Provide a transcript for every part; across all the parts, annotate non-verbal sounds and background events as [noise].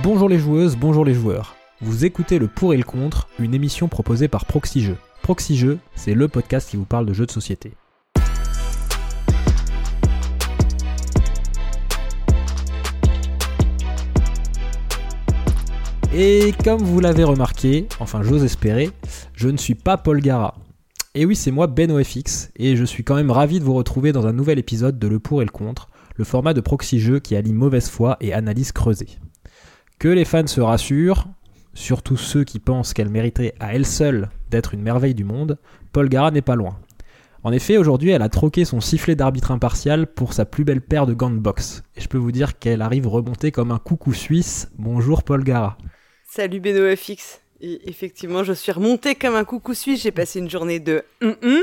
Bonjour les joueuses, bonjour les joueurs. Vous écoutez le pour et le contre, une émission proposée par Proxy Jeux. C'est le podcast qui vous parle de jeux de société. Et comme vous l'avez remarqué, enfin j'ose espérer, je ne suis pas Paul Gara. Et oui, c'est moi Ben OFX, et je suis quand même ravi de vous retrouver dans un nouvel épisode de Le Pour et le Contre, le format de proxy jeu qui allie mauvaise foi et analyse creusée. Que les fans se rassurent, surtout ceux qui pensent qu'elle mériterait à elle seule d'être une merveille du monde, Paul Gara n'est pas loin. En effet, aujourd'hui, elle a troqué son sifflet d'arbitre impartial pour sa plus belle paire de gants de boxe. Et je peux vous dire qu'elle arrive remontée comme un coucou suisse. Bonjour Paul Gara. Salut Beno FX. Et effectivement, je suis remontée comme un coucou suisse. J'ai passé une journée de hum hum.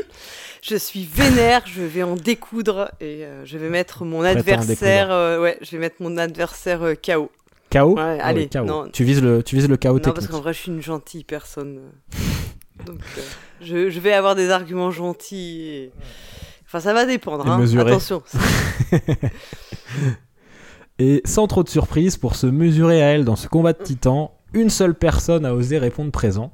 Je suis vénère, je vais en découdre et euh, je vais mettre mon adversaire. euh, ouais, je vais mettre mon adversaire euh, KO. KO Ouais, Ah allez, oui, KO. non. Tu vises le, tu vises le KO Non, parce technique. qu'en vrai, je suis une gentille personne. [laughs] Donc, euh, je, je vais avoir des arguments gentils. et- Enfin, ça va dépendre. Hein. Attention. [laughs] Et sans trop de surprise, pour se mesurer à elle dans ce combat de titans, une seule personne a osé répondre présent.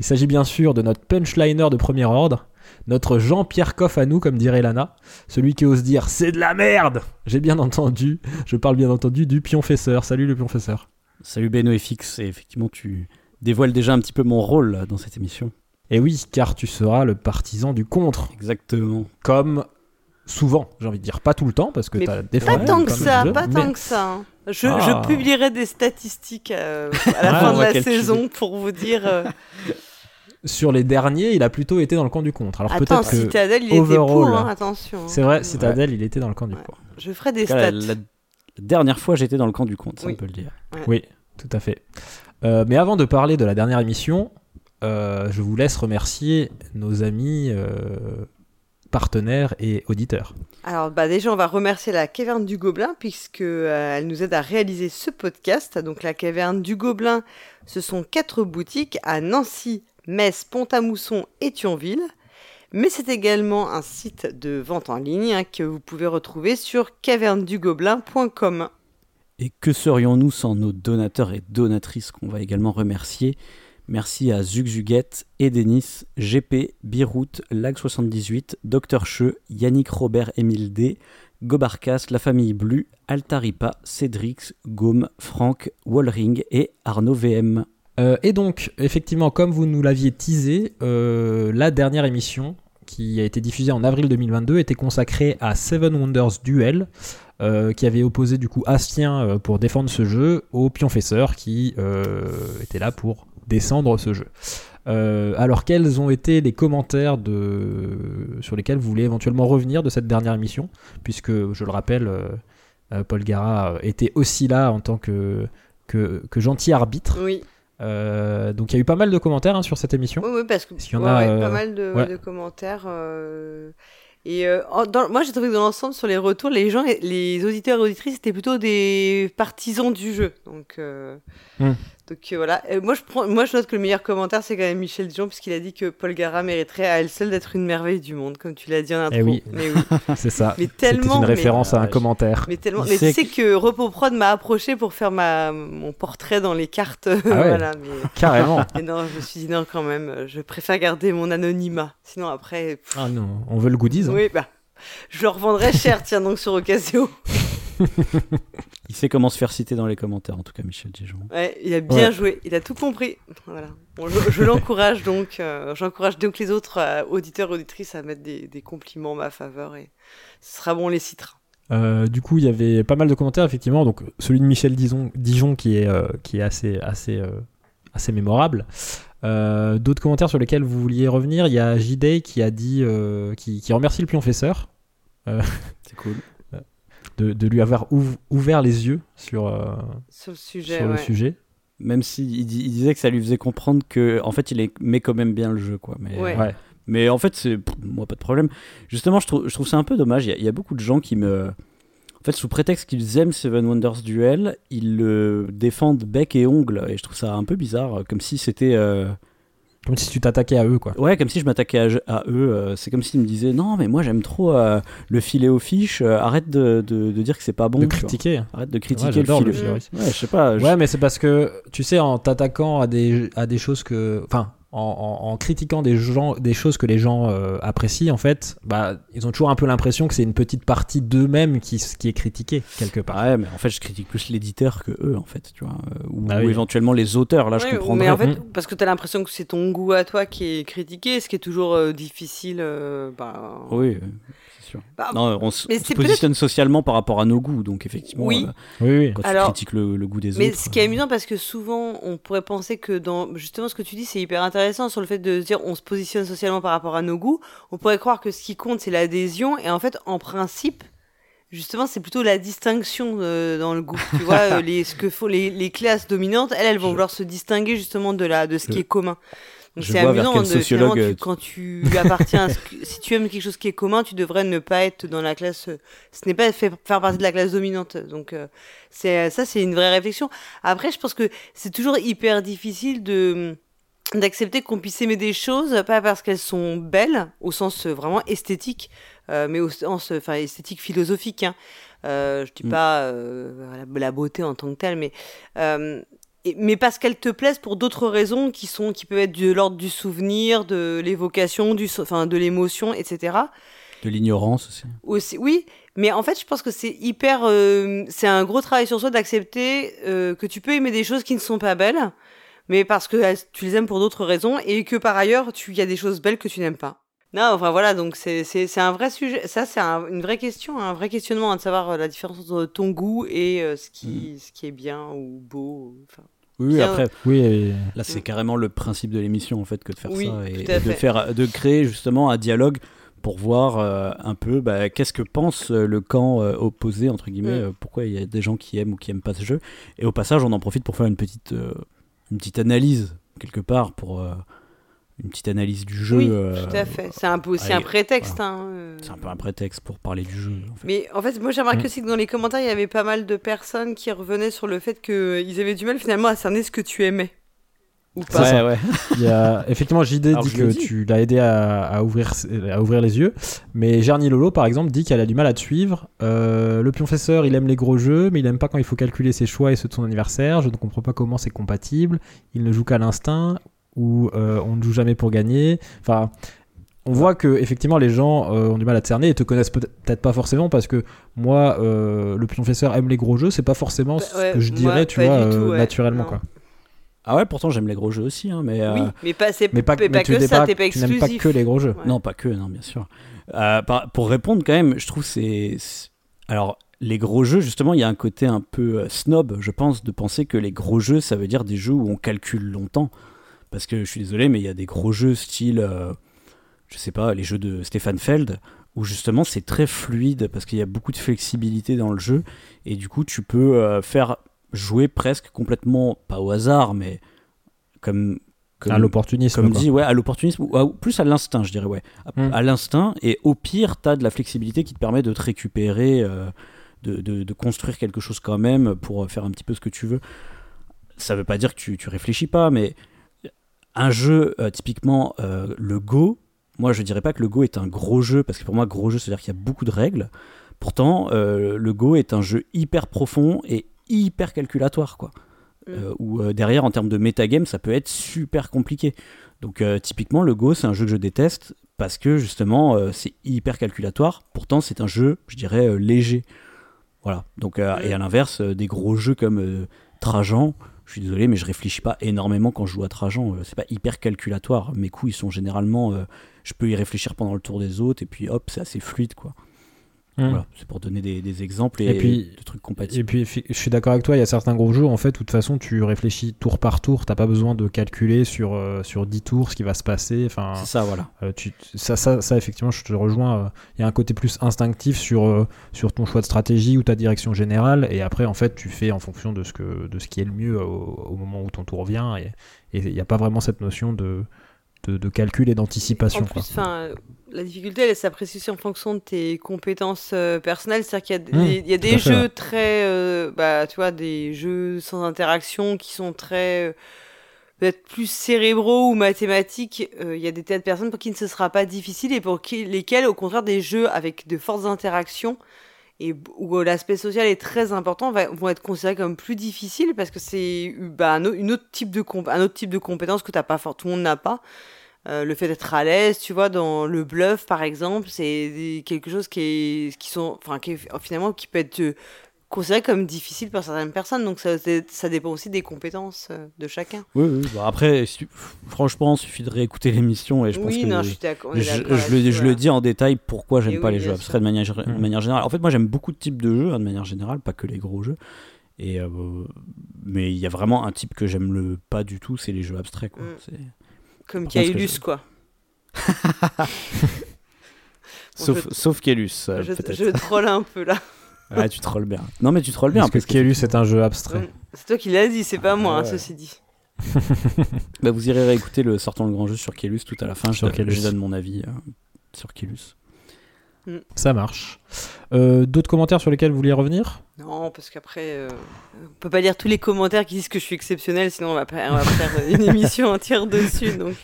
Il s'agit bien sûr de notre punchliner de premier ordre, notre Jean-Pierre Coff à nous, comme dirait Lana, celui qui ose dire c'est de la merde J'ai bien entendu, je parle bien entendu du pionfesseur. Salut le pionfesseur. Salut Beno FX, et effectivement tu dévoiles déjà un petit peu mon rôle dans cette émission. Et oui, car tu seras le partisan du contre, Exactement. comme souvent, j'ai envie de dire, pas tout le temps, parce que Mais t'as des Pas tant que ça, pas mais- tant que ça. Je, Ah. je publierai des statistiques euh, à la Ah, fin de la saison pour vous dire. euh, [laughs] Sur les derniers, il a plutôt été dans le camp du contre. Alors peut-être que Citadel, il était pour, hein, attention. hein. c'est vrai, Ouais. Citadel, il était dans le camp du Ouais. pour. Je ferai des stats. la, la dernière fois j'étais dans le camp du compte, ça Oui. on peut le dire. Oui, tout à fait. Euh, mais avant de parler de la dernière émission, euh, je vous laisse remercier nos amis euh, partenaires et auditeurs. Alors bah déjà on va remercier la Caverne du Gobelin puisque euh, elle nous aide à réaliser ce podcast. Donc la Caverne du Gobelin, ce sont quatre boutiques à Nancy, Metz, Pont-à-Mousson et Thionville. Mais c'est également un site de vente en ligne hein, que vous pouvez retrouver sur cavernedugobelin.com. Et que serions-nous sans nos donateurs et donatrices qu'on va également remercier? Merci à Zugzuguette, Edenis, GP, Birout, Lag78, Dr Cheux, Yannick Robert Émile D, Gobarcas, La Famille Blue, Altaripa, Cédrix, Gaume, Franck, Wallring et Arnaud VM. Euh, et donc, effectivement, comme vous nous l'aviez teasé, euh, la dernière émission qui a été diffusée en avril 2022 était consacrée à Seven Wonders Duel, euh, qui avait opposé du coup Astien pour défendre ce jeu au Pionfesseur qui était là pour descendre ce jeu. Alors quels ont été les commentaires sur lesquels vous voulez éventuellement revenir de cette dernière émission? Puisque, je le rappelle, Paul Gara était aussi là en tant que, que, que gentil arbitre. Oui, Euh, donc il y a eu pas mal de commentaires hein, sur cette émission. oui, oui, parce que S'il y en ouais, a, ouais, euh, pas mal de, ouais. de commentaires. euh, Et euh, dans- moi j'ai trouvé que dans l'ensemble sur les retours, les gens, les auditeurs et auditrices étaient plutôt des partisans du jeu. Donc Hmm. Donc euh, voilà, moi je, prends, moi je note que le meilleur commentaire c'est quand même Michel Dion puisqu'il a dit que Paul Gara mériterait à elle seule d'être une merveille du monde, comme tu l'as dit en intro. Eh oui. Mais oui, [laughs] C'est ça. mais C'était tellement. une mais- référence à un commentaire. Mais tellement. Il Mais tu sais que Repo Prod m'a approché pour faire ma mon portrait dans les cartes. Ah [laughs] voilà, mais, Carrément. [laughs] mais non, je me suis dit non quand même, je préfère garder mon anonymat. Sinon après, pff, ah non, on veut le goodies. hein. oui bah, je le revendrai cher, tiens donc sur Ocasio. [laughs] Il sait comment se faire citer dans les commentaires, en tout cas, Michel Dijon. Ouais, il a bien Ouais. joué, il a tout compris. Voilà. Bon, je je l'encourage [laughs] donc, euh, j'encourage donc les autres euh, auditeurs auditrices à mettre des, des compliments en ma faveur et ce sera bon, on les citera. Euh, du coup, il y avait pas mal de commentaires, effectivement. Donc, celui de Michel Dijon, Dijon qui est, euh, qui est assez, assez, euh, assez mémorable. Euh, D'autres commentaires sur lesquels vous vouliez revenir? Il y a J-Day qui a dit, euh, qui, qui remercie le pionfesseur C'est cool. De, de lui avoir ouv- ouvert les yeux sur, euh, Sur le sujet, sur le ouais. sujet. Même s'il il dit- il disait que ça lui faisait comprendre que, en fait, il aimait quand même bien le jeu, quoi. Mais, Ouais. Ouais. mais en fait, c'est moi pas de problème. Justement, je trouve, je trouve ça un peu dommage. Il y, a- il y a beaucoup de gens qui me, en fait, sous prétexte qu'ils aiment Seven Wonders Duel, ils le défendent bec et ongle, et je trouve ça un peu bizarre, comme si c'était, euh, Comme si tu t'attaquais à eux, quoi. Ouais, comme si je m'attaquais à, à eux. euh, c'est comme s'ils me disaient non, mais moi j'aime trop euh, le filet aux fiches. euh, arrête de, de, de dire que c'est pas bon. de critiquer. Arrête de Ouais, critiquer le filet. le filet aux fiches. Ouais, je sais pas. je- Ouais, mais c'est parce que, tu sais, en t'attaquant à des, à des choses que. Enfin, en, en- en critiquant des, gens, des choses que les gens euh, apprécient, en fait, bah, ils ont toujours un peu l'impression que c'est une petite partie d'eux-mêmes qui, qui est critiquée, quelque part. Ouais, mais en fait, je critique plus l'éditeur que eux, en fait, tu vois. euh, ou, Bah ou oui. éventuellement les auteurs. Là, je Ouais, comprendrais. mais en fait, parce que tu as l'impression que c'est ton goût à toi qui est critiqué, ce qui est toujours euh, difficile. euh, bah, Oui, sûr. bah, Non, on, mais on se c'est positionne socialement par rapport à nos goûts, donc effectivement, Oui. euh, Oui, oui. quand Alors- tu critiques le, le goût des Mais autres. ce qui est euh, amusant, parce que souvent, on pourrait penser que dans justement ce que tu dis, c'est hyper intéressant sur le fait de se dire on se positionne socialement par rapport à nos goûts. On pourrait croire que ce qui compte, c'est l'adhésion, et en fait, en principe, justement, c'est plutôt la distinction euh, dans le goût. Tu vois, euh, [laughs] les, ce que font les, les classes dominantes, elles, elles vont Je- vouloir se distinguer justement de, la, de ce qui est commun. C'est vers amusant de finalement, sociologue, tu- euh, quand tu appartiens à ce que- si tu aimes quelque chose qui est commun, tu devrais ne pas être dans la classe. euh, Ce n'est pas fait- faire partie de la classe dominante. Donc euh, c'est ça, c'est une vraie réflexion. Après, je pense que c'est toujours hyper difficile de d'accepter qu'on puisse aimer des choses pas parce qu'elles sont belles au sens euh, vraiment esthétique euh, mais au sens euh, enfin esthétique philosophique hein. Euh, je dis Mm. pas euh, la, la beauté en tant que telle mais euh, et- mais parce qu'elles te plaisent pour d'autres raisons qui sont qui peuvent être de l'ordre du souvenir de l'évocation du enfin de l'émotion etc De l'ignorance aussi. aussi, oui, mais en fait, je pense que c'est hyper. euh, c'est un gros travail sur soi d'accepter euh, que tu peux aimer des choses qui ne sont pas belles, mais parce que elles- tu les aimes pour d'autres raisons, et que par ailleurs, tu- il y a des choses belles que tu n'aimes pas. Non, enfin voilà, donc c'est un vrai sujet. Ça, c'est un- une vraie question, un vrai questionnement hein, de savoir euh, la différence entre ton goût et euh, ce, qui, ce qui est bien ou beau. Enfin, Oui, après, Oui, et- là, c'est carrément le principe de l'émission, en fait, que de faire Oui, ça et, de, fait. faire, de créer justement un dialogue pour voir euh, un peu bah, qu'est-ce que pense euh, le camp euh, opposé, entre guillemets, Mm. euh, pourquoi il y a des gens qui aiment ou qui aiment pas ce jeu. Et au passage, on en profite pour faire une petite, euh, une petite analyse, quelque part, pour euh, une petite analyse du jeu. oui, euh, tout à fait. C'est un peu aussi un prétexte. hein, euh. C'est un peu un prétexte pour parler du jeu. En fait. Mais en fait, moi j'ai remarqué Mm. aussi que dans les commentaires, il y avait pas mal de personnes qui revenaient sur le fait qu'ils avaient du mal finalement à cerner ce que tu aimais. Ou pas. ouais, ouais. [laughs] il y a, effectivement, JD Alors, dit que tu l'as aidé à, à ouvrir, à ouvrir les yeux. Mais Gerny Lolo, par exemple, dit qu'elle a du mal à te suivre. Euh, le pionfesseur, il aime les gros jeux, mais il aime pas quand il faut calculer ses choix et ceux de son anniversaire. Je ne comprends pas comment c'est compatible. Il ne joue qu'à l'instinct, ou euh, on ne joue jamais pour gagner. Enfin. On voit que effectivement les gens euh, ont du mal à te cerner et te connaissent peut- peut-être pas forcément parce que moi euh, le pionfesseur aime les gros jeux c'est pas forcément Bah, ce ouais, que je moi, dirais tu vois du tout, euh, ouais. naturellement Non. quoi Ah ouais, pourtant j'aime les gros jeux aussi, hein, mais, euh, Oui, mais pas, mais pas, mais mais pas tu que ça, pas- t'es pas tu n'aimes exclusif. pas que les gros jeux Ouais. Non, pas que, non, bien sûr. Euh, par- pour répondre quand même, je trouve c'est c'est- alors les gros jeux justement, il y a un côté un peu snob, je pense, de penser que les gros jeux, ça veut dire des jeux où on calcule longtemps. Parce que je suis désolé, mais il y a des gros jeux style, euh, je sais pas, les jeux de Stéphane Feld, où justement c'est très fluide parce qu'il y a beaucoup de flexibilité dans le jeu et du coup tu peux euh, faire jouer presque complètement, pas au hasard, mais comme comme, à l'opportunisme comme quoi. dit, ouais, à l'opportunisme, ou à- plus à l'instinct, je dirais, ouais. À, Mm. à l'instinct, et au pire, tu as de la flexibilité qui te permet de te récupérer, euh, de, de- de construire quelque chose quand même pour euh, faire un petit peu ce que tu veux. Ça veut pas dire que tu, tu réfléchis pas, mais un jeu, euh, typiquement euh, le Go, moi je dirais pas que le Go est un gros jeu, parce que pour moi, gros jeu, c'est-à-dire qu'il y a beaucoup de règles. Pourtant, euh, le Go est un jeu hyper profond et hyper calculatoire, quoi. Mm. Où derrière, en termes de metagame, ça peut être super compliqué. Donc, typiquement, le Go, c'est un jeu que je déteste parce que justement, c'est hyper calculatoire. Pourtant, c'est un jeu, je dirais, léger. Voilà. Donc, euh, Mm. et à l'inverse, euh, des gros jeux comme euh, Trajan, je suis désolé, mais je réfléchis pas énormément quand je joue à Trajan. Euh, c'est pas hyper calculatoire. Mes coups, ils sont généralement. euh, je peux y réfléchir pendant le tour des autres et puis hop, c'est assez fluide, quoi. Mm. Voilà. C'est pour donner des, des exemples et, Et puis- de trucs Et compatibles. puis, fi- je suis d'accord avec toi, il y a certains gros jeux, en fait, de toute façon, tu réfléchis tour par tour, t'as pas besoin de calculer sur, euh, sur 10 tours ce qui va se passer. Enfin, C'est ça, voilà. euh, tu, ça, ça, ça, effectivement, je te rejoins. euh, Il y a un côté plus instinctif sur, euh, sur ton choix de stratégie ou ta direction générale, et après, en fait, tu fais en fonction de ce, que, de ce qui est le mieux au, au moment où ton tour vient, et et il n'y a pas vraiment cette notion de, de, de calcul et d'anticipation. En quoi. plus, enfin, la difficulté, elle s'apprécie aussi en fonction de tes compétences euh, personnelles. C'est-à-dire qu'il y a, des- il y a tout à des fait, jeux très, euh, bah, tu vois, des jeux sans interaction qui sont très, euh, peut-être plus cérébraux ou mathématiques, il y a des tas de personnes pour qui ce ne sera pas difficile et pour qui, lesquelles, au contraire, des jeux avec de fortes interactions et où l'aspect social est très important vont être considérés comme plus difficiles parce que c'est bah, un, une autre type de un autre type de compétence que t'as pas tout le monde n'a pas euh, le fait d'être à l'aise tu vois dans le bluff par exemple c'est quelque chose qui est qui sont enfin qui finalement qui peut être considéré comme difficile par certaines personnes. Donc ça, ça dépend aussi des compétences euh, de chacun. Oui, oui. Bah après, franchement, il suffit de réécouter l'émission et je pense que non, je, je, je, le, je, le, dis en détail pourquoi j'aime pas les jeux abstraits de manière, de manière générale. En fait, moi j'aime beaucoup de types de jeux hein, de manière générale, pas que les gros jeux. Et euh, mais il y a vraiment un type que j'aime le pas du tout, c'est les jeux abstraits. Quoi. Mm. Comme Kailus, quoi. [laughs] sauf, sauf Kailus. je, je troll un peu là. [laughs] Ouais, tu trolles bien. Non, mais tu trolles bien. Parce, que Kielu, c'est un jeu abstrait. C'est toi qui l'as dit, c'est pas moi, hein, ceci dit. [laughs] bah, vous irez réécouter le Sortant le Grand Jeu sur Kielus tout à la fin. je, je donne mon avis euh, sur Kielus. Mm. Ça marche. Euh, d'autres commentaires sur lesquels vous vouliez revenir? Non, parce qu'après, euh, on peut pas lire tous les commentaires qui disent que je suis exceptionnel, sinon on va, on va faire [laughs] une émission entière dessus. Donc...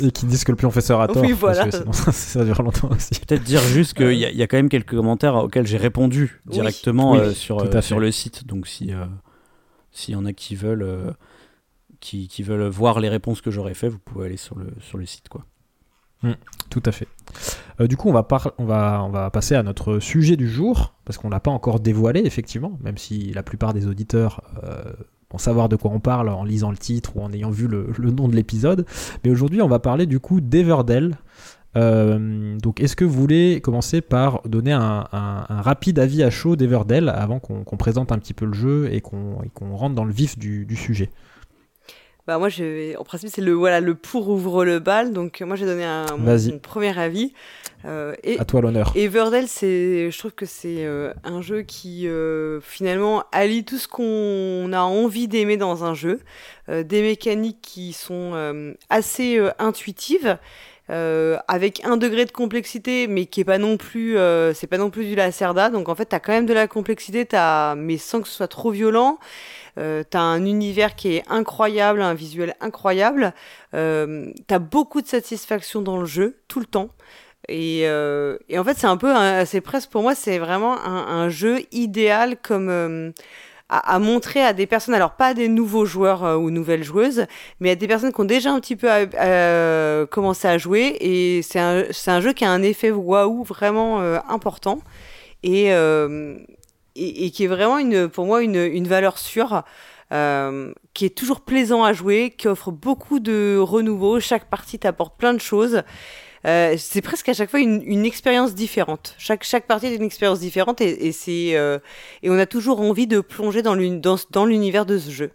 Et qui disent que le professeur a tort. Oui, voilà. Sinon, [laughs] ça dure longtemps aussi. Peut-être dire juste qu'il y, y, a quand même quelques commentaires auxquels j'ai répondu directement euh, sur, sur le site. Donc si s'il y en a qui veulent, qui, qui, veulent voir les réponses que j'aurais fait, vous pouvez aller sur le, sur le site. quoi. Mm, tout à fait. Euh, du coup, on va, passer à notre sujet du jour, parce qu'on ne l'a pas encore dévoilé, effectivement, même si la plupart des auditeurs euh, vont savoir de quoi on parle en lisant le titre ou en ayant vu le, nom de l'épisode. Mais aujourd'hui, on va parler du coup d'Everdell. Euh, donc, est-ce que vous voulez commencer par donner un, rapide avis à chaud d'Everdell avant qu'on présente un petit peu le jeu et qu'on rentre dans le vif du sujet? Bah moi, je en principe, c'est le voilà le pour ouvre le bal. Donc moi, j'ai donné un mon, premier avis. Euh, et, à toi l'honneur. Everdell, c'est, je trouve que c'est euh, un jeu qui euh, finalement allie tout ce qu'on a envie d'aimer dans un jeu, euh, des mécaniques qui sont assez intuitives. avec un degré de complexité, mais qui est pas non plus, c'est pas non plus du lacerda. Donc en fait, t'as quand même de la complexité, t'as, mais sans que ce soit trop violent. Euh, t'as un univers qui est incroyable, un visuel incroyable. Euh, t'as beaucoup de satisfaction dans le jeu, tout le temps. Et, euh, en fait, c'est un peu, c'est presque pour moi, c'est vraiment un, jeu idéal comme à, montrer à des personnes, alors pas à des nouveaux joueurs ou nouvelles joueuses, mais à des personnes qui ont déjà un petit peu commencé à jouer. Et c'est un, un, jeu qui a un effet waouh vraiment important. Et, et, qui est vraiment une, pour moi une, une valeur sûre. Euh, qui est toujours plaisant à jouer, qui offre beaucoup de renouveau. Chaque partie t'apporte plein de choses. Euh, c'est presque à chaque fois une, une expérience différente. Chaque, chaque partie est une expérience différente et, et c'est euh, et on a toujours envie de plonger dans l'univers de ce jeu.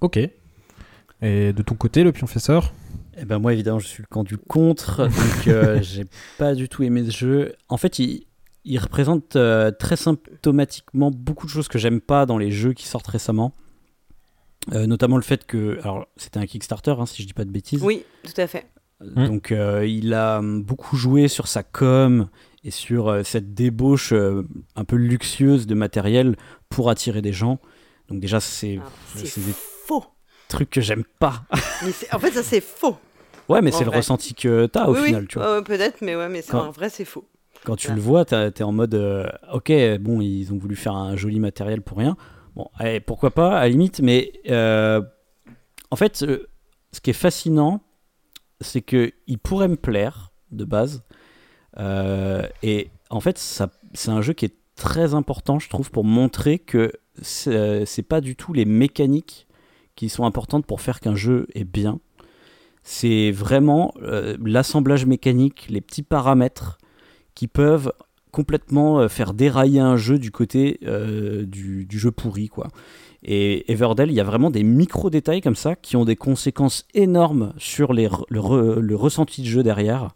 Ok. Et de ton côté, le pionfesseur eh ben moi évidemment je suis le camp du contre, donc euh, [laughs] j'ai pas du tout aimé ce jeu. En fait il, il représente euh, très symptomatiquement beaucoup de choses que j'aime pas dans les jeux qui sortent récemment. Euh, notamment le fait que. Alors, c'était un Kickstarter, hein, si je dis pas de bêtises. Oui, tout à fait. Euh, donc, il a beaucoup joué sur sa com et sur cette débauche un peu luxueuse de matériel pour attirer des gens. Donc, déjà, c'est. Ah, c'est faux. Truc que j'aime pas. [laughs] en fait, ça, c'est faux. Ouais, mais c'est le ressenti que t'as au final, tu vois. Peut-être, mais ouais, mais en vrai, c'est faux. Quand tu le vois, tu es en mode euh, ok, bon, ils ont voulu faire un joli matériel pour rien. Bon, allez, pourquoi pas, à la limite, mais euh, en fait, euh, ce qui est fascinant, c'est qu'il pourrait me plaire de base. et en fait, c'est un jeu qui est très important, je trouve, pour montrer que c'est pas du tout les mécaniques qui sont importantes pour faire qu'un jeu est bien. C'est vraiment l'assemblage mécanique, les petits paramètres qui peuvent complètement euh, faire dérailler un jeu du côté euh, du, jeu pourri quoi. Et Everdell, il y a vraiment des micro-détails comme ça qui ont des conséquences énormes sur le, ressenti de jeu derrière,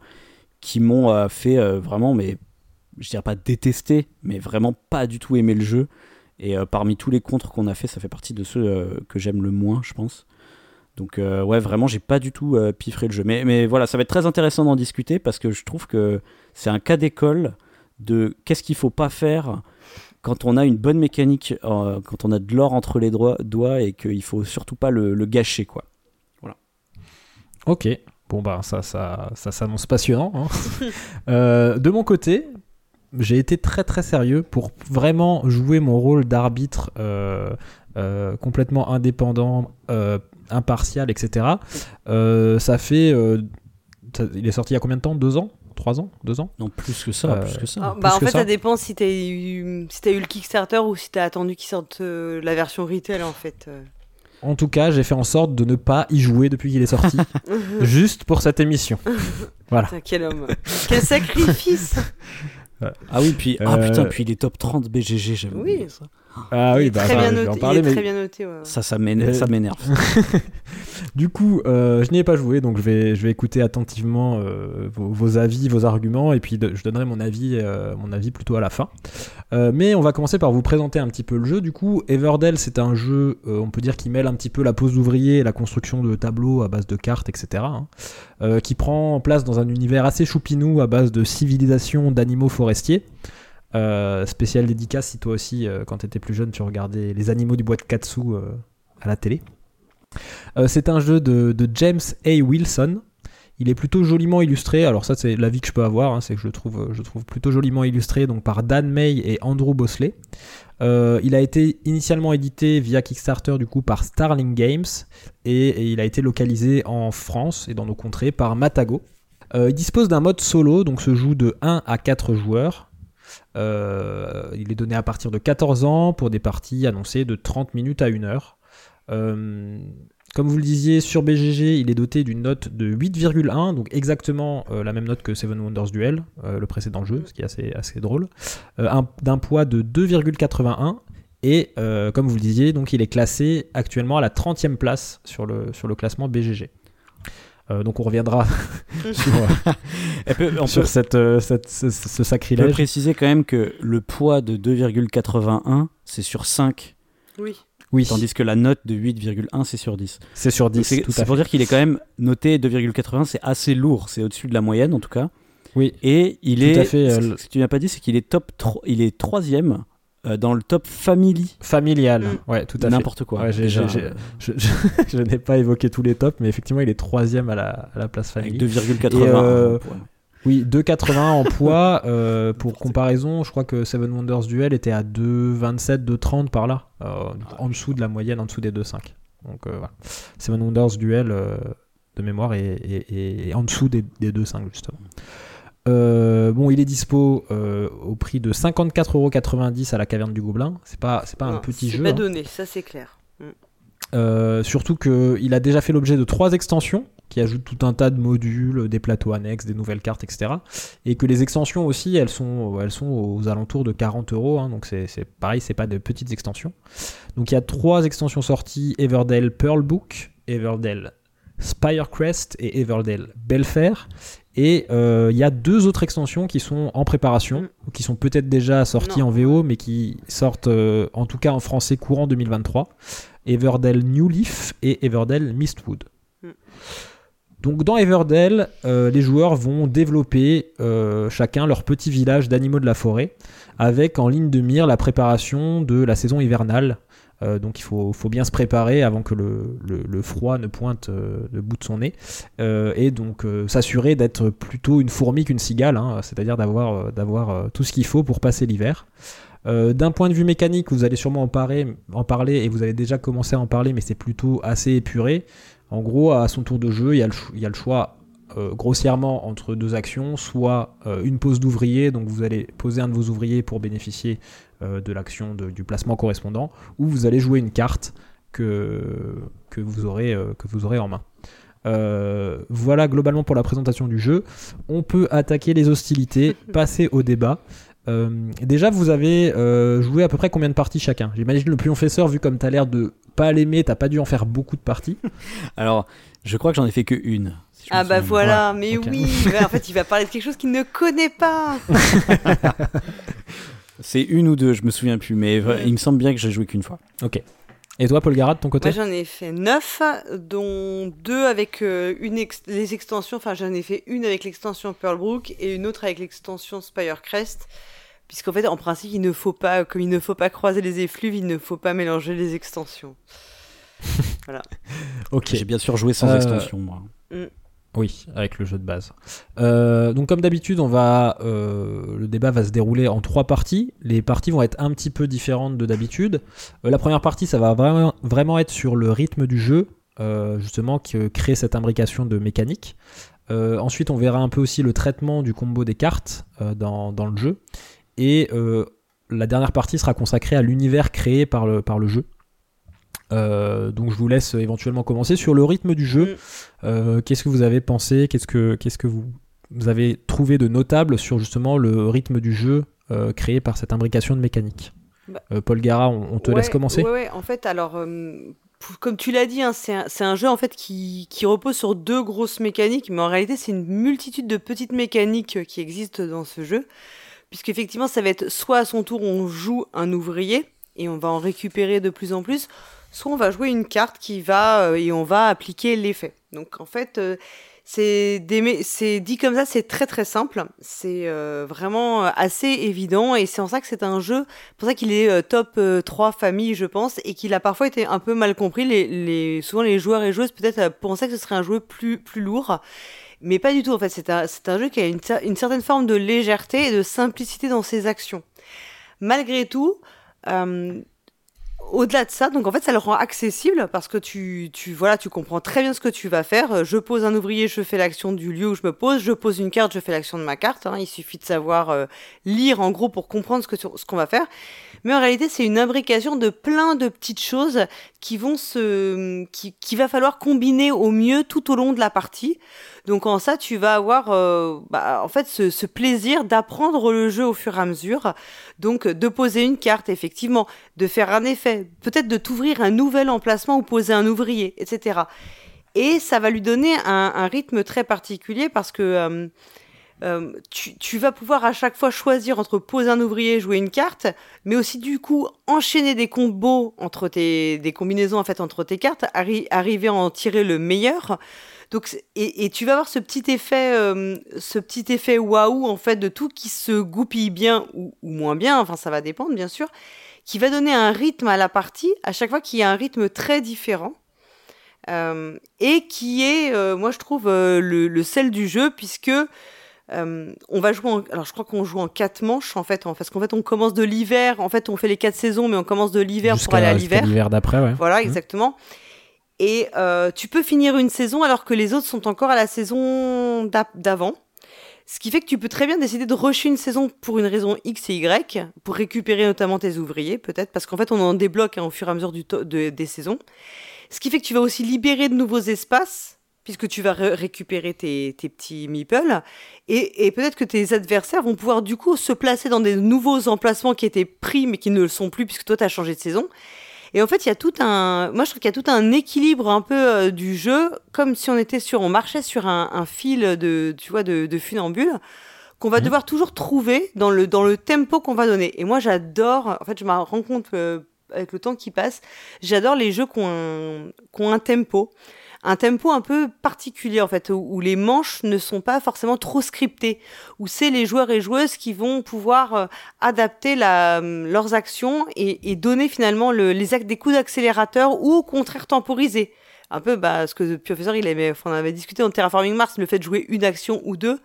qui m'ont euh, fait vraiment, mais je dirais pas détester, mais vraiment pas du tout aimer le jeu. Et parmi tous les contres qu'on a fait, ça fait partie de ceux que j'aime le moins, je pense. Donc euh, ouais, vraiment, j'ai pas du tout euh, piffré le jeu. Mais, mais voilà, ça va être très intéressant d'en discuter parce que je trouve que c'est un cas d'école de qu'est-ce qu'il faut pas faire quand on a une bonne mécanique, euh, quand on a de l'or entre les doigts et qu'il faut surtout pas le, gâcher, quoi. Ok. Bon bah ça, ça, ça s'annonce passionnant. hein. [laughs] Euh, de mon côté, j'ai été très très sérieux pour vraiment jouer mon rôle d'arbitre complètement indépendant, impartial, etc. Euh, ça fait, euh, ça- il est sorti il y a combien de temps? Deux ans? Trois ans? Deux ans? Non, plus que ça, Euh, plus que ça. Ah, plus bah, en que fait, ça. ça dépend si t'as eu, si t'as eu le Kickstarter ou si t'as attendu qu'ils sortent euh, la version retail en fait. euh. En tout cas, j'ai fait en sorte de ne pas y jouer depuis qu'il est sorti, [laughs] juste pour cette émission. [laughs] Voilà. Putain, quel homme. quel sacrifice. [laughs] Ah oui, puis ah Euh, putain, puis les top 30 BGG, Oui. oublié ça. Ah oui, bah très bien noté. en parler, mais très bien noté. ouais. Ça, ça m'énerve. Euh, ça m'énerve. [laughs] Du coup, euh, je n'y ai pas joué, donc je vais, je vais écouter attentivement euh, vos, vos avis, vos arguments, et puis de- je donnerai mon avis, euh, mon avis plutôt à la fin. Euh, mais on va commencer par vous présenter un petit peu le jeu. Du coup, Everdell, c'est un jeu, euh, on peut dire, qui mêle un petit peu la pose d'ouvrier et la construction de tableaux à base de cartes, etc. hein, euh, qui prend place dans un univers assez choupinou à base de civilisation d'animaux forestiers. Euh, spécial dédicace si toi aussi, euh, quand tu étais plus jeune, tu regardais les animaux du bois de Katsu euh, à la télé. Euh, c'est un jeu de, James A. Wilson. Il est plutôt joliment illustré. Alors ça, c'est l'avis que je peux avoir. hein, c'est que je le trouve, je trouve plutôt joliment illustré donc par Dan May et Andrew Bosley. Il a été initialement édité via Kickstarter du coup par Starling Games et, et il a été localisé en France et dans nos contrées par Matago. Il dispose d'un mode solo, donc se joue de 1 à 4 joueurs. Euh, il est donné à partir de 14 ans pour des parties annoncées de 30 minutes à 1 heure. Euh, comme vous le disiez, sur BGG, il est doté d'une note de 8,1, donc exactement euh, la même note que Seven Wonders Duel, le précédent jeu, ce qui est assez, drôle. Un- D'un poids de 2,81, et comme vous le disiez, donc il est classé actuellement à la 30e place sur le classement BGG. Euh, donc on reviendra [laughs] [laughs] sur, Elle peut- on sur peut, cette, euh, cette- ce, ce on peut sacrilège. préciser quand même que le poids de 2,81, c'est sur 5, Oui. Oui, tandis que la note de 8,1, c'est sur 10. c'est sur Donc 10, C'est tout c'est à pour fait. dire qu'il est quand même noté 2,81, c'est assez lourd, c'est au-dessus de la moyenne en tout cas. Oui, Et il Tout est, à fait, ce, euh, ce que tu n'as pas dit, c'est qu'il est top 3, il est troisième euh, dans le top family, familial, Mm. ouais, tout à fait. n'importe quoi. Ouais, j'ai- Déjà, j'ai- euh, Je, je- [laughs] je n'ai pas évoqué tous les tops, mais effectivement, il est troisième à la, à la place avec famille. 2,81. Et, euh, ouais. Oui, 2,81 en poids. [laughs] euh, pour comparaison, je crois que Seven Wonders Duel était à 2,27, 2,30 par là, euh, en dessous de la moyenne, en dessous des 2,5. Donc euh, voilà. Seven Wonders Duel, euh, de mémoire, est, est- est- est en dessous des, des 2,5 justement. Euh, bon, il est dispo euh, au prix de 54,90€ à la caverne du Gobelin. C'est pas, c'est pas un petit c'est jeu. pas hein. donné, ça c'est clair. Euh, surtout qu'il a déjà fait l'objet de trois extensions qui ajoutent tout un tas de modules, des plateaux annexes, des nouvelles cartes, etc. Et que les extensions aussi, elles sont, elles sont aux alentours de 40 euros. hein, donc c'est c'est pareil, c'est pas de petites extensions. Donc il y a trois extensions sorties Everdell Pearl Book, Everdell Spirecrest et Everdell Belfair. Et euh, il y a deux autres extensions qui sont en préparation, ou qui sont peut-être déjà sorties Non. en VO, mais qui sortent euh, en tout cas en français courant 2023. Everdell New Leaf et Everdell Mistwood. Mm. Donc dans Everdell, euh, les joueurs vont développer chacun leur petit village d'animaux de la forêt, avec en ligne de mire la préparation de la saison hivernale. Euh, donc il faut, bien se préparer avant que le, froid ne pointe euh, le bout de son nez, Euh, et donc s'assurer d'être plutôt une fourmi qu'une cigale, hein, c'est-à-dire d'avoir tout ce qu'il faut pour passer l'hiver. D'un point de vue mécanique, vous allez sûrement en parler, et vous avez déjà commencé à en parler, mais c'est plutôt assez épuré. En gros, à son tour de jeu, il y a le, choix grossièrement entre deux actions, soit une pose d'ouvrier, donc vous allez poser un de vos ouvriers pour bénéficier de l'action de- du placement correspondant, ou vous allez jouer une carte que, que, vous, aurez, euh, que vous aurez en main. Euh, voilà globalement pour la présentation du jeu. On peut attaquer les hostilités, [laughs] passer au débat. Euh, déjà, vous avez euh, joué à peu près combien de parties chacun? J'imagine le professeur, vu comme t'as l'air de pas l'aimer, t'as pas dû en faire beaucoup de parties. [laughs] Alors, je crois que j'en ai fait que une. si Ah bah voilà, mais oui, mais en fait il va parler de quelque chose qu'il ne connaît pas. [laughs] C'est une ou deux, je me souviens plus, mais Ouais. il me semble bien que j'ai joué qu'une fois. Ok. Et toi, Paul Garat, de ton côté Moi j'en ai fait 9, dont deux avec euh, une ex- les extensions, enfin j'en ai fait une avec l'extension Pearlbrook et une autre avec l'extension Spirecrest. Puisqu'en fait, en principe, il ne faut pas, comme il ne faut pas croiser les effluves, il ne faut pas mélanger les extensions. [laughs] Ok. J'ai bien sûr joué sans Euh, extension, moi. Mm. Oui, avec le jeu de base. Euh, donc comme d'habitude, on va euh, le débat va se dérouler en trois parties. Les parties vont être un petit peu différentes de d'habitude. Euh, la première partie, ça va vraiment, être sur le rythme du jeu, justement, qui crée cette imbrication de mécanique. ensuite, on verra un peu aussi le traitement du combo des cartes dans, le jeu. Et la dernière partie sera consacrée à l'univers créé par le jeu. Euh, donc je vous laisse éventuellement commencer sur le rythme du jeu. Mm. Euh, qu'est-ce que vous avez pensé? Qu'est-ce que, qu'est-ce que vous, vous, avez trouvé de notable sur justement le rythme du jeu euh, créé par cette imbrication de mécanique? Bah, Paul Gara, on, te laisse commencer. Ouais, en fait, alors comme tu l'as dit, hein, c'est, un, un, jeu en fait qui, qui, repose sur deux grosses mécaniques, mais en réalité c'est une multitude de petites mécaniques qui existent dans ce jeu, puisqu'effectivement ça va être soit à son tour on joue un ouvrier et on va en récupérer de plus en plus, soit on va jouer une carte qui va euh, et on va appliquer l'effet. Donc en fait, euh, c'est dit comme ça, c'est très très simple. C'est euh, vraiment assez évident et c'est en ça que c'est un jeu, pour ça qu'il est top 3 famille, je pense, et qu'il a parfois été un peu mal compris. Les, souvent les joueurs et joueuses peut-être pensaient que ce serait un jeu plus, plus lourd. Mais pas du tout, en fait, c'est un, un, jeu qui a une, une, certaine forme de légèreté et de simplicité dans ses actions. Malgré tout, au-delà de ça, donc en fait, ça le rend accessible parce que tu, tu, voilà, tu comprends très bien ce que tu vas faire. Je pose un ouvrier, je fais l'action du lieu où je me pose. Je pose une carte, je fais l'action de ma carte. Hein. Il suffit de savoir euh, lire en gros pour comprendre ce que ce qu'on va faire. Mais en réalité, c'est une imbrication de plein de petites choses qui vont se, qui, qui va falloir combiner au mieux tout au long de la partie. Donc en ça, tu vas avoir euh, bah, en fait ce, plaisir d'apprendre le jeu au fur et à mesure. Donc de poser une carte, effectivement, de faire un effet, peut-être de t'ouvrir un nouvel emplacement ou poser un ouvrier, etc. Et ça va lui donner un, un rythme très particulier parce que euh, euh, tu, vas pouvoir à chaque fois choisir entre poser un ouvrier, jouer une carte, mais aussi du coup enchaîner des combos entre tes des combinaisons en fait entre tes cartes, arriver à en tirer le meilleur. Donc et, tu vas avoir ce petit effet euh, ce petit effet waouh en fait de tout qui se goupille bien ou, moins bien, enfin ça va dépendre bien sûr, qui va donner un rythme à la partie à chaque fois qu'il y a un rythme très différent. Euh, et qui est, moi je trouve, le, le, sel du jeu, puisque euh, on va jouer alors je crois qu'on joue en quatre manches en fait parce qu'en fait on commence de l'hiver en fait on fait les quatre saisons mais on commence de l'hiver pour aller à l'hiver l'hiver d'après ouais. voilà mmh. exactement et euh, tu peux finir une saison alors que les autres sont encore à la saison d'avant ce qui fait que tu peux très bien décider de rusher une saison pour une raison X et Y, pour récupérer notamment tes ouvriers, peut-être, parce qu'en fait, on en débloque hein, au fur et à mesure du des saisons. Ce qui fait que tu vas aussi libérer de nouveaux espaces puisque tu vas récupérer tes, petits meeples. Et, peut-être que tes adversaires vont pouvoir du coup se placer dans des nouveaux emplacements qui étaient pris mais qui ne le sont plus puisque toi tu as changé de saison. Et en fait, il y a tout un, moi je trouve qu'il y a tout un équilibre un peu euh, du jeu, comme si on était sur, on marchait sur un, fil de, tu vois, de, de funambule qu'on va mmh. devoir toujours trouver dans le, dans le tempo qu'on va donner. Et moi, j'adore, en fait, je me rends compte euh, avec le temps qui passe, j'adore les jeux qui ont un tempo un tempo un peu particulier en fait, où, les manches ne sont pas forcément trop scriptées, où c'est les joueurs et joueuses qui vont pouvoir euh, adapter euh, leurs actions et, donner finalement le, les des coups d'accélérateur ou au contraire temporiser. Un peu bah, ce que le professeur il aimait, on avait discuté en Terraforming Mars, le fait de jouer une action ou deux.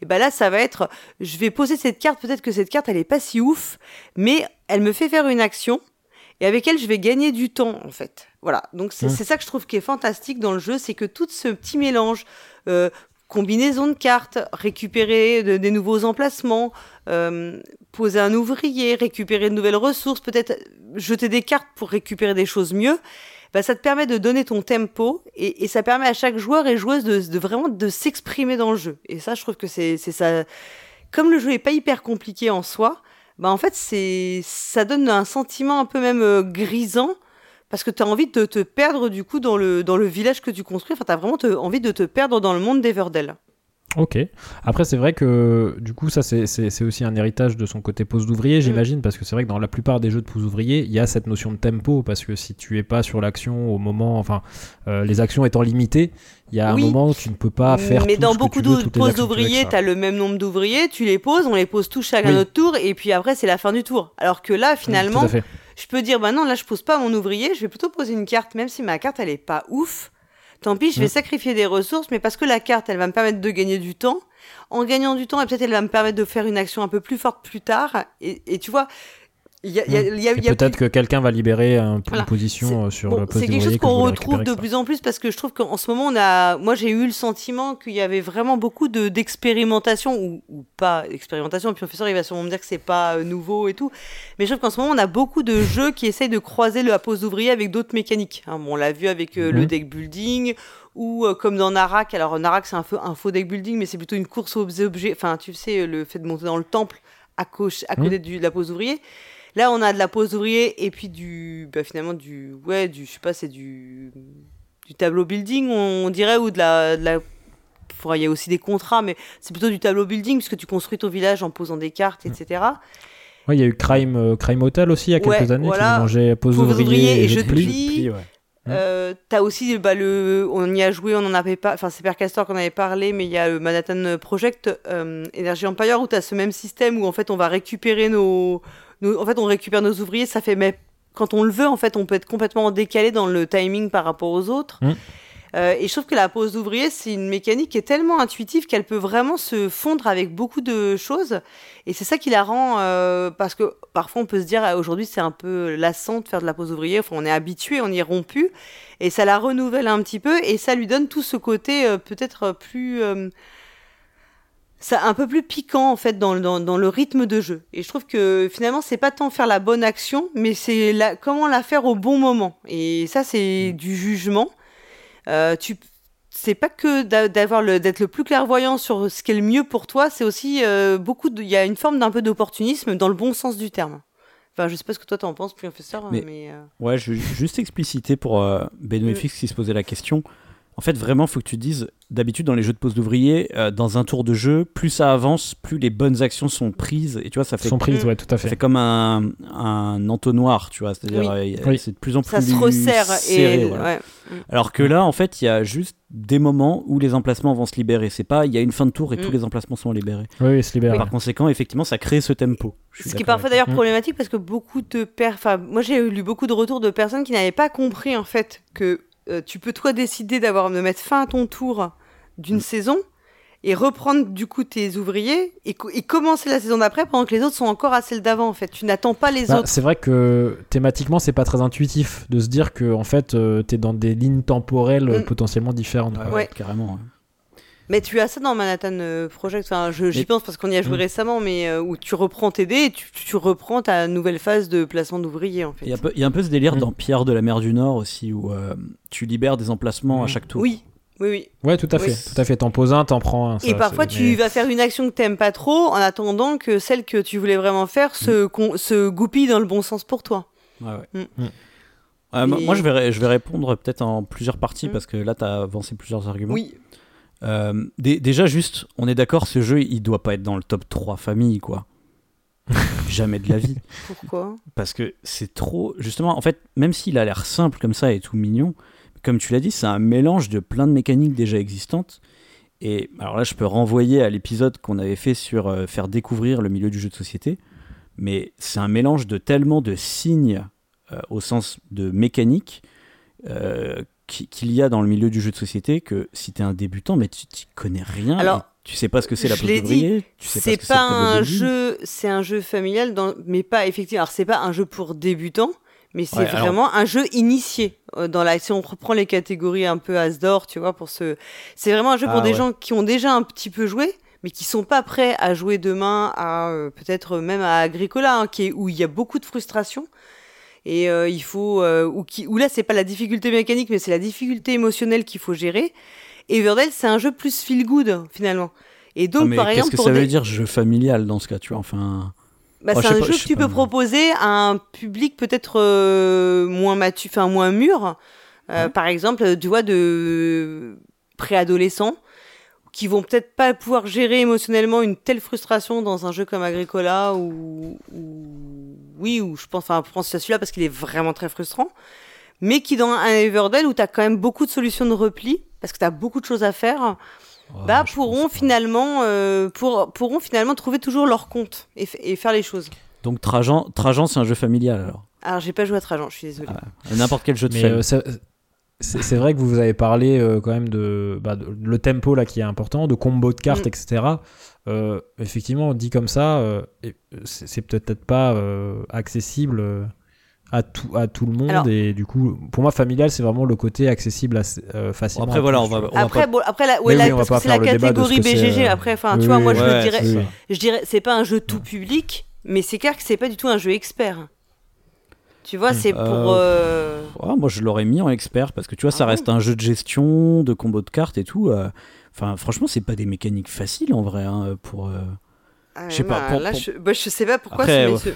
Et ben là, ça va être, je vais poser cette carte, peut-être que cette carte elle est pas si ouf, mais elle me fait faire une action et avec elle je vais gagner du temps en fait. Voilà, donc c'est ça que je trouve qui est fantastique dans le jeu, c'est que tout ce petit mélange, euh, combinaison de cartes, récupérer des nouveaux emplacements, euh, poser un ouvrier, récupérer de nouvelles ressources, peut-être jeter des cartes pour récupérer des choses mieux, bah, ça te permet de donner ton tempo et, ça permet à chaque joueur et joueuse de, vraiment de s'exprimer dans le jeu. Et ça, je trouve que c'est ça. Comme le jeu est pas hyper compliqué en soi, bah en fait c'est ça donne un sentiment un peu même euh, grisant parce que tu as envie de te perdre du coup dans le, dans le village que tu construis. Enfin, tu vraiment envie de te perdre dans le monde d'Everdell. Ok. Après, c'est vrai que du coup, ça, c'est aussi un héritage de son côté pose d'ouvrier, mm. j'imagine, parce que c'est vrai que dans la plupart des jeux de pose d'ouvrier, il y a cette notion de tempo, parce que si tu es pas sur l'action au moment, enfin, euh, les actions étant limitées, il y a un moment où tu ne peux pas faire. Mais tout dans ce beaucoup de poses d'ouvriers, tu as le même nombre d'ouvriers, tu les poses, on les pose tous chacun notre tour, et puis après, c'est la fin du tour. Alors que là, finalement, je peux dire, bah non, là, je pose pas mon ouvrier, je vais plutôt poser une carte, même si ma carte, elle est pas ouf Tant pis, je vais Mm. sacrifier des ressources, mais parce que la carte, elle va me permettre de gagner du temps. En gagnant du temps, et peut-être elle va me permettre de faire une action un peu plus forte plus tard. Et, et tu vois, peut-être que quelqu'un va libérer un- Voilà. une position euh, sur Bon, le poste c'est quelque chose qu'on retrouve de plus en plus parce que je trouve qu'en ce moment, on a, moi j'ai eu le sentiment qu'il y avait vraiment beaucoup de d'expérimentation ou, ou pas expérimentation. Puis professeur, il va sûrement me dire que c'est pas euh, nouveau et tout. Mais je trouve qu'en ce moment, on a beaucoup de [laughs] jeux qui essayent de croiser la pose d'ouvrier avec d'autres mécaniques. hein. Bon, on l'a vu avec euh, le Mhm. deck building ou euh, comme dans Narak. Alors Narak, c'est un, feu- un faux deck building, mais c'est plutôt une course aux objets. Enfin, tu sais, le fait de monter dans le temple à, gauche, à côté du- de la pose d'ouvrier. Là, on a de la pose d'ouvrier et puis du, bah, finalement du, ouais, du, je sais pas, c'est du, du tableau building, on dirait, ou de la, de la- faudra- il y a aussi des contrats, mais c'est plutôt du tableau building puisque tu construis ton village en posant des cartes, etc. Ouais, il y a eu Crime, euh, Crime Hotel aussi il y a quelques Ouais, années voilà. qui mélangeait pose ouvrier ouvrier et, jeu de pli. Mm. Euh, T'as aussi bah, le, on y a joué, on en avait pas, enfin c'est Père Castor qu'on avait parlé, mais il y a le Manhattan Project euh, Energy Empire où t'as ce même système où en fait on va récupérer nos, en fait on récupère nos ouvriers, ça fait mais quand on le veut en fait on peut être complètement décalé dans le timing par rapport aux autres. Mm. Euh, et je trouve que la pose d'ouvrier, c'est une mécanique qui est tellement intuitive qu'elle peut vraiment se fondre avec beaucoup de choses. Et c'est ça qui la rend, euh, parce que parfois on peut se dire ah, aujourd'hui c'est un peu lassant de faire de la pose ouvrier, enfin on est habitué, on y est rompu, et ça la renouvelle un petit peu, et ça lui donne tout ce côté euh, peut-être plus... ça, un peu plus piquant en fait dans, le- dans, dans le rythme de jeu. Et je trouve que finalement c'est pas tant faire la bonne action, mais c'est la, comment la faire au bon moment. Et ça c'est du jugement. Euh, tu c'est pas que d'a- d'avoir le d'être le plus clairvoyant sur ce qui est le mieux pour toi, c'est aussi euh, beaucoup il y a une forme d'un peu d'opportunisme dans le bon sens du terme. Enfin, je sais pas ce que toi t'en penses, professeur, mais, Mais- euh, Ouais, je vais juste expliciter pour euh, Benoît Mm. Qui se posait la question. En fait, vraiment, faut que tu te dises, d'habitude, dans les jeux de pose d'ouvrier, euh, dans un tour de jeu, plus ça avance, plus les bonnes actions sont prises. Et tu vois, ça fait, Sont prises, Mm. ouais, tout à ça fait fait. comme un, un entonnoir, tu vois. C'est-à-dire, Oui. euh, Oui. c'est de plus en plus ça se resserre serré, et voilà. ouais. Alors que là, en fait, il y a juste des moments où les emplacements vont se libérer. C'est pas, il y a une fin de tour et Mm. tous les emplacements sont libérés. Oui, oui, se libère. Par conséquent, effectivement, ça crée ce tempo. Ce qui est parfois d'ailleurs Mm. problématique parce que beaucoup de pères, enfin moi j'ai lu beaucoup de retours de personnes qui n'avaient pas compris en fait que euh, tu peux toi décider d'avoir de mettre fin à ton tour d'une Mm. saison et reprendre du coup tes ouvriers et, co- et commencer la saison d'après pendant que les autres sont encore à celle d'avant en fait. Tu n'attends pas les Bah, autres. c'est vrai que thématiquement, c'est pas très intuitif de se dire que en fait, euh, t'es dans des lignes temporelles euh, Mm. potentiellement différentes. Ouais, ouais, carrément. ouais. Mais tu as ça dans Manhattan euh, Project. Enfin, je- j'y Mais- pense parce qu'on y a joué Mm. récemment, mais euh, où tu reprends tes dés et tu, tu reprends ta nouvelle phase de placement d'ouvriers en fait. Il y, a un peu- il y a un peu ce délire Mm. dans Pierre de la mer du Nord aussi, où euh, tu libères des emplacements à Mm. chaque tour. Oui, oui, oui. Ouais, tout à Oui. fait. Tout à fait. T'en poses un, t'en prends un. Et parfois, c'est- tu mais- vas faire une action que t'aimes pas trop en attendant que celle que tu voulais vraiment faire se, con- se goupille dans le bon sens pour toi. Ouais, ouais. Mm. Mm. Euh, moi- Et- Moi, je vais, ré- je vais répondre peut-être en plusieurs parties Mm. parce que là, tu as avancé plusieurs arguments. Oui, Euh, dé- déjà, juste, on est d'accord, ce jeu, il doit pas être dans le top 3 famille, quoi. [laughs] Jamais de la vie. pourquoi? Parce que c'est trop. Justement, en fait, même s'il a l'air simple comme ça et tout mignon, comme tu l'as dit, c'est un mélange de plein de mécaniques déjà existantes. Et alors là, je peux renvoyer à l'épisode qu'on avait fait sur euh, faire découvrir le milieu du jeu de société. Mais c'est un mélange de tellement de signes euh, au sens de mécanique euh, qu'il y a dans le milieu du jeu de société que si tu es un débutant, mais tu n'y connais rien. Alors, tu sais pas ce que c'est la l'ai d'ouvrier. Tu sais C'est ce pas un jeu, c'est un jeu familial, dans, mais pas effectivement. Alors c'est pas un jeu pour débutants, mais c'est Ouais, alors- vraiment un jeu initié. euh, Dans la, si on reprend les catégories un peu Asdor, tu vois, pour ce, c'est vraiment un jeu pour Ah, des gens qui ont déjà un petit peu joué, mais qui sont pas prêts à jouer demain à euh, peut-être même à Agricola, hein, qui est, où il y a beaucoup de frustration. Et euh, il faut, euh, ou qui, où là c'est pas la difficulté mécanique, mais c'est la difficulté émotionnelle qu'il faut gérer. Everdell, c'est un jeu plus feel good finalement. Et donc Ah, mais par qu'est-ce exemple que pour ça des- veut dire jeu familial dans ce cas, tu vois Enfin. bah, Oh, c'est un pas- jeu je que tu pas. peux proposer à un public peut-être euh, moins mature, enfin moins mûr. Euh, Ouais. Par exemple, tu vois, de préadolescents qui vont peut-être pas pouvoir gérer émotionnellement une telle frustration dans un jeu comme Agricola ou, ou- oui, ou je pense, enfin, je pense à celui-là parce qu'il est vraiment très frustrant. Mais qui dans un Everdell où tu as quand même beaucoup de solutions de repli parce que tu as beaucoup de choses à faire, bah, pourront finalement, euh, pour, pourront finalement trouver toujours leur compte et, faire les choses. Donc Trajan, Trajan c'est un jeu familial alors. Alors, j'ai pas joué à Trajan, je suis désolée. Ah, N'importe quel jeu de Mais famille. euh, c'est vrai que vous avez parlé euh, quand même de, bah, de- le tempo là qui est important, de combo de cartes, Mm. etc. Euh, effectivement, dit comme ça, euh, euh, c'est peut-être pas euh, accessible à tout, à tout le monde. Alors- et du coup, pour moi, familial, c'est vraiment le côté accessible assez, euh, facilement. Après, voilà, on va- Après, pas- bon, après la, ouais, là, oui, parce que c'est la catégorie BGG. Après, enfin, oui, tu vois, moi, je Ouais, dirais, je dirais, c'est pas un jeu tout public, mais c'est clair que c'est pas du tout un jeu expert. Tu vois, c'est pour. Euh, euh, Ouais, moi, je l'aurais mis en expert parce que tu vois, ça Ah reste un jeu de gestion, de combo de cartes et tout. euh, Enfin, franchement, c'est pas des mécaniques faciles en vrai hein, pour. euh, ah, je sais pas, bah, pour- là, pour- je, bah, je sais pas pourquoi. Après, mais ouais. ce-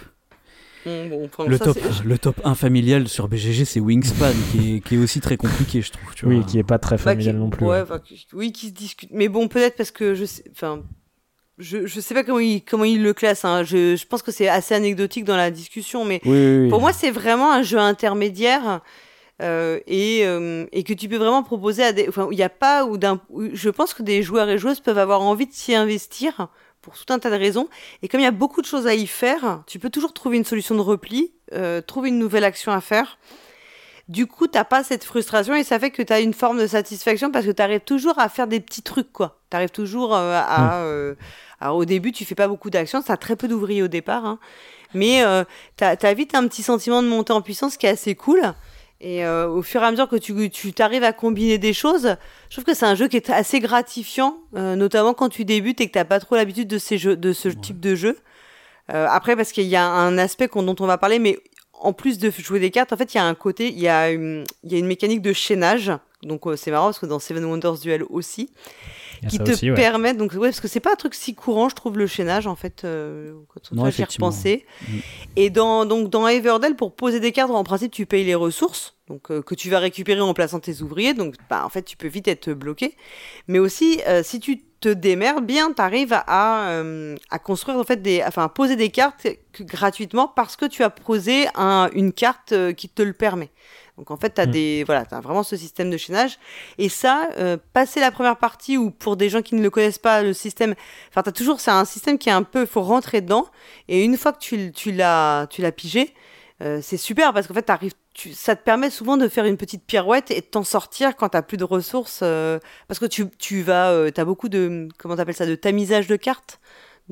Bon, bon, enfin, Le ça, top, le top 1 familial sur BGG, c'est Wingspan, qui, est, qui est aussi très compliqué, je trouve. Tu Oui, vois. qui est pas très Bah, familial qui- non plus. ouais, qui- oui, qui se discute. Mais bon, peut-être parce que je sais. Enfin. Je, je sais pas comment il, comment il le classe. hein. Je, je pense que c'est assez anecdotique dans la discussion, mais Oui, oui, oui. Pour moi, c'est vraiment un jeu intermédiaire euh, et, euh, et que tu peux vraiment proposer à des. Enfin, il n'y a pas ou d'un. Je pense que des joueurs et joueuses peuvent avoir envie de s'y investir pour tout un tas de raisons. Et comme il y a beaucoup de choses à y faire, tu peux toujours trouver une solution de repli, euh, trouver une nouvelle action à faire. Du coup, t'as pas cette frustration et ça fait que tu as une forme de satisfaction parce que tu arrives toujours à faire des petits trucs, quoi. Tu arrives toujours à. alors, au début, tu fais pas beaucoup d'actions, ça a très peu d'ouvriers au départ, hein. mais t'as as vite un petit sentiment de montée en puissance qui est assez cool. Et euh, au fur et à mesure que tu, tu t'arrives à combiner des choses, je trouve que c'est un jeu qui est assez gratifiant, euh, notamment quand tu débutes et que t'as pas trop l'habitude de ces jeux, de ce type de jeu. Euh, après, parce qu'il y a un aspect qu'on- dont on va parler, mais en plus de jouer des cartes, en fait, il y a un côté, il y a une, il y a une mécanique de chaînage. Donc euh, c'est marrant parce que dans Seven Wonders Duel aussi, qui te aussi, ouais. permettent donc ouais parce que c'est pas un truc si courant je trouve le chaînage en fait euh, quand on effectivement. repensé Mm. et dans donc dans Everdell pour poser des cartes en principe tu payes les ressources donc euh, que tu vas récupérer en plaçant tes ouvriers donc bah, en fait tu peux vite être bloqué mais aussi euh, si tu te démerdes bien tu arrives à, euh, à construire en fait des enfin à poser des cartes gratuitement parce que tu as posé un, une carte qui te le permet donc en fait, tu as Mm. des voilà, as vraiment ce système de chaînage. Et ça, euh, passer la première partie ou pour des gens qui ne le connaissent pas, le système, enfin, t'as toujours, c'est un système qui est un peu, faut rentrer dedans. Et une fois que tu, tu l'as, tu l'as pigé, euh, c'est super parce qu'en fait, tu, ça te permet souvent de faire une petite pirouette et de t'en sortir quand t'as plus de ressources. euh, parce que tu, tu vas, euh, t'as beaucoup de, comment t'appelles ça, de tamisage de cartes.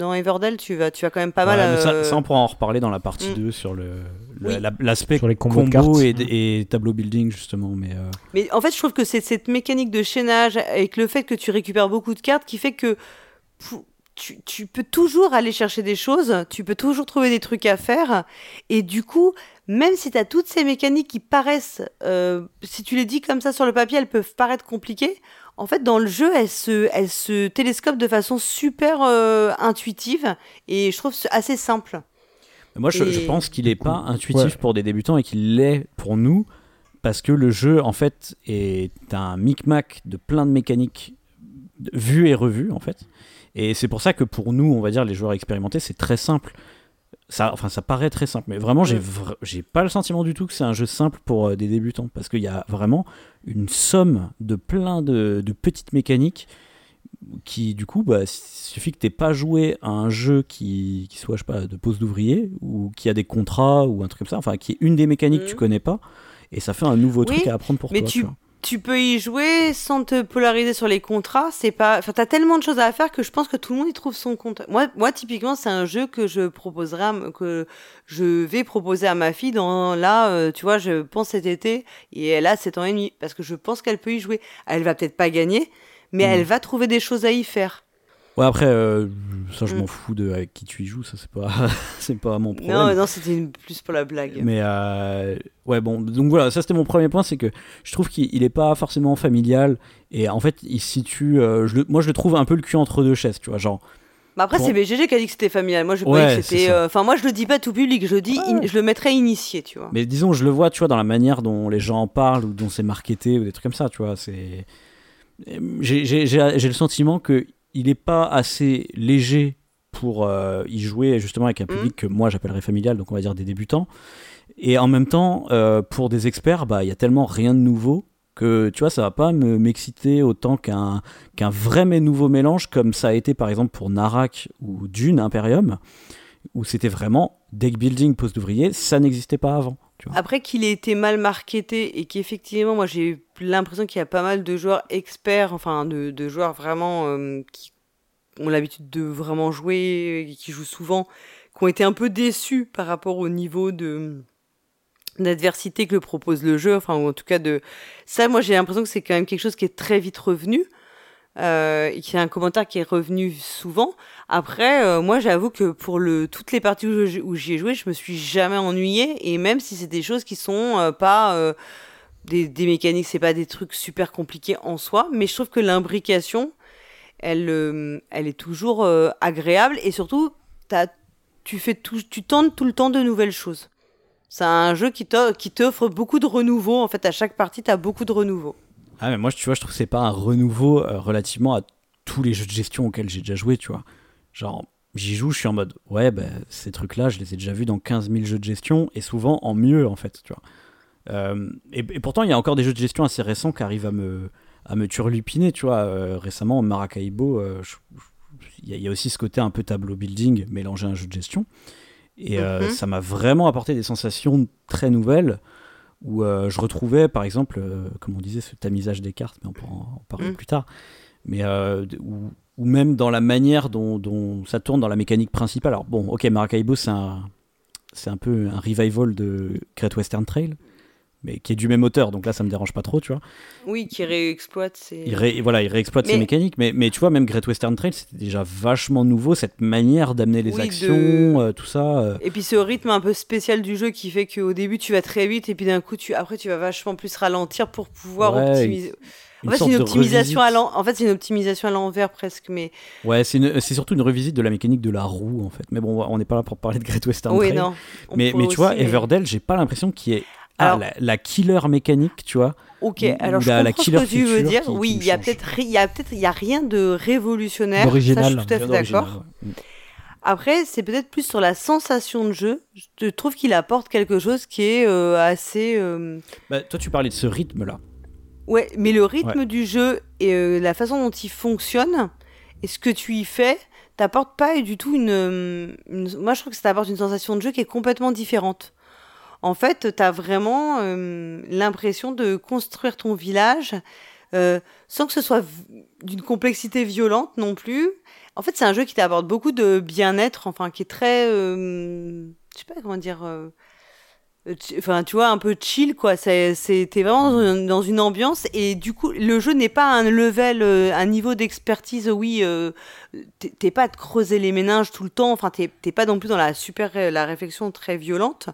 Dans Everdell, tu vas, tu vas quand même pas Ouais, mal. ça, euh, ça, on pourra en reparler dans la partie Mm. 2 sur le, le- Oui. la- l'aspect Sur les combos de combo et, et tableau building, justement. Mais euh, Mais en fait, je trouve que c'est cette mécanique de chaînage avec le fait que tu récupères beaucoup de cartes qui fait que tu peux toujours aller chercher des choses, tu peux toujours trouver des trucs à faire. Et du coup, même si tu as toutes ces mécaniques qui paraissent, euh, si tu les dis comme ça sur le papier, elles peuvent paraître compliquées. En fait, dans le jeu, elles se, elles se télescopent de façon super euh, intuitive et je trouve assez simple. moi, je, Et- je pense qu'il est coup, pas intuitif ouais. pour des débutants et qu'il l'est pour nous parce que le jeu, en fait, est un micmac de plein de mécaniques vues et revues, en fait. Et c'est pour ça que pour nous, on va dire, les joueurs expérimentés, c'est très simple. Ça, enfin, ça paraît très simple, mais vraiment, j'ai Mm. j'ai pas le sentiment du tout que c'est un jeu simple pour euh, des débutants, parce qu'il y a vraiment une somme de plein de, de petites mécaniques qui, du coup, bah, suffit que t'aies pas joué à un jeu qui, qui soit, je sais pas, de pose d'ouvrier, ou qui a des contrats, ou un truc comme ça, enfin, qui est une des mécaniques que tu Mm. connais pas, et ça fait un nouveau Oui, truc à apprendre pour mais toi. tu-. Tu peux y jouer sans te polariser sur les contrats. C'est pas, enfin, t'as tellement de choses à faire que je pense que tout le monde y trouve son compte. Moi, moi, typiquement, c'est un jeu que je proposerai, à que je vais proposer à ma fille dans là, euh, tu vois, je pense cet été et elle a 7 ans et demi parce que je pense qu'elle peut y jouer. Elle va peut-être pas gagner, mais Mm. elle va trouver des choses à y faire. Ouais, après, euh, ça, je Mm. m'en fous de avec qui tu y joues, ça, c'est pas, [laughs] c'est pas mon problème. Non, non, c'était plus pour la blague. Mais euh, ouais, bon, donc voilà, ça c'était mon premier point, c'est que je trouve qu'il il est pas forcément familial et en fait il se situe, euh, je le- moi je le trouve un peu le cul entre deux chaises, tu vois, genre. Bah après, Bon. c'est BGG qui a dit que c'était familial. Moi, je Ouais, croyais que c'est c'était. ça. Enfin, moi, je le dis pas tout public. Je le dis, in- je le mettrais initié, tu vois. Mais disons, je le vois, tu vois, dans la manière dont les gens en parlent ou dont c'est marketé ou des trucs comme ça, tu vois, c'est. J'ai le sentiment que il est pas assez léger pour euh, y jouer justement avec un public que moi j'appellerais familial, donc on va dire des débutants. Et en même temps, euh, pour des experts, bah il y a tellement rien de nouveau que tu vois, ça va pas me m'exciter autant qu'un qu'un vrai mais nouveau mélange comme ça a été par exemple pour Narak ou Dune Imperium, où c'était vraiment deck building post ouvrier, ça n'existait pas avant. Tu vois. Après qu'il ait été mal marketé et qu'effectivement, moi j'ai eu l'impression qu'il y a pas mal de joueurs experts, enfin de, joueurs vraiment euh, qui ont l'habitude de vraiment jouer, qui jouent souvent, qui ont été un peu déçus par rapport au niveau de d'adversité que propose le jeu, enfin en tout cas de ça. Moi, j'ai l'impression que c'est quand même quelque chose qui est très vite revenu. Euh, et qui est un commentaire qui est revenu souvent. Après, euh, moi, j'avoue que pour le, toutes les parties où j'y ai joué, je me suis jamais ennuyé. Et même si c'est des choses qui sont pas des, des, mécaniques, c'est pas des trucs super compliqués en soi, mais je trouve que l'imbrication, elle, euh, elle est toujours euh, agréable et surtout, as, tu fais tout, tu tentes tout le temps de nouvelles choses. C'est un jeu qui t'offre beaucoup de renouveau. En fait, à chaque partie, tu as beaucoup de renouveau. Ah, mais moi, tu vois, je trouve que c'est pas un renouveau euh, relativement à tous les jeux de gestion auxquels j'ai déjà joué, tu vois. Genre, j'y joue, je suis en mode, ouais, bah, ces trucs-là, je les ai déjà vus dans 15 000 jeux de gestion, et souvent en mieux, en fait, tu vois. Euh, et, et, pourtant, il y a encore des jeux de gestion assez récents qui arrivent à me, à me turlupiner, tu vois. Euh, récemment, Maracaibo, il y, y, a aussi ce côté un peu tableau building mélangé à un jeu de gestion. Et mm -hmm. ça m'a vraiment apporté des sensations très nouvelles où euh, je retrouvais par exemple, euh, comme on disait, ce tamisage des cartes, mais on pourra en, parler mmh. plus tard, mais euh, ou, ou, même dans la manière dont, dont, ça tourne dans la mécanique principale. Alors bon, ok, Maracaibo c'est un, c'est un peu un revival de Great Western Trail, mais qui est du même auteur, donc là ça me dérange pas trop, tu vois. Oui, qui réexploite ses. Il ré, voilà, il réexploite mais... ses mécaniques, mais, mais tu vois, même Great Western Trail, c'était déjà vachement nouveau, cette manière d'amener les oui, actions, de... euh, tout ça. Euh... Et puis ce rythme un peu spécial du jeu qui fait qu'au début tu vas très vite, et puis d'un coup, tu... après tu vas vachement plus ralentir pour pouvoir ouais, optimiser. En fait, c'est une optimisation à en fait, c'est une optimisation à l'envers presque, mais. Ouais, c'est surtout une revisite de la mécanique de la roue en fait. Mais bon, on n'est pas là pour parler de Great Western Trail. Oui, non. Mais, mais tu vois, mais... Everdell, j'ai pas l'impression qu'il y ait alors, ah, la, la, killer mécanique, tu vois. Ok, alors je comprends ce que tu veux dire. Qui, oui, il y a peut-être, il y a peut-être, il y a rien de révolutionnaire. Original. Ça, je suis tout à fait d'accord. Ouais. Après, c'est peut-être plus sur la sensation de jeu. Je trouve qu'il apporte quelque chose qui est euh, assez. Euh... Bah, toi, tu parlais de ce rythme-là. Ouais, mais le rythme ouais. du jeu et euh, la façon dont il fonctionne et ce que tu y fais t'apporte pas du tout une, une. Moi, je trouve que ça t'apporte une sensation de jeu qui est complètement différente en fait, tu as vraiment euh, l'impression de construire ton village euh, sans que ce soit d'une complexité violente non plus. En fait, c'est un jeu qui t'apporte beaucoup de bien-être, enfin, qui est très. Euh, je sais pas comment dire. Euh, enfin, tu vois, un peu chill, quoi. T'es vraiment dans une, ambiance et du coup, le jeu n'est pas un level, un niveau d'expertise, oui. T'es pas à te creuser les méninges tout le temps, enfin, t'es pas non plus dans la super, la réflexion très violente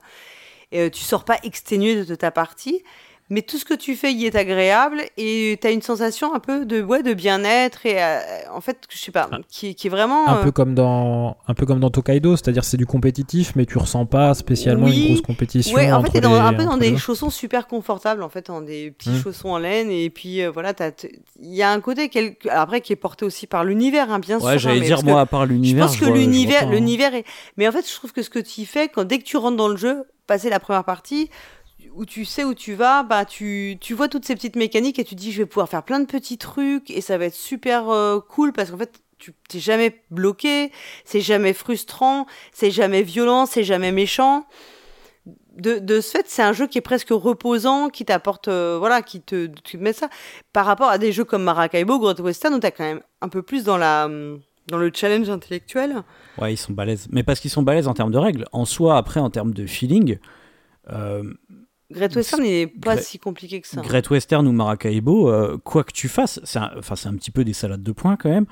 euh, tu sors pas exténué de ta partie mais tout ce que tu fais y est agréable et tu as une sensation un peu de ouais de bien-être et euh, en fait je sais pas qui, qui est vraiment un euh... peu comme dans un peu comme dans Tokaido c'est-à-dire c'est du compétitif mais tu ressens pas spécialement oui. une grosse compétition ouais en fait t'es un peu dans des chaussons super confortables en fait dans des petits mmh. chaussons en laine et puis euh, voilà il y a un côté après qui est porté aussi par l'univers hein, bien ouais, sûr j'allais hein, dire moi à part l'univers je pense que l'univers l'univers est mais en fait je trouve que ce que tu fais quand dès que tu rentres dans le jeu passer la première partie où tu sais où tu vas, bah tu, tu vois toutes ces petites mécaniques et tu te dis je vais pouvoir faire plein de petits trucs et ça va être super euh, cool parce qu'en fait tu t'es jamais bloqué, c'est jamais frustrant, c'est jamais violent, c'est jamais méchant. De, de ce fait, c'est un jeu qui est presque reposant, qui t'apporte, euh, voilà, qui te, te met ça. Par rapport à des jeux comme Maracaibo, Great Western, où t'as quand même un peu plus dans la, dans le challenge intellectuel. Ouais, ils sont balèzes. Mais parce qu'ils sont balèzes en termes de règles. En soi, après, en termes de feeling, euh, Great Western n'est pas si compliqué que ça. Great Western ou Maracaibo, euh, quoi que tu fasses, c'est un, un petit peu des salades de points quand même.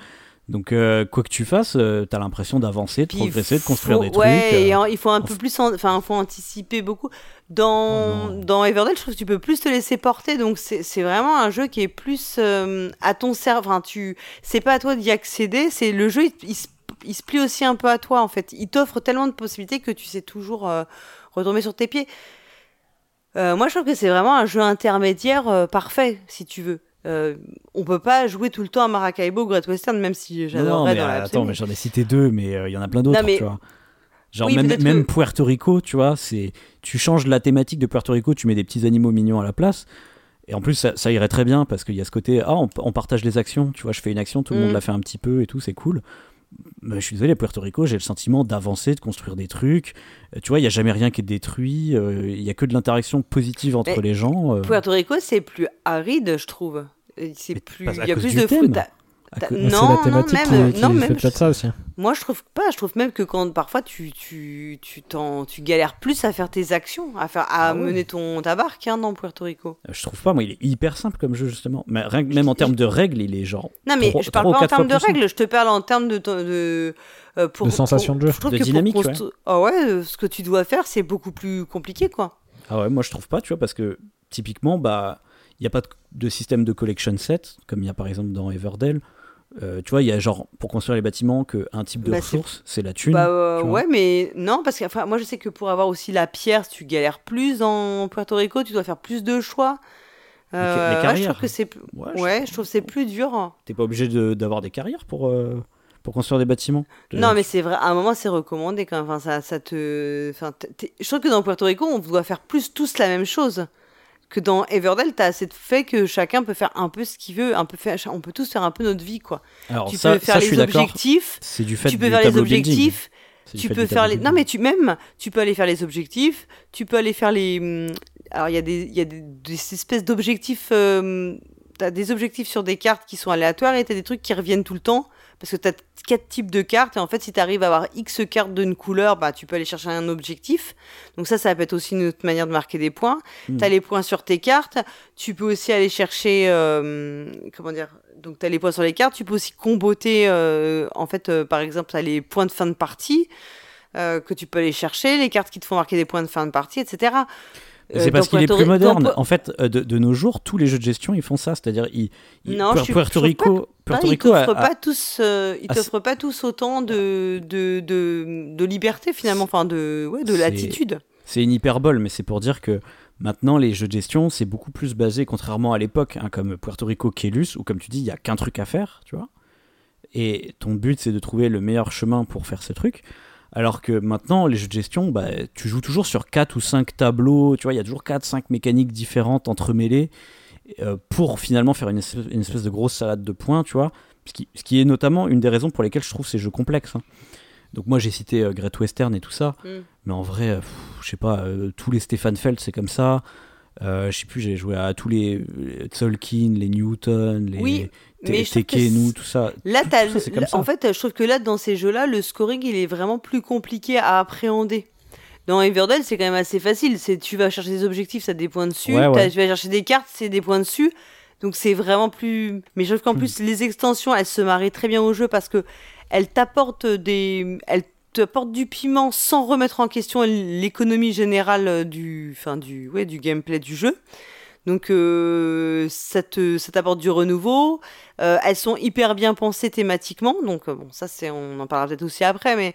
Donc, euh, quoi que tu fasses, euh, tu as l'impression d'avancer, de progresser, de construire des ouais, trucs. et il faut un peu plus, enfin, faut anticiper beaucoup. Dans, oh dans Everdell, je trouve que tu peux plus te laisser porter, donc c'est vraiment un jeu qui est plus euh, à ton cerveau. Enfin, tu, c'est pas à toi d'y accéder, c'est le jeu, il, il, il, se plie aussi un peu à toi en fait. Il t'offre tellement de possibilités que tu sais toujours retomber sur tes pieds. Euh, moi, je trouve que c'est vraiment un jeu intermédiaire euh, parfait, si tu veux. Euh, on peut pas jouer tout le temps à Maracaibo, Great Western, même si j'adorerais dans la Attends, mais j'en ai cité deux, mais il euh, y en a plein d'autres, mais... tu vois. Genre oui, même, même que... Puerto Rico, tu vois, c'est tu changes la thématique de Puerto Rico, tu mets des petits animaux mignons à la place. Et en plus, ça, ça irait très bien parce qu'il y a ce côté, ah, on, on, partage les actions, tu vois, je fais une action, tout le mm. monde la fait un petit peu et tout, c'est cool. Bah, je suis désolé, à Puerto Rico, j'ai le sentiment d'avancer, de construire des trucs. Euh, tu vois, il n'y a jamais rien qui est détruit. euh, Il y a que de l'interaction positive entre Mais les gens. euh, Puerto Rico, c'est plus aride, je trouve. C'est plus. Il y a plus de foot. Co- Non, non, la thématique même- qui, qui non, fait même- peut-être ça aussi. Moi, je trouve pas. Je trouve même que quand parfois tu tu tu t'en tu galères plus à faire tes actions, à faire à Ah mener ton ta barque hein, dans Puerto Rico. Je trouve pas, moi, il est hyper simple comme jeu, justement. Mais rien même en termes de règles, il est genre. Non, mais je parle pas en termes de règles. Je te parle en termes de de euh, pour De sensation pour- de jeu. Je trouve De que pour dynamique, ouais. Ah ouais, euh, ce que tu dois faire, c'est beaucoup plus compliqué, quoi. Ah ouais, moi je trouve pas, tu vois, parce que typiquement, bah, il n'y a pas de, de système de collection set, comme il y a par exemple dans Everdell. Euh, tu vois, il y a genre, pour construire les bâtiments, qu'un type de Bah, ressource, c'est la thune. Bah euh, ouais, mais non, parce que enfin, moi je sais que pour avoir aussi la pierre, tu galères plus en Puerto Rico, tu dois faire plus de choix. Euh, les ouais, je trouve que c'est plus- Ouais, je- ouais, je trouve c'est plus dur. T'es pas obligé de- d'avoir des carrières pour, euh, pour construire des bâtiments. De- Non, mais c'est vrai, à un moment c'est recommandé quand même. Enfin, ça, ça te. Enfin, je trouve que dans Puerto Rico, on doit faire plus tous la même chose. Que dans Everdell, t'as assez de fait que chacun peut faire un peu ce qu'il veut, un peu faire, on peut tous faire un peu notre vie, quoi. Alors tu ça, peux faire ça, les objectifs, C'est du fait tu peux faire les objectifs, tu peux faire les. Non, mais tu même, tu peux aller faire les objectifs. Tu peux aller faire les. hum, Alors il y a des, y a des, des espèces d'objectifs. Euh... T'as des objectifs sur des cartes qui sont aléatoires et t'as des trucs qui reviennent tout le temps parce que t'as quatre types de cartes et en fait si t'arrives à avoir X cartes d'une couleur, bah tu peux aller chercher un objectif. Donc ça, ça peut être aussi une autre manière de marquer des points. Hmm. T'as les points sur tes cartes. Tu peux aussi aller chercher, euh, comment dire. Donc t'as les points sur les cartes. Tu peux aussi comboter. euh, en fait, euh, par exemple, t'as les points de fin de partie euh, que tu peux aller chercher, les cartes qui te font marquer des points de fin de partie, etc. Euh, C'est parce qu'il est Puerto plus moderne. En fait, euh, de, de nos jours, tous les jeux de gestion, ils font ça. C'est-à-dire, ils, ils- Non, je Puerto je trouve Rico, Ah, Puerto ils Rico a- t'offrent a- pas tous, euh, ils t'offrent pas tous autant de de, de, de liberté finalement, enfin de ouais, de latitude. C'est une hyperbole, mais c'est pour dire que maintenant, les jeux de gestion, c'est beaucoup plus basé, contrairement à l'époque, hein, comme Puerto Rico, Kélus, où comme tu dis, il y a qu'un truc à faire, tu vois. Et ton but, c'est de trouver le meilleur chemin pour faire ce truc. Alors que maintenant, les jeux de gestion, bah, tu joues toujours sur 4 ou 5 tableaux, tu vois, il y a toujours 4-5 mécaniques différentes entremêlées euh, pour finalement faire une espèce, une espèce de grosse salade de points, tu vois. Ce qui, ce qui est notamment une des raisons pour lesquelles je trouve ces jeux complexes. hein. Donc moi j'ai cité euh, Great Western et tout ça, Mm. mais en vrai, je sais pas, euh, tous les Stefan Feld c'est comme ça. Euh, je sais plus, j'ai joué à tous les, les Tolkien, les Newton, les Oui, mais je tout ça. Là, Tout- t'as- tout ça, c'est comme là, ça. en fait, je trouve que là, dans ces jeux-là, le scoring, il est vraiment plus compliqué à appréhender. Dans Everdell, c'est quand même assez facile. C'est tu vas chercher des objectifs, ça a des points dessus. Ouais, ouais. T'as- Tu vas chercher des cartes, c'est des points dessus. Donc c'est vraiment plus. Mais je trouve Hmm. qu'en plus, les extensions, elles se marient très bien au jeu parce que elles t'apportent des, elles t'apportent du piment sans remettre en question l'économie générale euh, du, enfin du, ouais, du gameplay du jeu. Donc euh, ça te, ça t'apporte du renouveau. Euh, elles sont hyper bien pensées thématiquement. Donc euh, bon, ça c'est, on en parlera peut-être aussi après, mais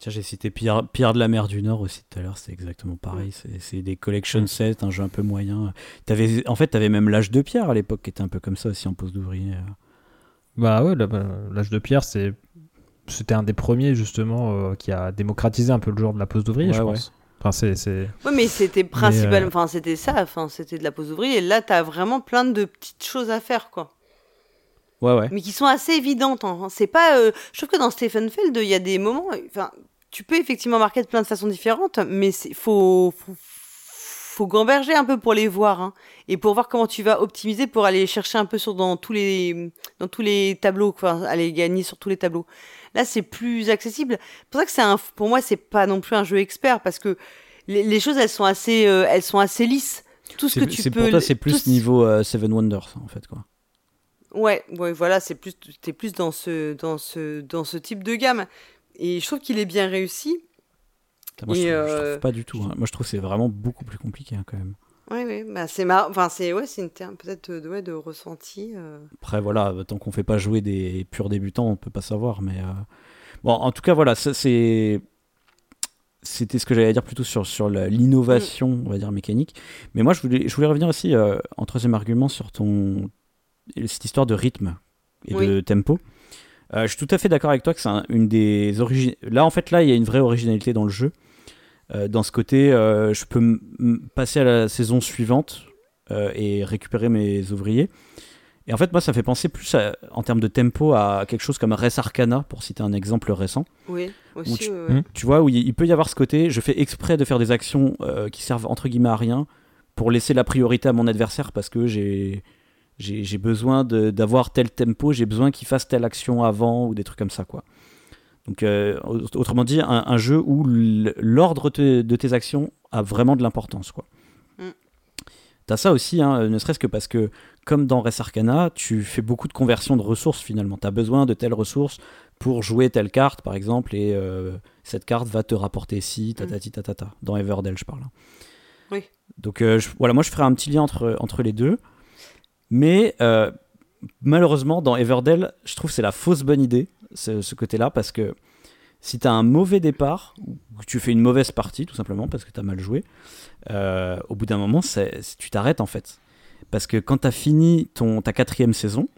Tiens, j'ai cité Pierre, Pierre de la mer du Nord aussi tout à l'heure, c'est exactement pareil. C'est- C'est des collection sets, un jeu un peu moyen. Avais, en fait, t'avais même l'âge de pierre à l'époque qui était un peu comme ça aussi en pose d'ouvrier. Bah ouais, l'âge de pierre, c'est c'était un des premiers justement euh, qui a démocratisé un peu le genre de la pose d'ouvrier, Ouais, je ouais. pense. Enfin, c'est, c'est... Ouais, mais c'était principalement, euh, enfin c'était ça, enfin c'était de la pose ouvrier. Et là, t'as vraiment plein de petites choses à faire, quoi. Ouais, ouais. Mais qui sont assez évidentes. hein. C'est pas, euh, je trouve que dans Stephenfeld, il y a des moments, enfin, tu peux effectivement marquer de plein de façons différentes, mais c'est faut, faut, faut gamberger un peu pour les voir, hein, et pour voir comment tu vas optimiser pour aller chercher un peu sur dans tous les, dans tous les tableaux, quoi, aller gagner sur tous les tableaux. Là, c'est plus accessible. Pour ça que c'est un, pour moi, c'est pas non plus un jeu expert parce que les, les choses, elles sont assez, euh, elles sont assez lisses. Tout ce que tu c'est peux. pour toi, c'est plus niveau euh, Seven Wonders en fait quoi. Ouais, ouais, voilà, c'est plus, t'es plus dans ce, dans ce, dans ce type de gamme. Et je trouve qu'il est bien réussi. Moi, je, Et, trouve, je euh, trouve pas du tout. hein. Moi, je trouve que c'est vraiment beaucoup plus compliqué hein, quand même. Ouais, ouais, bah c'est marrant. Enfin, c'est, ouais, une terme peut-être de, ouais, de ressenti. euh. Après, voilà, tant qu'on fait pas jouer des purs débutants, on peut pas savoir. Mais euh, bon, en tout cas, voilà, c'est c'était ce que j'allais dire plutôt sur, sur l'innovation, on va dire mécanique. Mais moi, je voulais, je voulais revenir aussi euh, en troisième argument sur ton cette histoire de rythme et de tempo. Euh, je suis tout à fait d'accord avec toi que c'est un- une des origines. Là, en fait, là, il y a une vraie originalité dans le jeu. Euh, dans ce côté, euh, je peux passer à la saison suivante euh, et récupérer mes ouvriers. Et en fait, moi, ça fait penser plus en termes de tempo à quelque chose comme Res Arcana, pour citer un exemple récent. Oui, aussi. tu, ouais. tu, vois, où il peut y avoir ce côté, je fais exprès de faire des actions euh, qui servent entre guillemets à rien pour laisser la priorité à mon adversaire parce que j'ai j'ai besoin d'avoir tel tempo, j'ai besoin qu'il fasse telle action avant ou des trucs comme ça, quoi. Donc, euh, autrement dit, un, jeu où l'ordre de tes actions a vraiment de l'importance, quoi. Mm. T'as ça aussi, hein, ne serait-ce que parce que comme dans Res Arcana, tu fais beaucoup de conversion de ressources finalement. Tu as besoin de telles ressources pour jouer telle carte, par exemple, et euh, cette carte va te rapporter ci, tatati mm. tatata. Dans Everdell, je parle. Hein. Oui. Donc euh, voilà, moi je ferai un petit lien entre, entre les deux. Mais euh, malheureusement, dans Everdell, je trouve que c'est la fausse bonne idée, ce, ce côté-là, parce que si tu as un mauvais départ, ou que tu fais une mauvaise partie, tout simplement, parce que tu as mal joué, au bout d'un moment, tu t'arrêtes en fait. Parce que quand tu as fini ton, ta quatrième saison,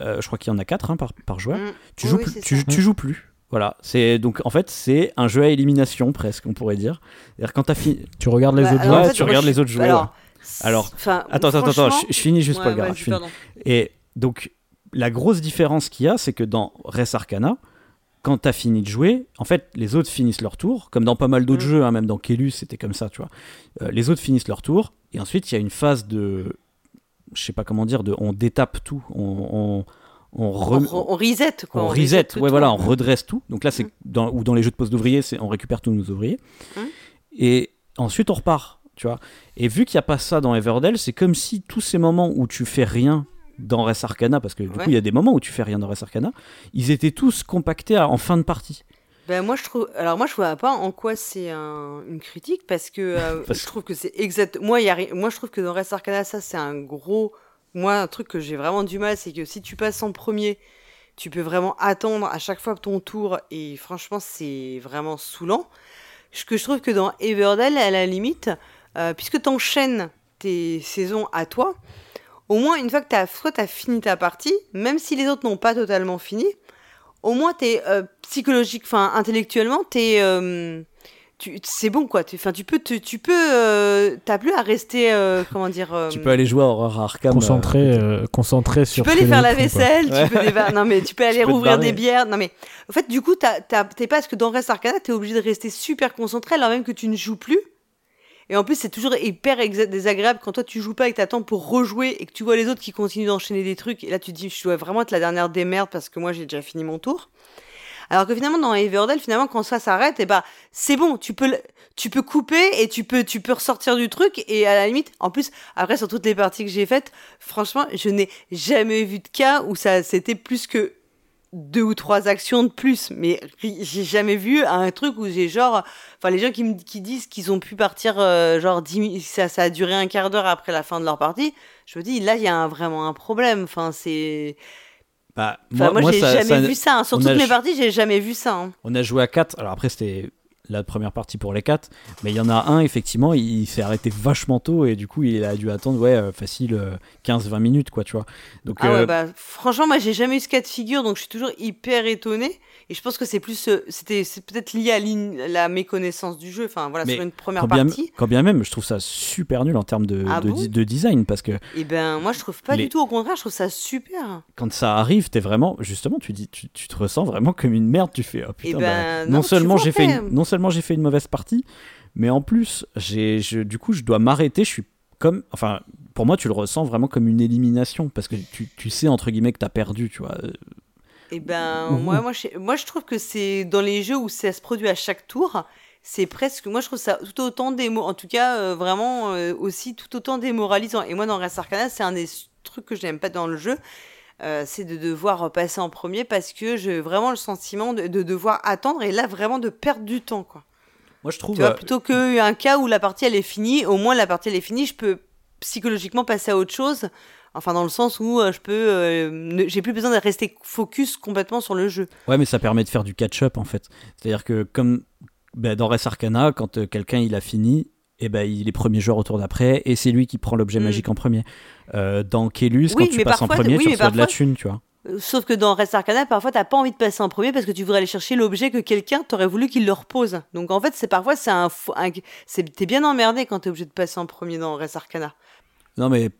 euh, je crois qu'il y en a quatre hein, par, par, joueur, mm. tu, joues plus, tu, joues plus. Voilà, c'est donc en fait c'est un jeu à élimination presque, on pourrait dire. C'est-à-dire quand t'as fini, tu regardes les bah, autres joueurs, tu regardes les autres joueurs. Alors, attends, attends, attends, je, finis juste pas le gars. Et donc la grosse différence qu'il y a, c'est que dans Res Arcana, quand t'as fini de jouer, en fait, les autres finissent leur tour, comme dans pas mal d'autres mm. jeux, hein, même dans Kelus, c'était comme ça, tu vois. Euh, les autres finissent leur tour, et ensuite, il y a une phase de je sais pas comment dire, de, on détape tout, on, on, on, reset quoi. On, reset, ouais, voilà, on redresse tout. Donc là, c'est mmh. dans, ou dans les jeux de poste d'ouvriers, c'est on récupère tous nos ouvriers. Mmh. Et ensuite, on repart, tu vois. Et vu qu'il n'y a pas ça dans Everdell, c'est comme si tous ces moments où tu fais rien dans Res Arcana, parce que du coup, il y a des moments où tu fais rien dans Res Arcana, ils étaient tous compactés en fin de partie. Ben moi je trouve alors moi je vois pas en quoi c'est une critique parce que euh, [laughs] je trouve que c'est exact moi y a... moi je trouve que dans Rest Arcana ça c'est un gros moi un truc que j'ai vraiment du mal c'est que si tu passes en premier tu peux vraiment attendre à chaque fois ton tour et franchement c'est vraiment saoulant. Ce que je trouve que dans Everdell à la limite euh, puisque tu enchaînes tes saisons à toi au moins une fois que tu as soit as fini ta partie même si les autres n'ont pas totalement fini au moins t'es euh, psychologique, enfin intellectuellement, t'es euh, c'est bon quoi. Enfin, tu peux, tu, tu peux, euh, t'as plus à rester, euh, comment dire. tu peux aller jouer à Horror Arkham. Concentré, concentré sur. Tu peux aller faire la vaisselle. Tu peux non mais tu peux [laughs] aller rouvrir des bières. Non mais en fait, du coup, t'es pas parce que dans Rest Arcana, t'es obligé de rester super concentré alors même que tu ne joues plus. Et en plus, c'est toujours hyper désagréable quand toi tu joues pas et que t'attends pour rejouer et que tu vois les autres qui continuent d'enchaîner des trucs. Et là, tu te dis, je dois vraiment être la dernière des merdes parce que moi j'ai déjà fini mon tour. Alors que finalement, dans Everdell, finalement, quand ça s'arrête, et eh bah, c'est bon, tu peux, tu peux couper et tu peux, tu peux ressortir du truc. Et à la limite, en plus, après, sur toutes les parties que j'ai faites, franchement, je n'ai jamais vu de cas où ça, c'était plus que deux ou trois actions de plus, mais j'ai jamais vu un truc où j'ai genre, enfin les gens qui me qui disent qu'ils ont pu partir euh, genre 10 ça, ça a duré un quart d'heure après la fin de leur partie, je me dis là il y a vraiment un problème, enfin c'est bah, moi, moi, j'ai jamais vu ça, hein. sur toutes mes parties j'ai jamais vu ça. Hein. On a joué à 4, alors après c'était la première partie pour les 4. Mais il y en a un, effectivement, il, s'est arrêté vachement tôt et du coup, il a dû attendre, ouais, euh, facile 15-20 euh, minutes, quoi, tu vois. Donc, ah ouais, euh, bah, franchement, moi, j'ai jamais eu ce cas de figure, donc je suis toujours hyper étonné. Et je pense que c'est plus, c'était, c'est peut-être lié à la méconnaissance du jeu. Enfin, voilà, sur une première quand partie. Bien, quand bien même, je trouve ça super nul en termes de, ah de, design parce que. Eh ben, moi, je trouve pas du tout. Au contraire, je trouve ça super. Quand ça arrive, t'es vraiment, justement, tu dis, tu, te ressens vraiment comme une merde. Tu fais, oh eh putain, ben, bah, non, seulement j'ai fait, une, non seulement j'ai fait une mauvaise partie, mais en plus, j'ai, du coup, je dois m'arrêter. Je suis comme, enfin, pour moi, tu le ressens vraiment comme une élimination parce que tu, tu sais entre guillemets que t'as perdu, tu vois. Eh ben, moi, moi, je, moi, je trouve que c'est dans les jeux où ça se produit à chaque tour, c'est presque, moi, je trouve ça tout autant démo, en tout cas, euh, vraiment euh, aussi tout autant démoralisant. Et moi, dans Res Arcana, c'est un des trucs que je n'aime pas dans le jeu. Euh, c'est de devoir passer en premier parce que j'ai vraiment le sentiment de, devoir attendre et là vraiment de perdre du temps quoi. Moi je trouve tu vois, plutôt qu'un cas où la partie elle est finie, au moins la partie elle est finie, je peux psychologiquement passer à autre chose Enfin, dans le sens où euh, je peux, euh, j'ai plus besoin de rester focus complètement sur le jeu. Ouais, mais ça permet de faire du catch-up en fait. C'est-à-dire que comme bah, dans Res Arcana, quand euh, quelqu'un il a fini, et ben il est premier joueur au tour d'après et c'est lui qui prend l'objet mm. magique en premier. dans Kelus, quand tu passes en premier, tu reçois de la thune, tu vois. Sauf que dans Res Arcana, parfois, t'as pas envie de passer en premier parce que tu voudrais aller chercher l'objet que quelqu'un t'aurait voulu qu'il le repose. Donc en fait, c'est parfois, c'est un, un t'es bien emmerdé quand t'es obligé de passer en premier dans Res Arcana. Non mais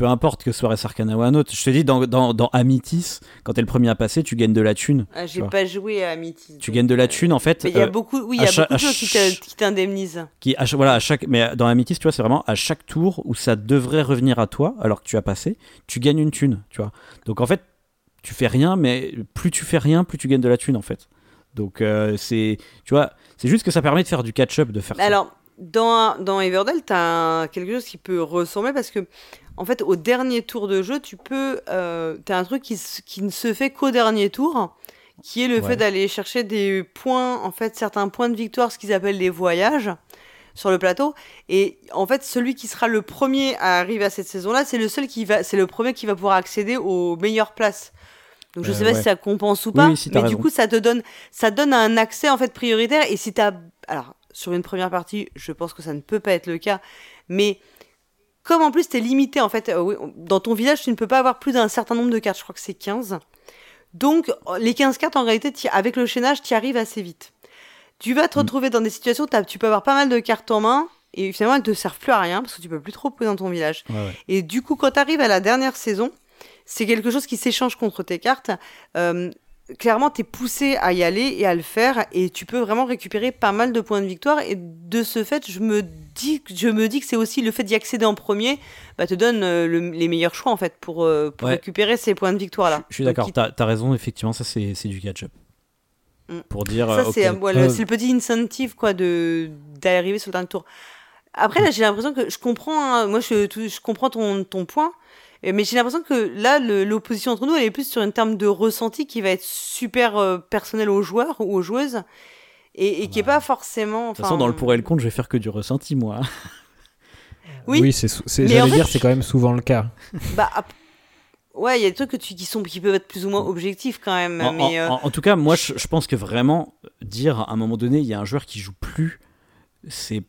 peu importe que ce soit Res Arcana ou un autre. Je te dis, dans, dans, dans Amitis, quand t'es le premier à passer, tu gagnes de la thune. Ah, J'ai pas joué à Amitis. Tu gagnes de la thune, en fait. Mais il y a euh, beaucoup, oui, il y a beaucoup de à choses qui t'indemnisent. qui à voilà à chaque mais dans Amitis tu vois c'est vraiment à chaque tour où ça devrait revenir à toi alors que tu as passé tu gagnes une thune tu vois donc en fait tu fais rien mais plus tu fais rien plus tu gagnes de la thune en fait donc euh, c'est tu vois c'est juste que ça permet de faire du catch-up de faire ça. Dans, dans Everdell, tu as quelque chose qui peut ressembler parce que, en fait, au dernier tour de jeu, tu peux. Euh, tu as un truc qui, qui ne se fait qu'au dernier tour, qui est le Ouais. fait d'aller chercher des points, en fait, certains points de victoire, ce qu'ils appellent les voyages sur le plateau et en fait celui qui sera le premier à arriver à cette saison là c'est le seul qui va c'est le premier qui va pouvoir accéder aux meilleures places donc je Euh, sais pas ouais. si ça compense ou pas oui, si, t'as mais du coup ça te donne ça donne un accès en fait prioritaire et si t'as alors sur une première partie je pense que ça ne peut pas être le cas mais comme en plus t'es limité en fait euh, oui, dans ton village tu ne peux pas avoir plus d'un certain nombre de cartes je crois que c'est 15 donc les 15 cartes en réalité avec le chaînage tu arrives assez vite tu vas te Mm. retrouver dans des situations où tu peux avoir pas mal de cartes en main et finalement elles te servent plus à rien parce que tu peux plus trop poser dans ton village Ouais, ouais. et du coup, quand tu arrives à la dernière saison, c'est quelque chose qui s'échange contre tes cartes. Euh, clairement, tu es poussé à y aller et à le faire, et tu peux vraiment récupérer pas mal de points de victoire. Et de ce fait, je me dis, je me dis que c'est aussi le fait d'y accéder en premier, bah, te donne euh, le- les meilleurs choix en fait pour, euh, pour Ouais. récupérer ces points de victoire là. je suis d'accord il- t'as as raison effectivement ça c'est du catch-up Mm. pour dire Ça, euh, c'est euh, ouais, le, petit incentive quoi d'arriver sur le dernier tour. Après, là, j'ai l'impression que je comprends. hein, moi, je comprends ton, ton point. Mais j'ai l'impression que là, l'opposition entre nous, elle est plus sur une terme de ressenti qui va être super euh, personnel aux joueurs ou aux joueuses. Et, et qui est Bah, pas forcément. de toute façon dans le pour et le contre je vais faire que du ressenti moi [laughs] Oui, c'est, sou- c'est- j'allais en fait, dire, c'est quand même souvent le cas. [laughs] bah. Ouais, il y a des trucs que tu, qui, sont, qui peuvent être plus ou moins objectifs quand même. En, mais, en- euh, en- en tout cas, moi, je, je pense que vraiment, dire à un moment donné, il y a un joueur qui joue plus, c'est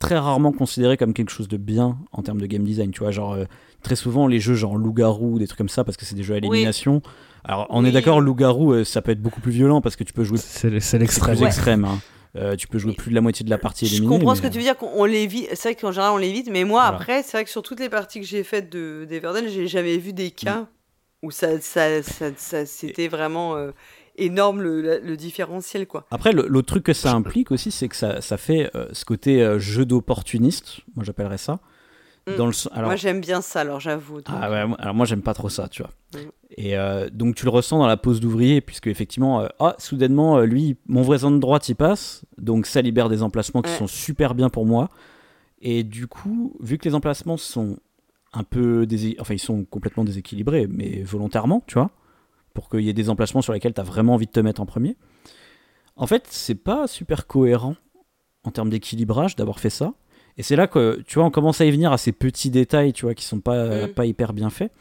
très rarement considéré comme quelque chose de bien en termes de game design. Tu vois, genre, euh, très souvent, les jeux genre loup-garou, des trucs comme ça, parce que c'est des jeux à élimination. Alors, on Oui. est d'accord, loup-garou, euh, ça peut être beaucoup plus violent parce que tu peux jouer C'est, l'extrême. plus Ouais. extrême. hein. Euh, tu peux jouer Mais plus de la moitié de la partie Je éliminée. comprends ce que tu veux dire, qu'on on l'évite. C'est vrai qu'en général on l'évite, mais moi Voilà. après, c'est vrai que sur toutes les parties que j'ai faites de d'Everdell, j'ai jamais vu des Mm. cas où ça, ça, ça, ça- c'était vraiment euh, énorme le, différentiel quoi. Après, le- l'autre truc que ça implique aussi, c'est que ça, ça fait euh, ce côté euh, jeu d'opportuniste, moi j'appellerais ça. Mm. Dans le, s- alors, Moi j'aime bien ça, alors j'avoue. Ah ouais, moi- alors moi j'aime pas trop ça, tu vois. Mm. Et euh, donc tu le ressens dans la pose d'ouvrier, puisque effectivement, euh, ah, soudainement, euh, lui, mon voisin de droite y passe, donc ça libère des emplacements qui Ouais. sont super bien pour moi. Et du coup, vu que les emplacements sont un peu, désé- enfin ils sont complètement déséquilibrés, mais volontairement, tu vois, pour qu'il y ait des emplacements sur lesquels tu as vraiment envie de te mettre en premier. En fait, c'est pas super cohérent en termes d'équilibrage d'avoir fait ça. Et c'est là que, tu vois, on commence à y venir à ces petits détails, tu vois, qui sont pas, Mm. pas hyper bien faits.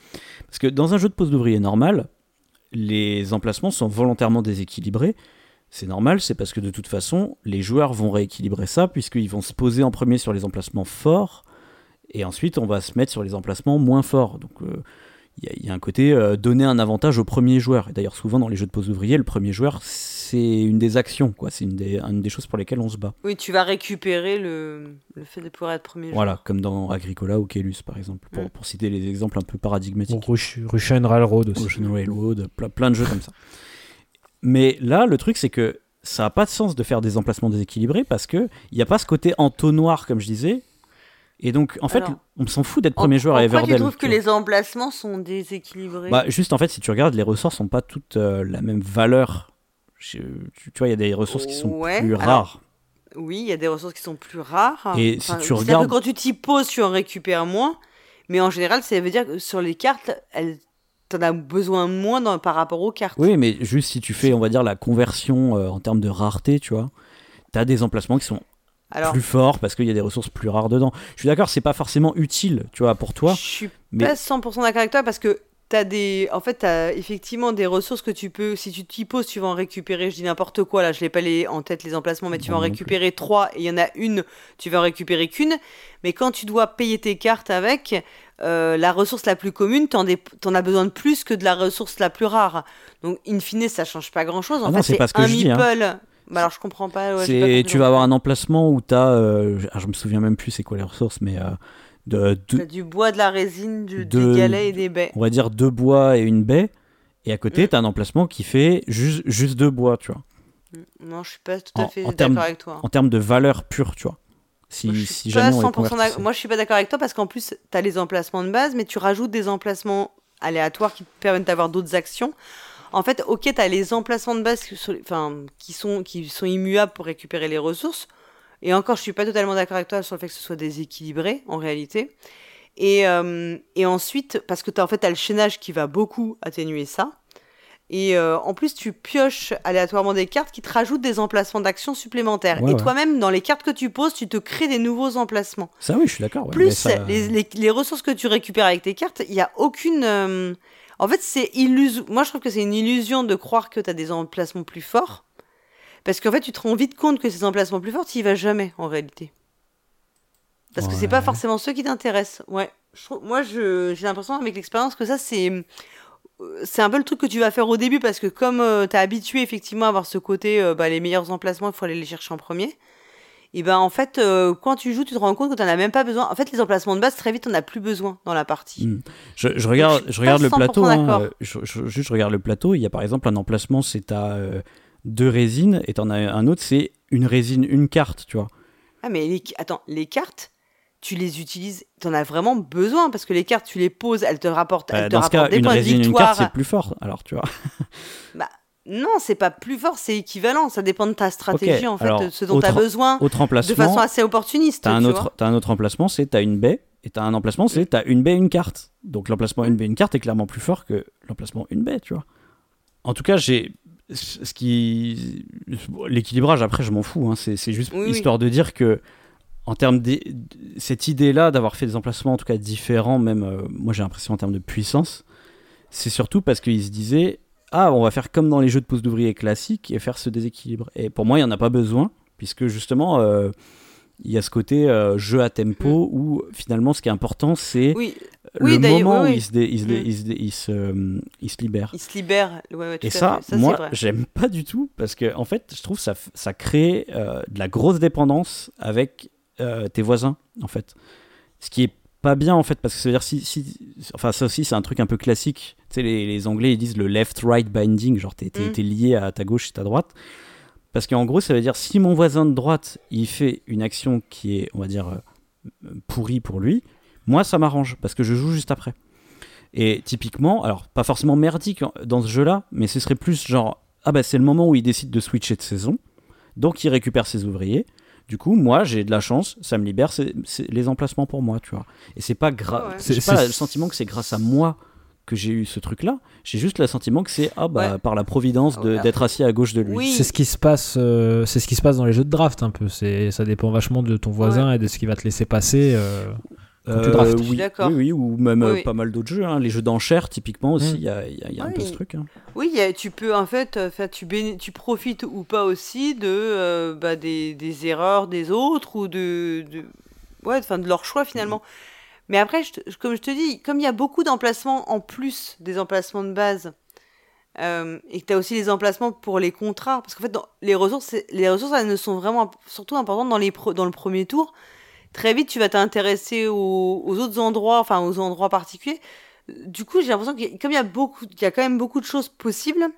Parce que dans un jeu de pose d'ouvrier normal, les emplacements sont volontairement déséquilibrés. C'est normal, c'est parce que de toute façon, les joueurs vont rééquilibrer ça, puisqu'ils vont se poser en premier sur les emplacements forts, et ensuite on va se mettre sur les emplacements moins forts. Donc euh, il y, a- il y a un côté euh, donner un avantage au premier joueur. Et d'ailleurs, souvent dans les jeux de pose d'ouvrier, le premier joueur, c'est une des actions, quoi. C'est une des, une des choses pour lesquelles on se bat. Oui, tu vas récupérer le, le fait de pouvoir être premier. joueur. Voilà, comme dans Agricola ou Kelus, par exemple, pour, Mm. pour citer les exemples un peu paradigmatiques. Rush- Russian Railroad aussi. Ocean Railroad, plein, plein de jeux comme ça. Mais là, le truc, c'est que ça n'a pas de sens de faire des emplacements déséquilibrés parce qu'il n'y a pas ce côté entonnoir, comme je disais. Et donc, en fait, Alors, on s'en fout d'être premier joueur à Everdell. tu trouves que les emplacements sont déséquilibrés Bah, juste, en fait, si tu regardes, les ressorts sont pas toutes euh, la même valeur. Je- tu, tu vois, il y a des ressources qui sont Ouais, plus alors, rares. Oui, il y a des ressources qui sont plus rares. Et si tu c'est-à-dire regardes- que quand tu t'y poses, tu en récupères moins. Mais en général, ça veut dire que sur les cartes, elles... t'en as besoin moins dans- par rapport aux cartes. Oui, mais juste si tu fais, on va dire, la conversion euh, en termes de rareté, tu vois, tu as des emplacements qui sont Alors, plus forts parce qu'il y a des ressources plus rares dedans. Je suis d'accord, c'est pas forcément utile, tu vois, pour toi. je suis mais- pas 100% d'accord avec toi parce que t'as des, en fait, t'as effectivement des ressources que tu peux, si tu t'y poses, tu vas en récupérer. Je dis n'importe quoi là, je l'ai pas les, en tête les emplacements, mais tu vas en récupérer trois et il y en a une, tu vas en récupérer qu'une. Mais quand tu dois payer tes cartes avec, euh, la ressource la plus commune, t'en, dé- as besoin de plus que de la ressource la plus rare. Donc, in fine, ça change pas grand chose. En Ah non, fait, c'est c'est pas ce que un je dis, hein. Bah alors je comprends pas. ouais, c'est tu vas avoir un emplacement où tu as je me souviens même plus c'est quoi les ressources mais euh, de, du bois, de la résine, du, de- des galets et des baies. on va dire deux bois et une baie et à côté Mm. tu as un emplacement qui fait juste juste deux bois tu vois Mm. Non, je suis pas tout En- à fait d'accord avec toi. en termes de valeur pure tu vois si, Moi, je suis si pas jamais on les 100% convertissait. d'accord- Moi, je suis pas d'accord avec toi parce qu'en plus, tu as les emplacements de base, mais tu rajoutes des emplacements aléatoires qui te permettent d'avoir d'autres actions. En fait, ok, tu as les emplacements de base qui sont, enfin, qui, sont, qui sont immuables pour récupérer les ressources. Et encore, je suis pas totalement d'accord avec toi sur le fait que ce soit déséquilibré, en réalité. Et, euh, et ensuite, parce que tu as, en fait, t'as le chaînage qui va beaucoup atténuer ça. Et euh, en plus, tu pioches aléatoirement des cartes qui te rajoutent des emplacements d'action supplémentaires. Ouais, et ouais. toi-même, dans les cartes que tu poses, tu te crées des nouveaux emplacements. ça oui je suis d'accord ouais, Plus ça- les, les- les ressources que tu récupères avec tes cartes, il n'y a aucune. euh, En fait, c'est illusion. Moi, je trouve que c'est une illusion de croire que tu as des emplacements plus forts. Parce qu'en fait, tu te rends vite compte que ces emplacements plus forts, tu y vas jamais, en réalité. Parce que c'est pas Ouais. forcément ceux qui t'intéressent. Ouais. Je trouve- moi, je- j'ai l'impression avec l'expérience que ça, c'est. euh, C'est un peu le truc que tu vas faire au début parce que comme tu t'es habitué effectivement à avoir ce côté, euh, bah, les meilleurs emplacements, il faut aller les chercher en premier. Et ben en fait, euh, quand tu joues, tu te rends compte que tu n'en as même pas besoin. En fait, les emplacements de base, très vite, on as plus besoin dans la partie. Je, je regarde, je je regarde le plateau. 100% hein, je, juste, je regarde le plateau. Il y a par exemple un emplacement, c'est à euh, deux résines, et t'en as un autre, c'est une résine, une carte, tu vois. Ah, mais les... attends, les cartes, tu les utilises, tu en as vraiment besoin parce que les cartes, tu les poses, elles te rapportent, elles te dans ce cas, rapportent des une points de résine, une victoire. carte, c'est plus fort. Alors, tu vois. Non, c'est pas plus fort, c'est équivalent. Ça dépend de ta stratégie, en fait, alors, de ce dont tu as besoin, Autre de emplacement. façon assez opportuniste. T'as un tu t'as un autre emplacement, c'est t'as une baie, et t'as un emplacement, c'est t'as une baie, une carte. Donc l'emplacement une baie, une carte est clairement plus fort que l'emplacement une baie, tu vois. En tout cas, j'ai ce qui l'équilibrage. Après, je m'en fous. hein, c'est juste Oui, oui. histoire de dire que en termes de cette idée-là d'avoir fait des emplacements en tout cas différents, même euh, moi j'ai l'impression en termes de puissance, c'est surtout parce qu'ils se disaient ah on va faire comme dans les jeux de pouces d'ouvrier classiques et faire ce déséquilibre. Et pour moi, il y en a pas besoin puisque justement euh, il y a ce côté euh, jeu à tempo où finalement ce qui est important c'est Oui, le Oui, moment oui, où il se, dé- il se, dé- Mm. il se, dé- il se, euh, il se libère. il se libère. Ouais, ouais, tout Et ça, ça moi, j'aime pas du tout parce que, en fait, je trouve ça, ça crée euh, de la grosse dépendance avec tes voisins, en fait. Ce qui est pas bien, en fait, parce que ça veut dire si. si enfin, ça aussi, c'est un truc un peu classique. Tu sais, les, les Anglais, ils disent le left-right binding, genre t'es t'es- Mm. t'es lié à ta gauche et ta droite. Parce qu'en gros, ça veut dire si mon voisin de droite, il fait une action qui est, on va dire, euh, pourrie pour lui, moi, ça m'arrange parce que je joue juste après. Et typiquement, alors pas forcément merdique en- dans ce jeu-là, mais ce serait plus genre ah bah c'est le moment où il décide de switcher de saison, donc il récupère ses ouvriers. Du coup, moi j'ai de la chance, ça me libère ses- les emplacements pour moi, tu vois. Et c'est pas grave, Ouais, ouais. j'ai C'est- pas c'est- le sentiment que c'est grâce à moi que j'ai eu ce truc-là. J'ai juste le sentiment que c'est ah bah Ouais. par la providence de- Ouais. d'être assis à gauche de lui. Oui. C'est ce qui se passe, euh, c'est ce qui se passe dans les jeux de draft un peu. C'est, ça dépend vachement de ton voisin et de ce qu'il va te laisser passer. euh. Quand tu draftes. Je suis oui, d'accord. oui, oui, ou même Oui, euh, oui. pas mal d'autres jeux. hein. Les jeux d'enchères, typiquement aussi, Mm. il y a, il y a- il y a un peu ce truc. hein. Oui, il y a- tu peux en fait, euh, tu, béné- tu profites ou pas aussi de euh, bah, des, des erreurs des autres ou de, de ouais, enfin de leur choix finalement. Mais après, je comme je te dis, comme il y a beaucoup d'emplacements en plus des emplacements de base, euh, et que tu as aussi les emplacements pour les contrats, parce qu'en fait, les ressources, les ressources, elles ne sont vraiment surtout importantes dans, les pro- dans le premier tour. Très vite, tu vas t'intéresser aux, aux autres endroits, enfin aux endroits particuliers. Du coup, j'ai l'impression que comme il y a beaucoup, y a quand même beaucoup de choses possibles,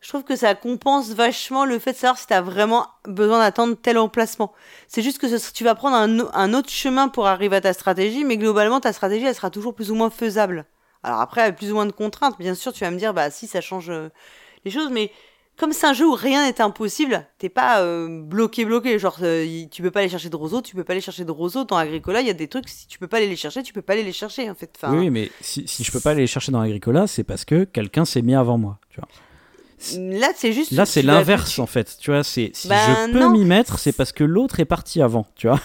je trouve que ça compense vachement le fait de savoir si tu as vraiment besoin d'attendre tel emplacement. C'est juste que tu vas prendre un, autre chemin pour arriver à ta stratégie, mais globalement, ta stratégie, elle sera toujours plus ou moins faisable. Alors après, avec plus ou moins de contraintes, bien sûr, tu vas me dire, bah si, ça change euh, les choses, mais comme c'est un jeu où rien n'est impossible, t'es pas euh, bloqué, bloqué. Genre, euh, tu peux pas aller chercher de roseaux, tu peux pas aller chercher de roseaux. Dans Agricola, il y a des trucs, si tu peux pas aller les chercher, tu peux pas aller les chercher, en fait. Oui, mais si, si je peux pas aller les chercher dans Agricola, c'est parce que quelqu'un s'est mis avant moi. Tu vois. Là, c'est juste. Là, c'est l'inverse en fait. Tu vois, c'est si Ben, je peux m'y mettre, c'est parce que l'autre est parti avant. Tu vois.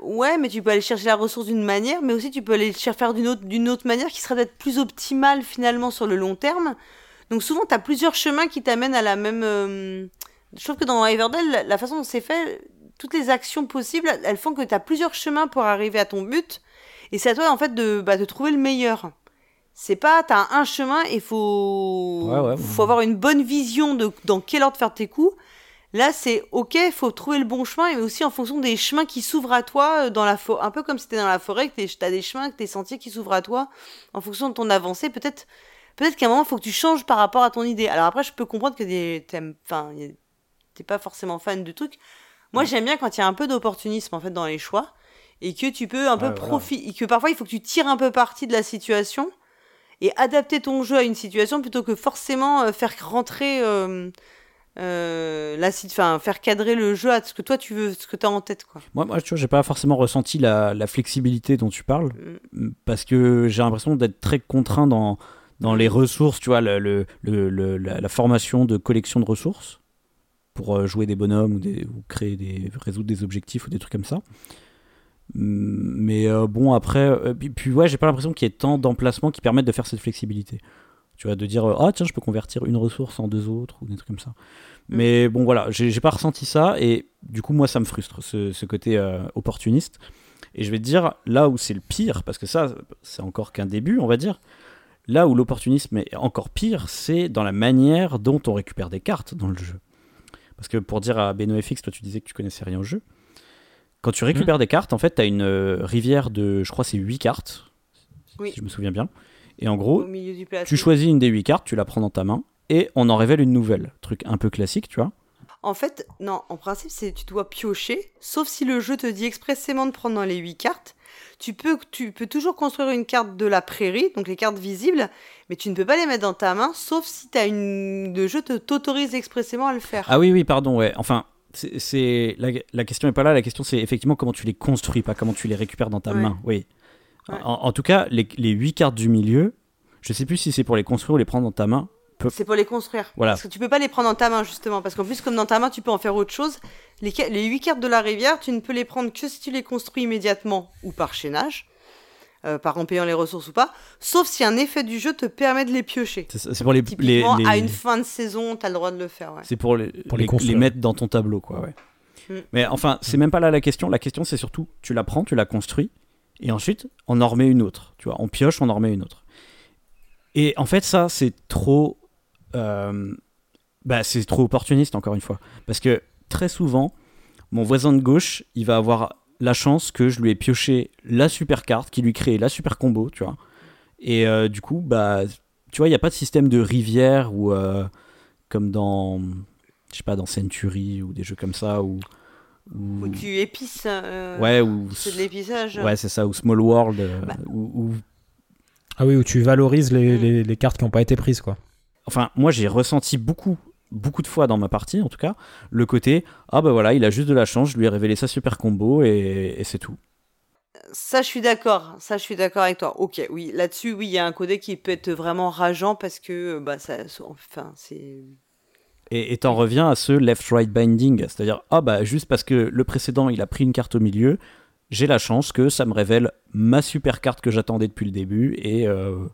Ouais, mais tu peux aller chercher la ressource d'une manière, mais aussi tu peux aller faire d'une autre, d'une autre manière qui serait d'être plus optimale finalement sur le long terme. Donc souvent, tu as plusieurs chemins qui t'amènent à la même... euh, Je trouve que dans Riverdale, la, la façon dont c'est fait, toutes les actions possibles, elles font que tu as plusieurs chemins pour arriver à ton but. Et c'est à toi en fait de, bah, de trouver le meilleur. C'est pas, t'as un chemin et faut, Ouais, ouais. faut avoir une bonne vision de dans quel ordre faire tes coups. Là, c'est ok, faut trouver le bon chemin, mais aussi en fonction des chemins qui s'ouvrent à toi euh, dans la forêt. Un peu comme si t'es dans la forêt, que tu as des chemins, que des sentiers qui s'ouvrent à toi en fonction de ton avancée. Peut-être peut-être qu'à un moment, il faut que tu changes par rapport à ton idée. Alors après, je peux comprendre que t'es pas forcément fan de trucs. Moi, j'aime bien quand il y a un peu d'opportunisme en fait dans les choix et que tu peux un peu profiter, que parfois il faut que tu tires un peu parti de la situation et adapter ton jeu à une situation plutôt que forcément euh, faire rentrer euh, euh, la enfin faire cadrer le jeu à ce que toi tu veux, ce que tu as en tête quoi. Moi, moi tu vois, j'ai pas forcément ressenti la, la, flexibilité dont tu parles mm. parce que j'ai l'impression d'être très contraint dans dans les ressources, tu vois, le, le, le, la, formation de collection de ressources pour euh, jouer des bonhommes ou, des, ou créer des résoudre des objectifs ou des trucs comme ça. Mais euh, bon, après, euh, puis, ouais, j'ai pas l'impression qu'il y ait tant d'emplacements qui permettent de faire cette flexibilité. Tu vois, de dire, ah oh, tiens, je peux convertir une ressource en deux autres, ou des trucs comme ça. Mm. Mais bon, voilà, j'ai pas ressenti ça, et du coup, moi, ça me frustre, ce, ce côté opportuniste. Et je vais te dire, là où c'est le pire, parce que ça, c'est encore qu'un début, on va dire, là où l'opportunisme est encore pire, c'est dans la manière dont on récupère des cartes dans le jeu. Parce que pour dire à BenoFX, toi tu disais que tu connaissais rien au jeu. Quand tu récupères mmh. des cartes, en fait, tu as une euh, rivière de, je crois, c'est 8 cartes. Si je me souviens bien. Et en gros, tu choisis une des 8 cartes, tu la prends dans ta main, et on en révèle une nouvelle. Truc un peu classique, tu vois. En fait, non, en principe, c'est tu dois piocher, sauf si le jeu te dit expressément de prendre dans les 8 cartes. Tu peux, tu peux toujours construire une carte de la prairie, donc les cartes visibles, mais tu ne peux pas les mettre dans ta main, sauf si as une... le jeu t'autorise expressément à le faire. Ah oui, oui, pardon, ouais. Enfin, c'est la, la, question n'est pas là. La question, c'est effectivement comment tu les construis, pas comment tu les récupères dans ta main. Oui. En, tout cas, les, les 8 cartes du milieu, je sais plus si c'est pour les construire ou les prendre dans ta main. C'est pour les construire. Voilà. Parce que tu peux pas les prendre dans ta main, justement. Parce qu'en plus, comme dans ta main, tu peux en faire autre chose. Les, les 8 cartes de la rivière, tu ne peux les prendre que si tu les construis immédiatement ou par chaînage. Euh, par en payant les ressources ou pas, sauf si un effet du jeu te permet de les piocher. C'est pour les, Typiquement, à une fin de saison, tu as le droit de le faire. C'est pour, les, pour les, les, mettre dans ton tableau, quoi. Ouais. Mm. Mais enfin, c'est même pas là la question. La question, c'est surtout, tu la prends, tu la construis, et ensuite, on en remet une autre. Tu vois, on pioche, on en remet une autre. Et en fait, ça, c'est trop euh, bah, c'est trop opportuniste, encore une fois. Parce que très souvent, mon voisin de gauche, il va avoir la chance que je lui ai pioché la super carte qui lui crée la super combo, tu vois. Et euh, du coup, bah, tu vois, il n'y a pas de système de rivière ou euh, comme dans, je sais pas, dans Century ou des jeux comme ça où. Où, tu épices. ouais, ou. C'est de l'épissage. Ouais, c'est ça, ou Small World. Bah. Ah oui, où tu valorises les, mm. les, les cartes qui n'ont pas été prises, quoi enfin, moi j'ai ressenti beaucoup, beaucoup de fois dans ma partie en tout cas, le côté ah bah voilà, il a juste de la chance, je lui ai révélé sa super combo et, c'est tout. Ça, je suis d'accord. Ça, je suis d'accord avec toi. Ok, oui, là-dessus, oui, il y a un codé qui peut être vraiment rageant parce que, bah, ça, enfin, c'est. Et t'en reviens à ce left-right binding, c'est-à-dire, ah bah, juste parce que le précédent, il a pris une carte au milieu, j'ai la chance que ça me révèle ma super carte que j'attendais depuis le début et euh,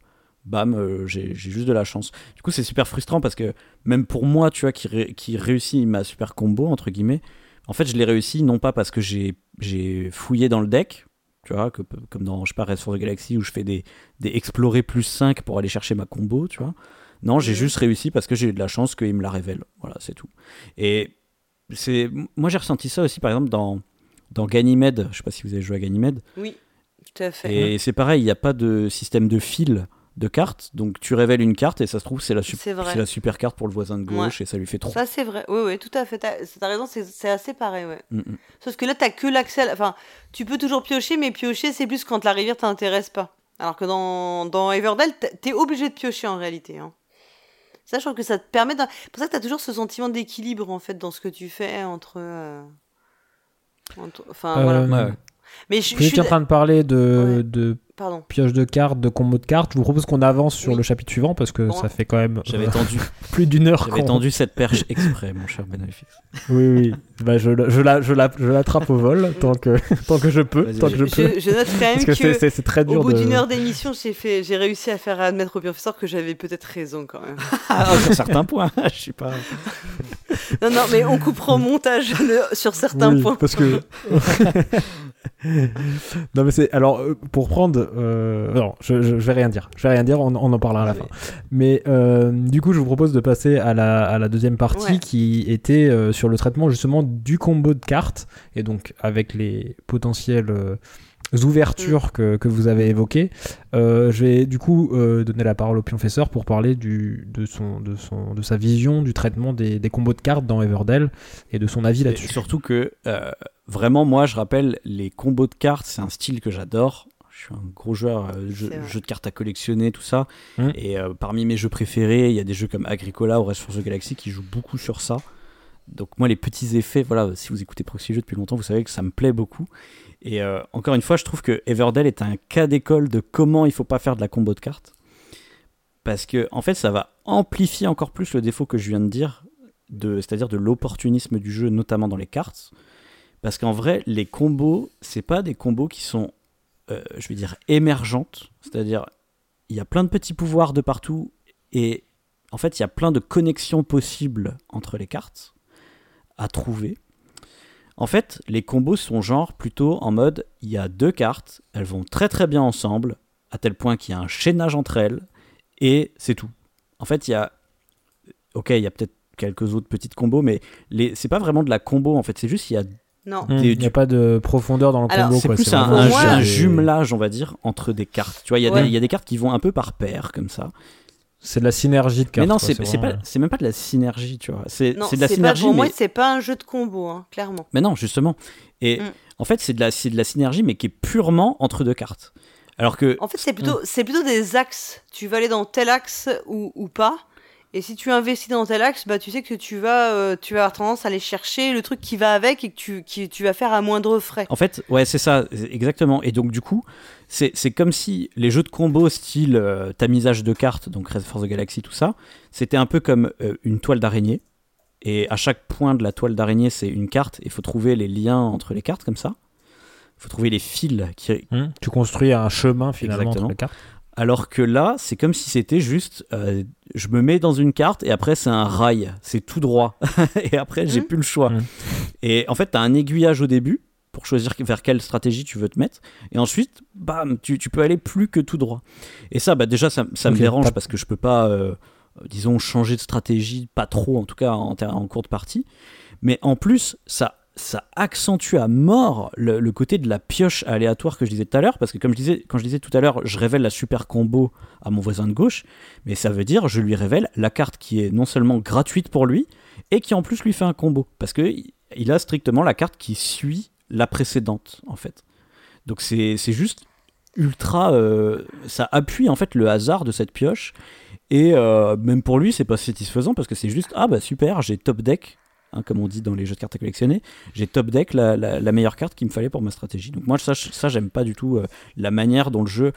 bam, euh, j'ai juste de la chance. Du coup, c'est super frustrant parce que même pour moi, tu vois, qui, qui réussit ma super combo, entre guillemets, en fait, je l'ai réussi non pas parce que j'ai fouillé dans le deck, tu vois, que, comme dans, je sais pas, Red for the Galaxy où je fais des, des explorer plus 5 pour aller chercher ma combo, tu vois. Non, j'ai juste réussi parce que j'ai eu de la chance qu'il me la révèle. Voilà, c'est tout. Et c'est moi j'ai ressenti ça aussi par exemple dans dans Ganymede, je sais pas si vous avez joué à Ganymede. Oui, tout à fait. Et c'est pareil, il n'y a pas de système de fil de cartes. Donc tu révèles une carte et ça se trouve c'est la, la super carte pour le voisin de gauche et ça lui fait trop. Ça c'est vrai, oui, oui, tout à fait. T'as as raison, c'est assez pareil, ouais. Mm, mm. Sauf que là t'as que l'accès, enfin tu peux toujours piocher, mais piocher c'est plus quand la rivière t'intéresse pas. Alors que dans, dans Everdell, t'es obligé de piocher en réalité. Hein. Ça, je trouve que ça te permet. C'est pour ça que t'as toujours ce sentiment d'équilibre en fait dans ce que tu fais entre. Euh, enfin, euh, voilà. Mais je, suis en train de parler de, de pioche de cartes, de combo de cartes. Je vous propose qu'on avance sur le chapitre suivant parce que ça fait quand même J'avais euh, tendu [laughs] plus d'une heure. J'avais tendu cette perche [laughs] exprès, mon cher Benefix. Oui, oui. Bah, je, je, la, je, la, je l'attrape au vol tant que, [laughs] tant que je peux. Tant que je, peux. je, note quand même que, c'est, c'est, très dur au bout d'une heure d'émission, j'ai, fait, j'ai réussi à faire admettre au professeur que j'avais peut-être raison quand même. ah, sur certains points, je suis pas. non, non, mais on coupera au montage sur certains points. Parce que. non mais c'est alors euh, pour prendre euh, non je, je, vais rien dire je vais rien dire on, en parlera à la fin mais euh, du coup je vous propose de passer à la, à la deuxième partie qui était sur le traitement justement du combo de cartes et donc avec les potentiels ouvertures mm. que, que, vous avez évoquées. Euh, je vais du coup euh, donner la parole au professeur pour parler du, de, son, de, son, de sa vision du traitement des, des combos de cartes dans Everdell et de son avis là-dessus. Surtout que euh, vraiment, moi je rappelle, les combos de cartes, c'est un style que j'adore. Je suis un gros joueur, jeu, de cartes à collectionner, tout ça. Mm. Et parmi mes jeux préférés, il y a des jeux comme Agricola ou Rest for the Galaxy qui jouent beaucoup sur ça. Donc moi les petits effets, voilà, si vous écoutez Proxy Jeux depuis longtemps, vous savez que ça me plaît beaucoup. Et euh, encore une fois, je trouve que Everdell est un cas d'école de comment il faut pas faire de la combo de cartes. Parce que, en fait, ça va amplifier encore plus le défaut que je viens de dire, de, c'est-à-dire de l'opportunisme du jeu, notamment dans les cartes. Parce qu'en vrai, les combos, c'est pas des combos qui sont, euh, je vais dire, émergentes. C'est-à-dire, il y a plein de petits pouvoirs de partout et en fait, il y a plein de connexions possibles entre les cartes à trouver. En fait, les combos sont genre plutôt en mode il y a deux cartes, elles vont très très bien ensemble, à tel point qu'il y a un chaînage entre elles, et c'est tout. En fait, il y a. Ok, il y a peut-être quelques autres petites combos, mais les... c'est pas vraiment de la combo en fait, c'est juste il y a. Non. Il n'y a pas de profondeur dans le combo. C'est plus un, jumelage, on va dire, entre des cartes. Tu vois, il y, y, a des cartes qui vont un peu par paire, comme ça. C'est de la synergie de cartes. Mais non, c'est c'est même pas de la synergie, tu vois. C'est de la synergie. pour moi, c'est pas un jeu de combo, hein, clairement. Mais non, justement. Et mm. en fait, c'est de, la, de la synergie, mais qui est purement entre deux cartes. Alors que. En fait, c'est plutôt, mm. c'est plutôt des axes. Tu vas aller dans tel axe ou, ou pas. Et si tu investis dans tel axe, bah, tu sais que tu vas, euh, tu vas avoir tendance à aller chercher le truc qui va avec et que tu, qui, tu vas faire à moindre frais. En fait, ouais, c'est ça, exactement. Et donc, du coup, c'est comme si les jeux de combo style euh, tamisage de cartes, donc Red Force the Galaxy, tout ça, c'était un peu comme euh, une toile d'araignée. Et à chaque point de la toile d'araignée, c'est une carte. Il faut trouver les liens entre les cartes comme ça. Il faut trouver les fils qui. Mmh. tu construis un chemin finalement entre les cartes. Alors que là, c'est comme si c'était juste, euh, je me mets dans une carte et après c'est un rail, c'est tout droit. [laughs] et après, j'ai mmh. plus le choix. Mmh. Et en fait, tu as un aiguillage au début pour choisir vers quelle stratégie tu veux te mettre. Et ensuite, bam, tu, peux aller plus que tout droit. Et ça, bah, déjà, ça, me dérange parce que je peux pas, euh, disons, changer de stratégie, pas trop en tout cas en, en cours de partie. Mais en plus, ça ça accentue à mort le, côté de la pioche aléatoire que je disais tout à l'heure, parce que comme je disais, quand je disais tout à l'heure, je révèle la super combo à mon voisin de gauche, mais ça veut dire je lui révèle la carte qui est non seulement gratuite pour lui, et qui en plus lui fait un combo, parce que il a strictement la carte qui suit la précédente, en fait. Donc c'est juste ultra... Euh, ça appuie en fait le hasard de cette pioche, et euh, même pour lui, c'est pas satisfaisant, parce que c'est juste, ah bah super, j'ai top deck Hein, comme on dit dans les jeux de cartes à collectionner. J'ai top deck la, meilleure carte qu'il me fallait pour ma stratégie. Donc moi ça, ça j'aime pas du tout euh, la manière dont le jeu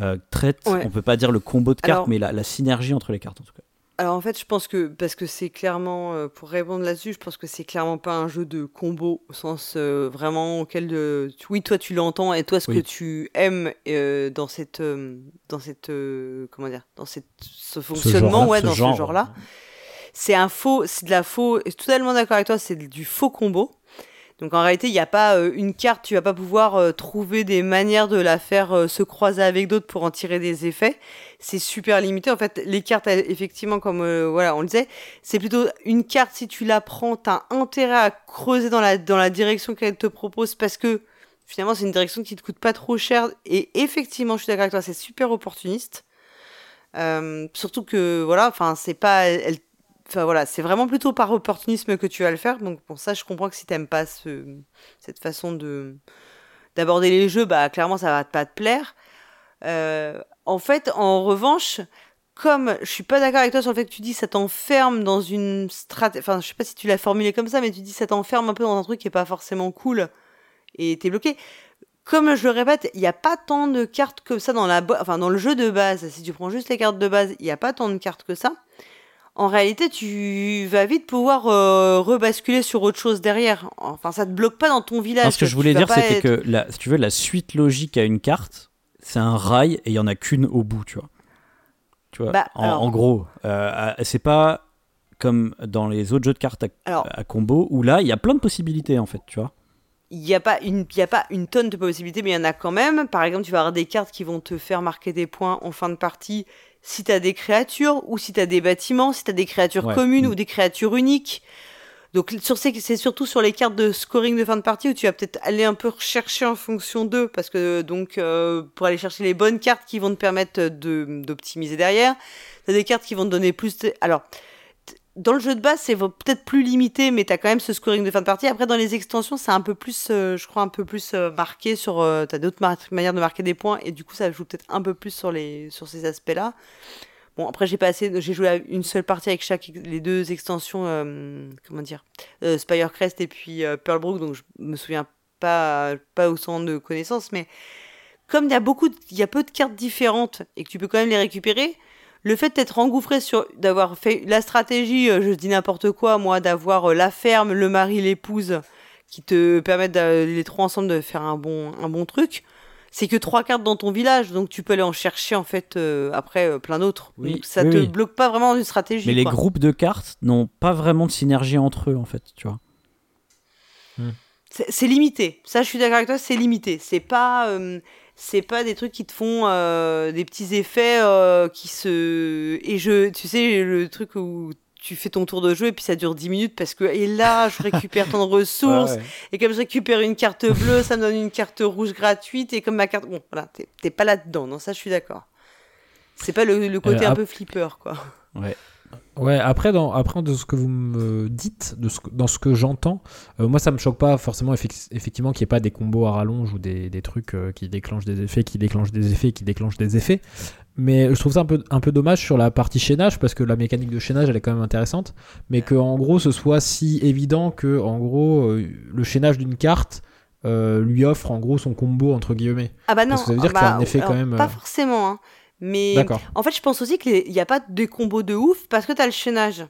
euh, traite, on peut pas dire le combo de cartes, mais la, synergie entre les cartes en tout cas. Alors en fait, je pense que parce que c'est clairement euh, pour répondre là-dessus, je pense que c'est clairement pas un jeu de combo au sens vraiment auquel de oui toi tu l'entends et toi ce que tu aimes dans cette dans cette comment dire dans cette ce fonctionnement ouais dans ce genre là c'est un faux, c'est de la faux, je suis totalement d'accord avec toi, c'est du faux combo. Donc en réalité, il n'y a pas euh, une carte, tu vas pas pouvoir euh, trouver des manières de la faire euh, se croiser avec d'autres pour en tirer des effets. C'est super limité. En fait, les cartes, effectivement, comme voilà, on le disait, c'est plutôt une carte, si tu la prends, tu as intérêt à creuser dans la, dans la direction qu'elle te propose parce que finalement, c'est une direction qui te coûte pas trop cher. Et effectivement, je suis d'accord avec toi, c'est super opportuniste. surtout que, voilà, enfin, c'est pas, Enfin voilà, c'est vraiment plutôt par opportunisme que tu vas le faire. Donc pour ça, je comprends que si t'aimes pas ce, cette façon de d'aborder les jeux, bah clairement ça va pas te plaire. Euh, en fait, en revanche, comme je suis pas d'accord avec toi sur le fait que tu dis ça t'enferme dans une stratégie, enfin je sais pas si tu l'as formulé comme ça, mais tu dis ça t'enferme un peu dans un truc qui est pas forcément cool et t'es bloqué. Comme je le répète, il n'y a pas tant de cartes que ça dans la, enfin dans le jeu de base. Si tu prends juste les cartes de base, il n'y a pas tant de cartes que ça en réalité, tu vas vite pouvoir euh, rebasculer sur autre chose derrière. Enfin, ça te bloque pas dans ton village. ce que je voulais dire, c'était que la, si tu veux, la suite logique à une carte, c'est un rail et il y en a qu'une au bout, tu vois. Tu vois, bah, en, gros, euh, c'est pas comme dans les autres jeux de cartes à, à combo où là, il y a plein de possibilités en fait, tu vois. il n'y a, pas une- il y a pas une tonne de possibilités, mais il y en a quand même. Par exemple, tu vas avoir des cartes qui vont te faire marquer des points en fin de partie si tu as des créatures, ou si tu as des bâtiments, si tu as des créatures Ouais. communes Mm. ou des créatures uniques. Donc sur ces- c'est surtout sur les cartes de scoring de fin de partie où tu vas peut-être aller un peu rechercher en fonction d'eux, parce que donc euh, pour aller chercher les bonnes cartes qui vont te permettre de d'optimiser derrière. T'as des cartes qui vont te donner plus. de- Alors dans le jeu de base, c'est peut-être plus limité, mais t'as quand même ce scoring de fin de partie. Après, dans les extensions, c'est un peu plus, euh, je crois, un peu plus euh, marqué sur. euh, t'as d'autres manières de marquer des points, et du coup, ça joue peut-être un peu plus sur les sur ces aspects-là. Bon, après, j'ai pas assez. J'ai joué à une seule partie avec chaque les deux extensions. euh, comment dire euh, Spirecrest et puis Pearlbrook, donc je me souviens pas pas au centre de connaissances, mais comme il y a beaucoup, il y a peu de cartes différentes et que tu peux quand même les récupérer, le fait d'être engouffré sur d'avoir fait la stratégie, euh, je dis n'importe quoi, moi, d'avoir euh, la ferme, le mari, l'épouse, qui te permettent les trois ensemble de faire un bon un bon truc. C'est que trois cartes dans ton village, donc tu peux aller en chercher en fait euh, après euh, plein d'autres. Oui, Donc ça oui, te oui. bloque pas vraiment dans une stratégie. Mais les groupes de cartes n'ont pas vraiment de synergie entre eux, en fait, tu vois. C'est c'est limité. Ça, je suis d'accord avec toi, c'est limité. C'est pas, euh, c'est pas des trucs qui te font euh, des petits effets euh, qui se. Et je, tu sais, le truc où tu fais ton tour de jeu et puis ça dure 10 minutes parce que et là je récupère tant [laughs] de ressources Ouais, ouais. et comme je récupère une carte bleue ça me donne une carte rouge gratuite et comme ma carte bon voilà t'es pas là dedans non ça je suis d'accord c'est pas le, le côté Euh, un peu flipper quoi Ouais, après, dans, après de ce que vous me dites, de ce dans ce que j'entends, euh, moi ça me choque pas forcément effec- effectivement qu'il n'y ait pas des combos à rallonge ou des, des trucs euh, qui déclenchent des effets, qui déclenchent des effets, qui déclenchent des effets. Mais je trouve ça un peu, un peu dommage sur la partie chaînage parce que la mécanique de chaînage elle est quand même intéressante. Mais que en gros ce soit si évident que en gros euh, le chaînage d'une carte lui offre en gros son combo entre guillemets. ah bah non Parce que ça veut dire ah qu'il y a un bah, effet quand même, pas forcément hein. Mais. En fait, je pense aussi qu'il n'y a pas de combos de ouf parce que tu as le chaînage.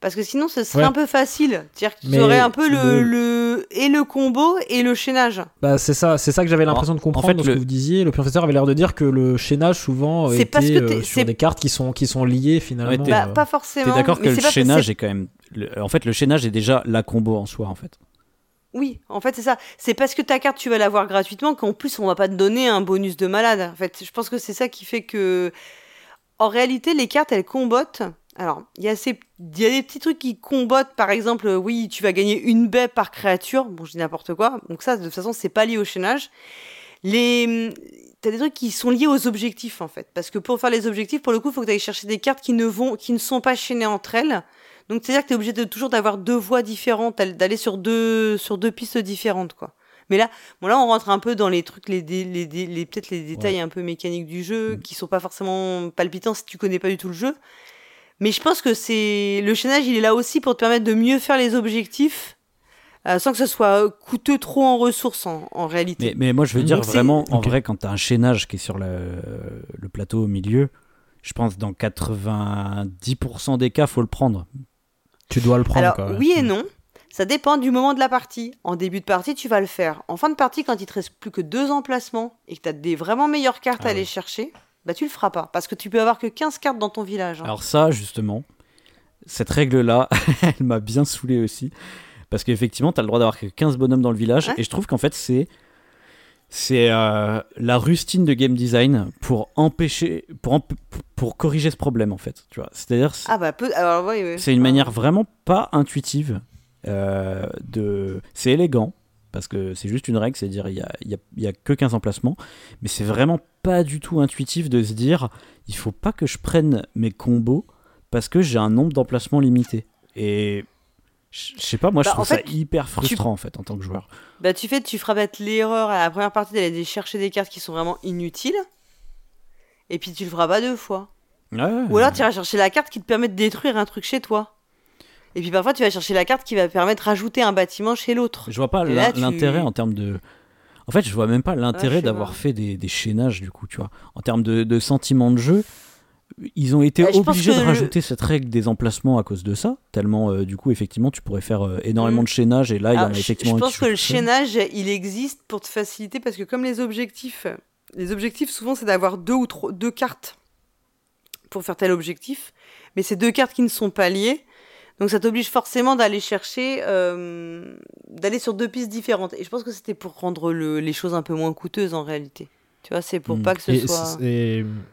Parce que sinon, ce serait Ouais. un peu facile. C'est-à-dire que tu Mais aurais un peu le, le- le- et le combo et le chaînage. Bah c'est ça, c'est ça que j'avais l'impression de comprendre fait, dans ce que vous disiez. Le professeur avait l'air de dire que le chaînage souvent C'est était parce que euh, c'est- sur des cartes qui sont qui sont liées finalement. Ouais, Bah, euh, pas forcément. T'es d'accord mais que le chaînage c'est- est quand même. le- En fait, le chaînage est déjà la combo en soi, en fait. Oui, en fait, c'est ça. C'est parce que ta carte, tu vas l'avoir gratuitement qu'en plus, on va pas te donner un bonus de malade. En fait, je pense que c'est ça qui fait que. En réalité, les cartes, elles combattent. Alors, il y, a des petits trucs qui combattent. Par exemple, euh, oui, tu vas gagner une baie par créature. Bon, je dis n'importe quoi. Donc, ça, de toute façon, c'est pas lié au chaînage. Les. T'as des trucs qui sont liés aux objectifs, en fait. Parce que pour faire les objectifs, pour le coup, il faut que tu ailles chercher des cartes qui ne, vont, qui ne sont pas chaînées entre elles. Donc, c'est-à-dire que tu es obligé de toujours d'avoir deux voies différentes, d'aller sur deux, sur deux pistes différentes, quoi. Mais là, bon, là, on rentre un peu dans les trucs, les, dé- les, dé- les peut-être les détails un peu mécaniques du jeu, Mm. qui sont pas forcément palpitants si tu connais pas du tout le jeu. Mais je pense que c'est le chaînage, il est là aussi pour te permettre de mieux faire les objectifs, euh, sans que ce soit coûteux trop en ressources en, en réalité. Mais, mais moi, je veux dire vraiment, en vrai, quand t'as un chaînage qui est sur le, le plateau au milieu, je pense dans 90% des cas, faut le prendre. Tu dois le prendre. Alors, quoi, ouais. oui et non. Ça dépend du moment de la partie. En début de partie, tu vas le faire. En fin de partie, quand il te reste plus que deux emplacements et que tu as des vraiment meilleures cartes Ah à aller ouais. chercher, bah tu le feras pas. Parce que tu peux avoir que 15 cartes dans ton village. hein. Alors ça, justement, cette règle-là, [laughs] elle m'a bien saoulé aussi. Parce qu'effectivement, tu as le droit d'avoir que 15 bonhommes dans le village. Ouais. Et je trouve qu'en fait, c'est c'est euh, la rustine de game design pour empêcher, pour, emp- pour corriger ce problème, en fait. Tu vois, c'est-à-dire, c'est- Ah bah oui, oui. une manière vraiment pas intuitive euh, de. C'est élégant parce que c'est juste une règle, c'est à dire il y a, y a- y a que 15 emplacements, mais c'est vraiment pas du tout intuitif de se dire il faut pas que je prenne mes combos parce que j'ai un nombre d'emplacements limité. Et je sais pas, moi je Bah, trouve fait, ça hyper frustrant en fait en tant que joueur. Bah tu fais, tu feras peut-être l'erreur à la première partie d'aller chercher des cartes qui sont vraiment inutiles. Et puis tu le feras pas deux fois. Ou alors tu iras chercher la carte qui te permet de détruire un truc chez toi. Et puis parfois tu vas chercher la carte qui va permettre de rajouter un bâtiment chez l'autre. Je vois pas tu- l'intérêt en termes de. En fait, je vois même pas l'intérêt d'avoir fait des, des chaînages, du coup, tu vois. En termes de, de sentiment de jeu, ils ont été obligés de le- rajouter cette règle des emplacements à cause de ça, tellement, euh, du coup, effectivement, tu pourrais faire euh, énormément Mm. de chaînage, et là, il y en a effectivement je pense que le chaînage, il existe pour te faciliter parce que comme les objectifs, les objectifs souvent c'est d'avoir deux ou trois, deux cartes pour faire tel objectif, mais c'est deux cartes qui ne sont pas liées. Donc ça t'oblige forcément d'aller chercher, euh, d'aller sur deux pistes différentes. Et je pense que c'était pour rendre le, les choses un peu moins coûteuses en réalité. Tu vois, c'est pour Mm. pas que ce Et soit.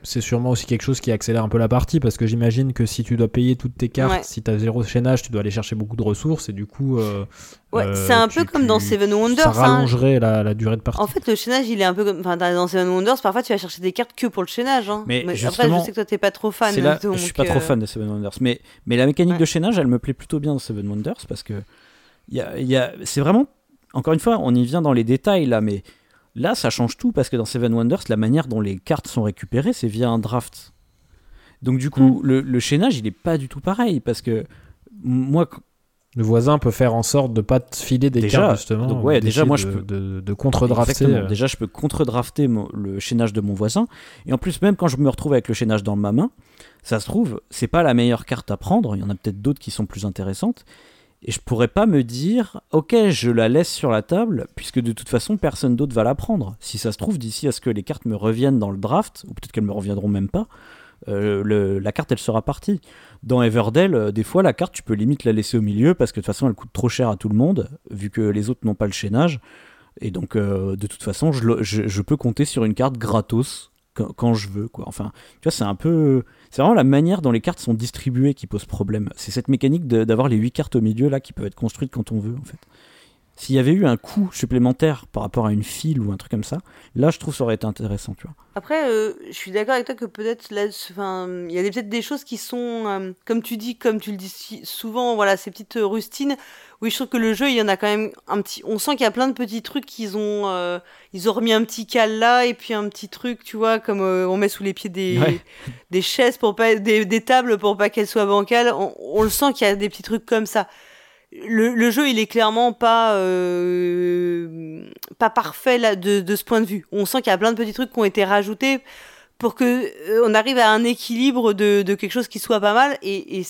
c'est- sûrement aussi quelque chose qui accélère un peu la partie parce que j'imagine que si tu dois payer toutes tes cartes, Ouais. si tu as zéro chaînage, tu dois aller chercher beaucoup de ressources et du coup. euh, Ouais, euh, c'est un tu- peu comme tu- dans Seven Ça Wonders. hein. rallongerait la, la durée de partie. En fait, le chaînage, il est un peu comme. Enfin, dans Seven Wonders, parfois tu vas chercher des cartes que pour le chaînage. Hein. Mais après, justement, je sais que toi, t'es pas trop fan. Là, donc, je suis pas trop euh, fan de Seven Wonders, mais, mais la mécanique Ouais. de chaînage, elle me plaît plutôt bien dans Seven Wonders parce que il y a, il y a- c'est vraiment, encore une fois, on y vient dans les détails là, mais là, ça change tout parce que dans Seven Wonders, la manière dont les cartes sont récupérées, c'est via un draft. Donc du Mm. coup, le, le chaînage, il est pas du tout pareil parce que moi, Le voisin peut faire en sorte de pas te filer des Déjà, cartes justement. donc ouais, ou déjà, moi, de, je peux- de, de contre-drafter. Euh, Déjà, je peux contre-drafter le chaînage de mon voisin. Et en plus, même quand je me retrouve avec le chaînage dans ma main, ça se trouve, c'est pas la meilleure carte à prendre. Il y en a peut-être d'autres qui sont plus intéressantes. Et je pourrais pas me dire, ok, je la laisse sur la table, puisque de toute façon, personne d'autre va la prendre. Si ça se trouve, d'ici à ce que les cartes me reviennent dans le draft, ou peut-être qu'elles me reviendront même pas, euh, la carte elle sera partie. Dans Everdell, euh, des fois la carte tu peux limite la laisser au milieu parce que de toute façon elle coûte trop cher à tout le monde vu que les autres n'ont pas le chaînage. Et donc euh, de toute façon je peux compter sur une carte gratos quand, je veux quoi. Enfin tu vois c'est un peu c'est vraiment la manière dont les cartes sont distribuées qui pose problème. C'est cette mécanique d'avoir les 8 cartes au milieu là qui peuvent être construites quand on veut en fait. S'il y avait eu un coût supplémentaire par rapport à une file ou un truc comme ça, là je trouve ça aurait été intéressant, tu vois. Après, euh, je suis d'accord avec toi que peut-être là, il y a peut-être des choses qui sont, euh, comme tu dis, comme tu le dis souvent, voilà, ces petites euh, rustines. Oui, je trouve que le jeu, il y en a quand même un petit. On sent qu'il y a plein de petits trucs qu'ils ont, euh, ils ont remis un petit cal là et puis un petit truc, tu vois, comme on met sous les pieds des, Ouais. des chaises pour pas, des, des tables pour pas qu'elles soient bancales. On, on le sent qu'il y a des petits trucs comme ça. Le, le jeu, il est clairement pas euh, pas parfait là, de, de ce point de vue. On sent qu'il y a plein de petits trucs qui ont été rajoutés pour que euh, on arrive à un équilibre de, de quelque chose qui soit pas mal. Et, et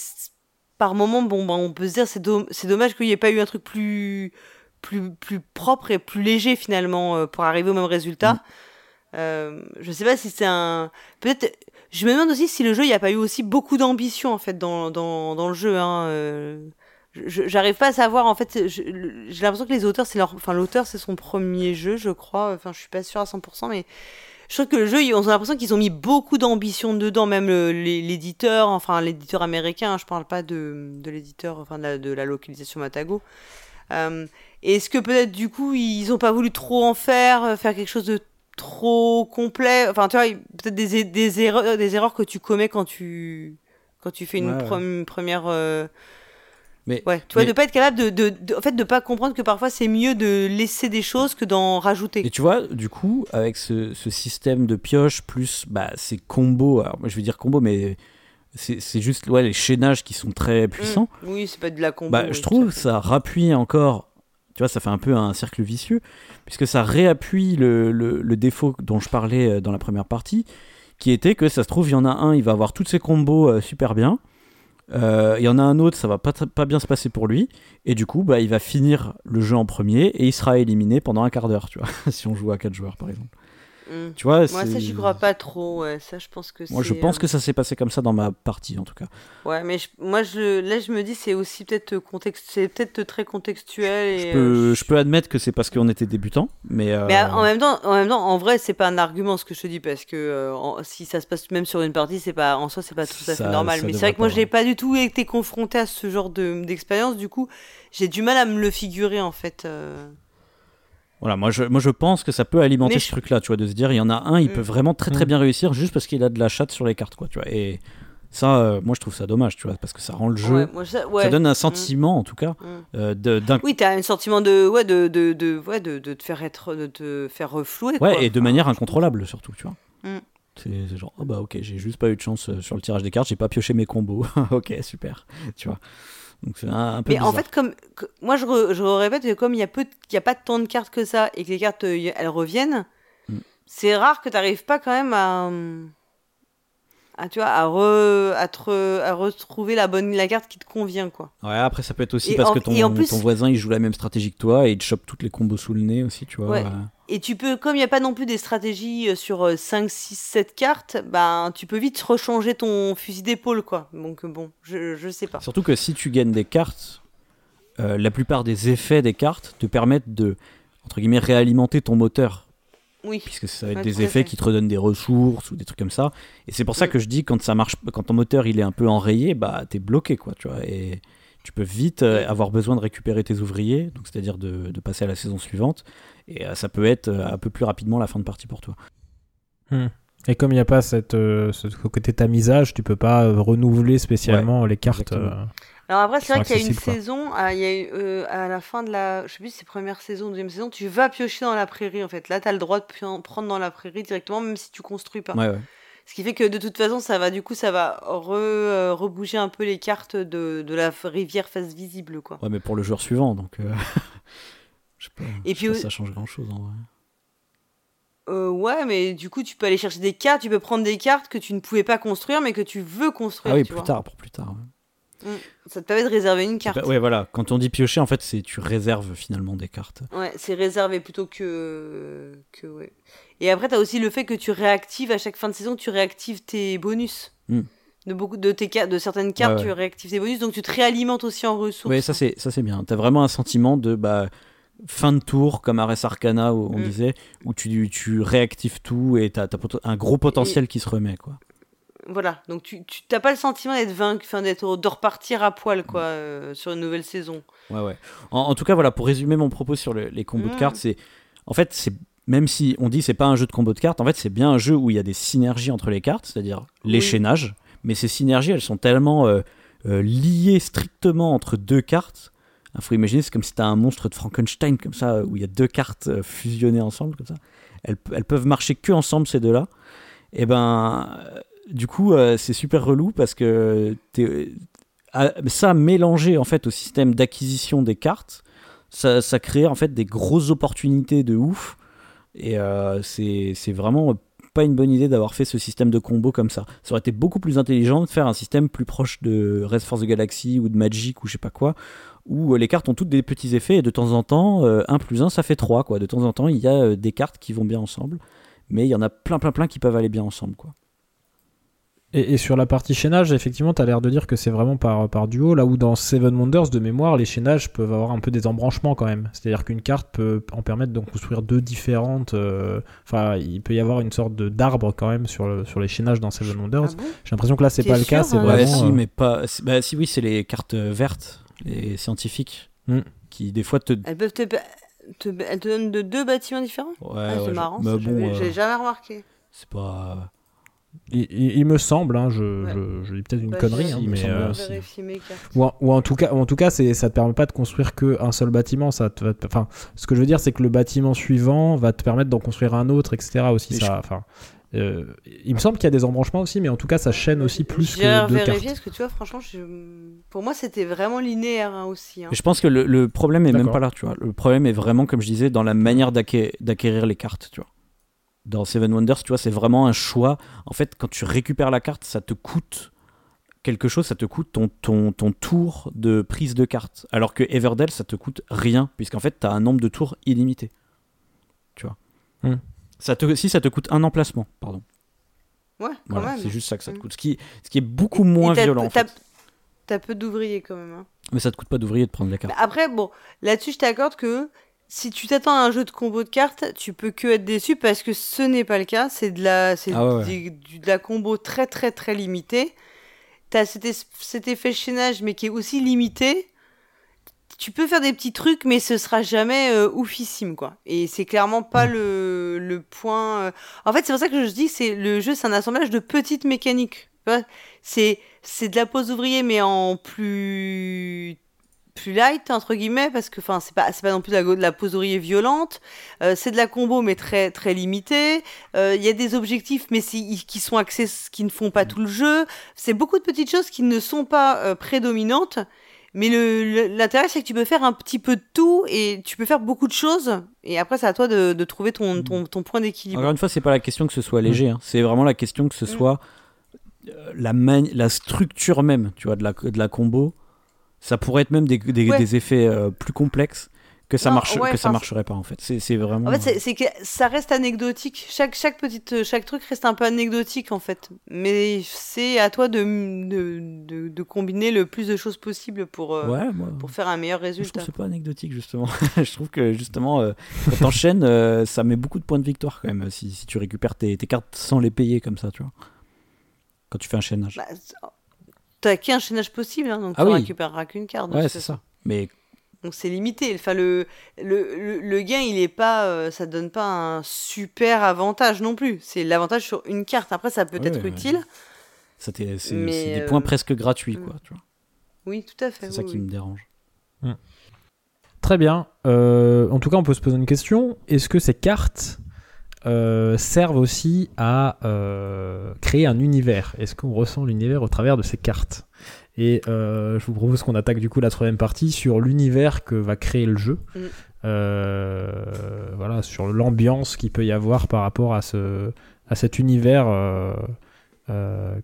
par moment, bon, ben, on peut se dire c'est do- c'est dommage qu'il n'y ait pas eu un truc plus plus plus propre et plus léger finalement euh, pour arriver au même résultat. Mm. Euh, je sais pas si c'est un peut-être. Je me demande aussi si le jeu, il n'y a pas eu aussi beaucoup d'ambition en fait dans, dans, dans le jeu. Hein, euh, j'arrive pas à savoir en fait j'ai l'impression que les auteurs c'est leur enfin l'auteur c'est son premier jeu je crois. Enfin je suis pas sûre à 100% mais je trouve que le jeu on a l'impression qu'ils ont mis beaucoup d'ambition dedans même les- l'éditeur enfin l'éditeur américain hein, je parle pas de, de l'éditeur enfin de la, de la localisation Matago. Euh, est-ce que peut-être du coup ils ont pas voulu trop en faire euh, faire quelque chose de trop complet? Enfin tu vois peut-être des, des erreurs des erreurs que tu commets quand tu quand tu fais une, Ouais, ouais. pre- une première euh, Mais, Ouais, tu vois, mais- de pas être capable de, de, de- en fait, de pas comprendre que parfois c'est mieux de laisser des choses que d'en rajouter. Et tu vois, du coup, avec ce, ce système de pioche plus bah, ces combos, alors moi je vais dire combos, mais c'est juste ouais, les chaînages qui sont très puissants. Mm. Oui, c'est pas de la combo. Bah, oui, je trouve fait. ça rappuie encore, tu vois, ça fait un peu un cercle vicieux, puisque ça réappuie le, le- le défaut dont je parlais euh, dans la première partie, qui était que ça se trouve, il y en a un, il va avoir tous ses combos euh, super bien. Euh, Il y en a un autre, ça va pas, bien se passer pour lui, et du coup, bah, il va finir le jeu en premier et il sera éliminé pendant un quart d'heure, [laughs] si on joue à 4 joueurs par exemple. Mm. Tu vois, Moi, ça, j'y crois pas trop. Ouais, ça, je pense que Moi, je pense euh, que ça s'est passé comme ça dans ma partie en tout cas. Ouais, mais je- moi, je, là, je me dis, c'est aussi peut-être contexte, c'est peut-être très contextuel. Et, Je euh, peux, je- peux admettre que c'est parce qu'on était débutants, mais. euh, Mais en même temps, en même temps, en vrai, c'est pas un argument ce que je te dis parce que euh, en- si ça se passe même sur une partie, c'est pas en soi, c'est pas tout à fait Ça- normal. ça Mais c'est vrai que moi, j'ai pas du tout été confronté à ce genre de d'expérience. Du coup, j'ai du mal à me le figurer en fait. euh. Voilà, moi je, moi je pense que ça peut alimenter Mais ce je- truc-là, tu vois, de se dire, il y en a un, il Mm. peut vraiment très très Mm. bien réussir juste parce qu'il a de la chatte sur les cartes, quoi, tu vois. Et ça, euh, moi je trouve ça dommage, tu vois, parce que ça rend le jeu. Ouais, moi, ça, ouais. Ça donne un sentiment, en tout cas, Mm. euh, de- d'un. Oui, t'as un sentiment de ouais de de de ouais de, de te faire être de te faire reflouer. Ouais, quoi. et de Enfin, manière incontrôlable, surtout, tu vois. Mm. C'est c'est genre, oh bah ok, j'ai juste pas eu de chance euh, sur le tirage des cartes, j'ai pas pioché mes combos. [laughs] ok, super, tu vois. Donc c'est un, un peu Mais en fait, comme moi je, re- je répète que comme il y a peu, y a pas tant de cartes que ça et que les cartes euh, elles reviennent, Mm. c'est rare que tu n'arrives pas quand même à, hum, à, tu vois, à, re- à, te- à retrouver la bonne la carte qui te convient quoi. Ouais, après, ça peut être aussi Et parce en- que ton, plus- voisin il joue la même stratégie que toi et il te chope toutes les combos sous le nez aussi, tu vois. Ouais. euh. Et tu peux, comme il n'y a pas non plus des stratégies euh, sur euh, 5, 6, 7 cartes, ben tu peux vite rechanger ton fusil d'épaule quoi. Donc euh, bon, je, je sais pas. Surtout que si tu gagnes des cartes, euh, la plupart des effets des cartes te permettent de, entre guillemets, réalimenter ton moteur. Oui. Puisque ça va être Ouais, des effets fait. qui te redonnent des ressources ou des trucs comme ça. Et c'est pour ça Mm. que je dis quand ça marche, quand ton moteur il est un peu enrayé, bah t'es bloqué quoi, tu vois. Et tu peux vite euh, Mm. avoir besoin de récupérer tes ouvriers, donc c'est-à-dire de, de passer à la saison suivante. Et euh, ça peut être euh, un peu plus rapidement la fin de partie pour toi. Et comme il n'y a pas cette, euh, ce côté tamisage, tu peux pas euh, renouveler spécialement les cartes. euh, Alors après, c'est vrai qu'il y a une quoi. saison, ah, il y a eu, euh, à la fin de la, je sais plus si c'est première saison, deuxième saison, tu vas piocher dans la prairie en fait. Là, tu as le droit de prendre dans la prairie directement, même si tu construis pas. Ouais, ouais. Ce qui fait que de toute façon, ça va du coup, ça va re, euh, rebouger un peu les cartes de, de la rivière face visible quoi. Ouais, mais pour le joueur suivant, donc. euh, [laughs] je sais pas, Et je sais puis pas ça change grand chose en vrai. Euh, ouais, mais du coup, tu peux aller chercher des cartes, tu peux prendre des cartes que tu ne pouvais pas construire, mais que tu veux construire. Ah oui, tu plus vois. tard, pour plus tard. ouais. Ça te permet de réserver une carte. Bah, ouais, voilà. Quand on dit piocher, en fait, c'est tu réserves finalement des cartes. Ouais, c'est réservé plutôt que. que ouais. Et après, tu as aussi le fait que tu réactives à chaque fin de saison, tu réactives tes bonus. Hmm. De, beaucoup, de, tes, de certaines cartes, Ouais, ouais. tu réactives tes bonus, donc tu te réalimentes aussi en ressources. Oui, ça c'est ça c'est bien. T'as vraiment un sentiment de bah fin de tour comme Ares Arcana où on Mm. disait où tu, tu réactives tout et t'as as un gros potentiel qui se remet quoi. Voilà, donc tu t'as pas le sentiment d'être vaincu, d'être de repartir à poil quoi euh, sur une nouvelle saison. Ouais ouais. En, en tout cas voilà pour résumer mon propos sur le- les combos de Mm. cartes c'est en fait c'est même si on dit c'est pas un jeu de combo de cartes en fait c'est bien un jeu où il y a des synergies entre les cartes c'est-à-dire l'échaînage mais ces synergies elles sont tellement euh, euh, liées strictement entre deux cartes. Il faut imaginer c'est comme si t'as un monstre de Frankenstein comme ça où il y a deux cartes fusionnées ensemble comme ça. Elles, elles peuvent marcher que ensemble ces deux-là. Et ben euh, du coup euh, c'est super relou parce que à- ça mélangé en fait au système d'acquisition des cartes, ça, ça crée en fait des grosses opportunités de ouf. Et euh, c'est vraiment pas une bonne idée d'avoir fait ce système de combo comme ça. Ça aurait été beaucoup plus intelligent de faire un système plus proche de Red Force the Galaxy ou de Magic ou je sais pas quoi, où euh, les cartes ont toutes des petits effets et de temps en temps, euh, 1 plus 1 ça fait 3 quoi. De temps en temps, il y a euh, des cartes qui vont bien ensemble, mais il y en a plein plein plein qui peuvent aller bien ensemble quoi. Et, et sur la partie chaînage, effectivement, tu as l'air de dire que c'est vraiment par, par duo, là où dans Seven Wonders, de mémoire, les chaînages peuvent avoir un peu des embranchements quand même. C'est-à-dire qu'une carte peut en permettre de construire deux différentes. euh, Enfin, il peut y avoir une sorte de d'arbre quand même sur, le- sur les chaînages dans Seven Wonders. Ah bon? J'ai l'impression que là, c'est pas le cas, c'est hein Ouais, vraiment. si, euh, mais pas. si- Bah, si, oui, c'est les cartes vertes, les scientifiques, Hmm. qui des fois te. Elles peuvent te, te- elles te donnent de deux bâtiments différents? Ouais, Ah, C'est ouais, marrant, je- mais j'avais- bon, euh, j'ai jamais remarqué. c'est pas. Il, il- il me semble, hein, je, Ouais. je, je dis peut-être une Bah, connerie, hein, mais. euh. Ou en, ou en tout cas, ou en tout cas, c'est, ça te permet pas de construire que un seul bâtiment. Ça te, va te- enfin, ce que je veux dire, c'est que le bâtiment suivant va te permettre d'en construire un autre, etc. Aussi, Mais ça. Enfin, euh, il me semble qu'il y a des embranchements aussi, mais en tout cas, ça chaîne aussi plus J'irai que deux vérifier cartes. parce que tu vois, franchement, je- pour moi, c'était vraiment linéaire hein, aussi. hein. Je pense que le, le problème est même pas là, tu vois. Le problème est vraiment, comme je disais, dans la manière d'acqué- d'acquérir les cartes, tu vois. Dans Seven Wonders, tu vois, c'est vraiment un choix. En fait, quand tu récupères la carte, ça te coûte quelque chose, ça te coûte ton, ton, ton tour de prise de carte. Alors que Everdell, ça te coûte rien, puisqu'en fait, tu as un nombre de tours illimité. Tu vois. Hmm. Ça te, si ça te coûte un emplacement, pardon. Ouais, quand Voilà, même. c'est juste ça que ça te Hmm. coûte. Ce qui, ce qui est beaucoup moins Et t'as- violent. en t'as- fait. T'as peu d'ouvriers quand même. hein. Mais ça te coûte pas d'ouvrier de prendre cartes. Mais Après, bon, là-dessus, je t'accorde que si tu t'attends à un jeu de combo de cartes, tu peux que être déçu parce que ce n'est pas le cas. C'est de la, c'est Ah ouais, des- de la combo très très très limitée. T'as cet, cet effet chaînage, mais qui est aussi limité. Tu peux faire des petits trucs, mais ce sera jamais euh, oufissime, quoi. Et c'est clairement pas Mm. le, le point. euh, En fait, c'est pour ça que je dis que c'est le jeu, c'est un assemblage de petites mécaniques. C'est c'est de la pose ouvrier, mais en plus plus light entre guillemets parce que enfin c'est pas c'est pas non plus de la, de la pose ouvrier violente. Euh, c'est de la combo mais très très limitée. Euh, il y a des objectifs mais si- qui sont axés qui ne font pas tout le jeu. C'est beaucoup de petites choses qui ne sont pas euh, prédominantes. Mais l'intérêt c'est que tu peux faire un petit peu de tout et tu peux faire beaucoup de choses. Et après c'est à toi de, de trouver ton, ton, ton point d'équilibre. Encore une fois, c'est pas la question que ce soit léger, hein. c'est vraiment la question que ce Mm. soit la, la structure même, tu vois, de la, de la combo, ça pourrait être même des, des, effets euh, plus complexes que ça marche que ça marcherait pas en fait. C'est vraiment en fait c'est que ça reste anecdotique. Chaque chaque petite chaque truc reste un peu anecdotique en fait. Mais c'est à toi de de, de, combiner le plus de choses possible pour euh, pour faire un meilleur résultat je trouve c'est pas anecdotique justement. [laughs] Je trouve que justement euh, quand t'enchaînes euh, ça met beaucoup de points de victoire quand même si, si tu récupères tes, tes, cartes sans les payer comme ça tu vois. Quand tu fais un chaînage. Bah, t'as qu'un chaînage possible hein, donc ah tu récupéreras qu'une carte ouais c'est ça mais donc c'est limité. Enfin, le, le, le, gain, il est pas, euh, ça donne pas un super avantage non plus. C'est l'avantage sur une carte. Après, ça peut être utile. C'est des points euh, presque gratuits, quoi. Tu vois. Oui, tout à fait. C'est ça qui me dérange. Hmm. Très bien. Euh, en tout cas, on peut se poser une question. Est-ce que ces cartes servent aussi à créer un univers Est-ce qu'on ressent l'univers au travers de ces cartes? Et euh, je vous propose qu'on attaque du coup la troisième partie sur l'univers que va créer le jeu. Mm. Euh, voilà, sur l'ambiance qu'il peut y avoir par rapport à, ce, à cet univers euh,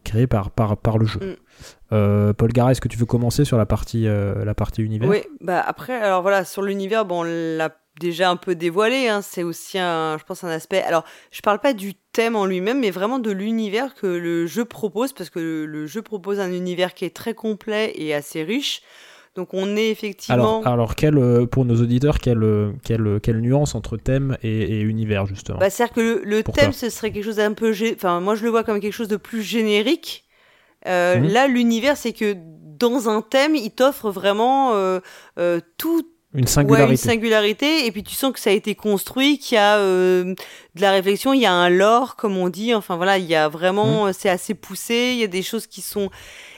créé par, par, par le jeu. Mm. Paul Gara, est-ce que tu veux commencer sur la partie, la partie univers? Oui, bah après, alors voilà, sur l'univers, bon, la déjà un peu dévoilé. Hein. C'est aussi, un, je pense, un aspect. Alors, je parle pas du thème en lui-même, mais vraiment de l'univers que le jeu propose, parce que le, jeu propose un univers qui est très complet et assez riche. Donc, on est effectivement. Alors, alors quelle, euh, pour nos auditeurs, quelle, euh, quelle, quelle nuance entre thème et, univers, justement? Bah, C'est-à-dire que le, thème, ce serait quelque chose d'un peu. Enfin, moi, je le vois comme quelque chose de plus générique. Euh, mhm. Là, l'univers, c'est que dans un thème, il t'offre vraiment tout une singularité. une singularité. Et puis tu sens que ça a été construit, qu'il y a euh, de la réflexion, il y a un lore, comme on dit. Enfin voilà, il y a vraiment, mmh. c'est assez poussé. Il y a des choses qui sont.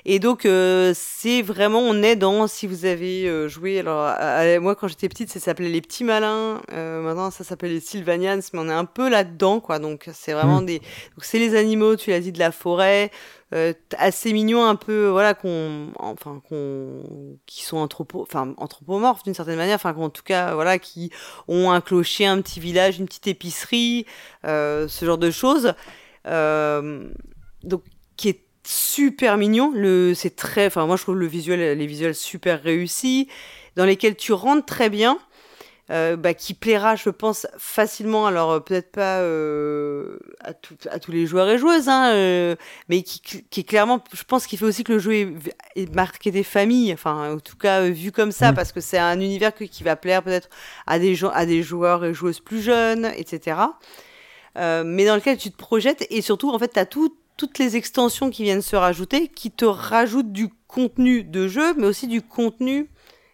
Et donc euh, c'est vraiment, on est dans. Si vous avez euh, joué, alors moi quand j'étais petite, ça s'appelait les petits malins. maintenant ça s'appelle les Sylvanians, mais on est un peu là-dedans, quoi. Donc c'est vraiment mmh. des. Donc c'est les animaux, tu l'as dit, de la forêt. Euh, assez mignons un peu voilà qu'on enfin qu'on qui sont enfin anthropomorphes d'une certaine manière enfin en tout cas voilà qui ont un clocher un petit village une petite épicerie euh, ce genre de choses. Euh, donc qui est super mignon. Le c'est très enfin moi je trouve le visuel les visuels super réussis dans lesquels tu rentres très bien euh, bah, qui plaira, je pense, facilement. Alors euh, peut-être pas euh, à, à, tous les joueurs et joueuses, hein, mais qui, qui, est clairement, je pense, qu'il fait aussi que le jeu est, marqué des familles. Enfin, en tout cas vu comme ça, mm. parce que c'est un univers qui va plaire peut-être à des gens, à des joueurs et joueuses plus jeunes, etc. mais dans lequel tu te projettes et surtout, en fait, tu as toutes les extensions qui viennent se rajouter, qui te rajoutent du contenu de jeu, mais aussi du contenu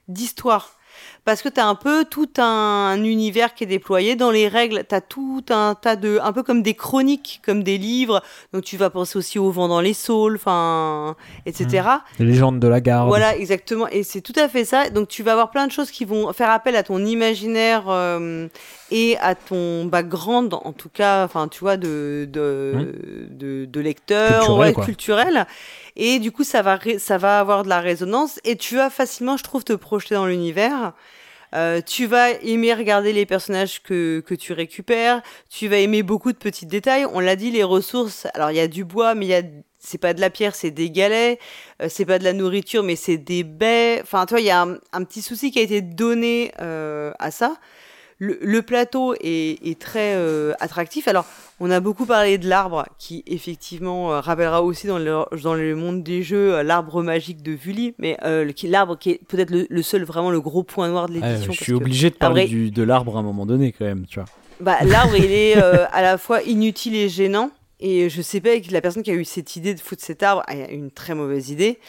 d'histoire parce que tu as un peu tout un, univers qui est déployé. Dans les règles, tu as tout un tas de... un peu comme des chroniques, comme des livres. Donc tu vas penser aussi au vent dans les saules, enfin, etc. Mmh. Les légendes de la garde. Voilà, exactement. Et c'est tout à fait ça. Donc tu vas avoir plein de choses qui vont faire appel à ton imaginaire euh, et à ton background, en tout cas, enfin, tu vois, de, de, de, de lecteur, culturel, culturel. Et du coup, ça va, ça va avoir de la résonance et tu vas facilement, je trouve, te projeter dans l'univers. Euh, tu vas aimer regarder les personnages que, que tu récupères. Tu vas aimer beaucoup de petits détails. On l'a dit, les ressources. Alors, il y a du bois, mais il y a c'est pas de la pierre, c'est des galets. Euh, c'est pas de la nourriture, mais c'est des baies. Enfin, toi, il y a un, petit souci qui a été donné euh, à ça. Le, plateau est, très euh, attractif. Alors, on a beaucoup parlé de l'arbre, qui effectivement euh, rappellera aussi dans le, dans le monde des jeux euh, l'arbre magique de Vully, mais l'arbre qui est peut-être le, seul vraiment le gros point noir de l'édition. je suis obligé de parler de l'arbre à un moment donné quand même, tu vois. Bah, [laughs] l'arbre, il est à la fois inutile et gênant. Et je sais pas, la personne qui a eu cette idée de foutre cet arbre a une très mauvaise idée.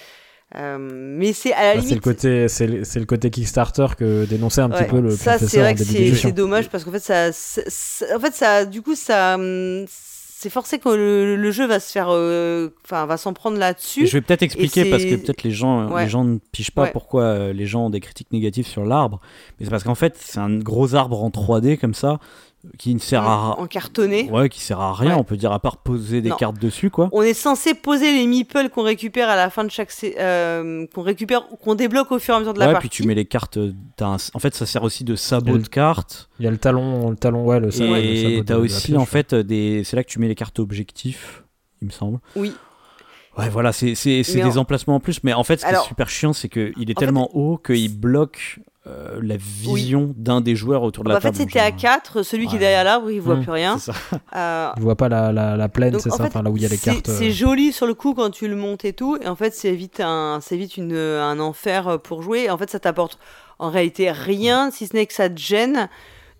Euh, mais c'est à la limite. C'est le côté, c'est le, côté Kickstarter que dénonçait un petit peu le ça, c'est vrai que c'est dommage parce qu'en fait, ça, en fait, ça, du coup, ça, c'est forcé que le, jeu va se faire, euh, enfin, va s'en prendre là-dessus. Je vais peut-être expliquer parce que peut-être les gens, les gens ne pigent pas pourquoi euh, les gens ont des critiques négatives sur l'arbre. Mais c'est parce qu'en fait, c'est un gros arbre en 3D comme ça qui ne sert à en cartonné ouais qui sert à rien on peut dire à part poser des cartes dessus quoi. On est censé poser les meeples qu'on récupère à la fin de chaque euh, qu'on récupère qu'on débloque au fur et à mesure de la ouais, partie. puis tu mets les cartes en fait ça sert aussi de sabot de cartes. il y a le talon le talon ouais le, sabot, et t'as aussi en fait des c'est là que tu mets les cartes objectifs il me semble. Oui. Ouais, voilà, c'est des en- emplacements en plus, mais en fait, ce qui Alors, est super chiant, c'est qu'il est en tellement haut qu'il bloque euh, la vision d'un des joueurs autour de Bah, la en fait, table. c'était à 4, celui qui est derrière l'arbre, il voit Mmh, plus rien. Euh, [laughs] Je vois pas la, la, la plaine, c'est en ça, fait, enfin là où il y a les cartes. C'est euh, joli sur le coup quand tu le montes et tout. Et en fait, c'est vite un, c'est vite une, un enfer pour jouer. Et en fait, ça t'apporte en réalité rien, si ce n'est que ça te gêne.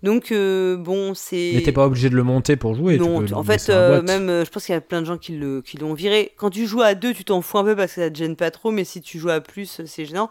Donc, euh, bon, c'est. Mais t'es pas obligé de le monter pour jouer. non, tu- en fait, en euh, même, euh, je pense qu'il y a plein de gens qui le- qui l'ont viré. Quand tu joues à deux, tu t'en fous un peu parce que ça te gêne pas trop, mais si tu joues à plus, c'est gênant.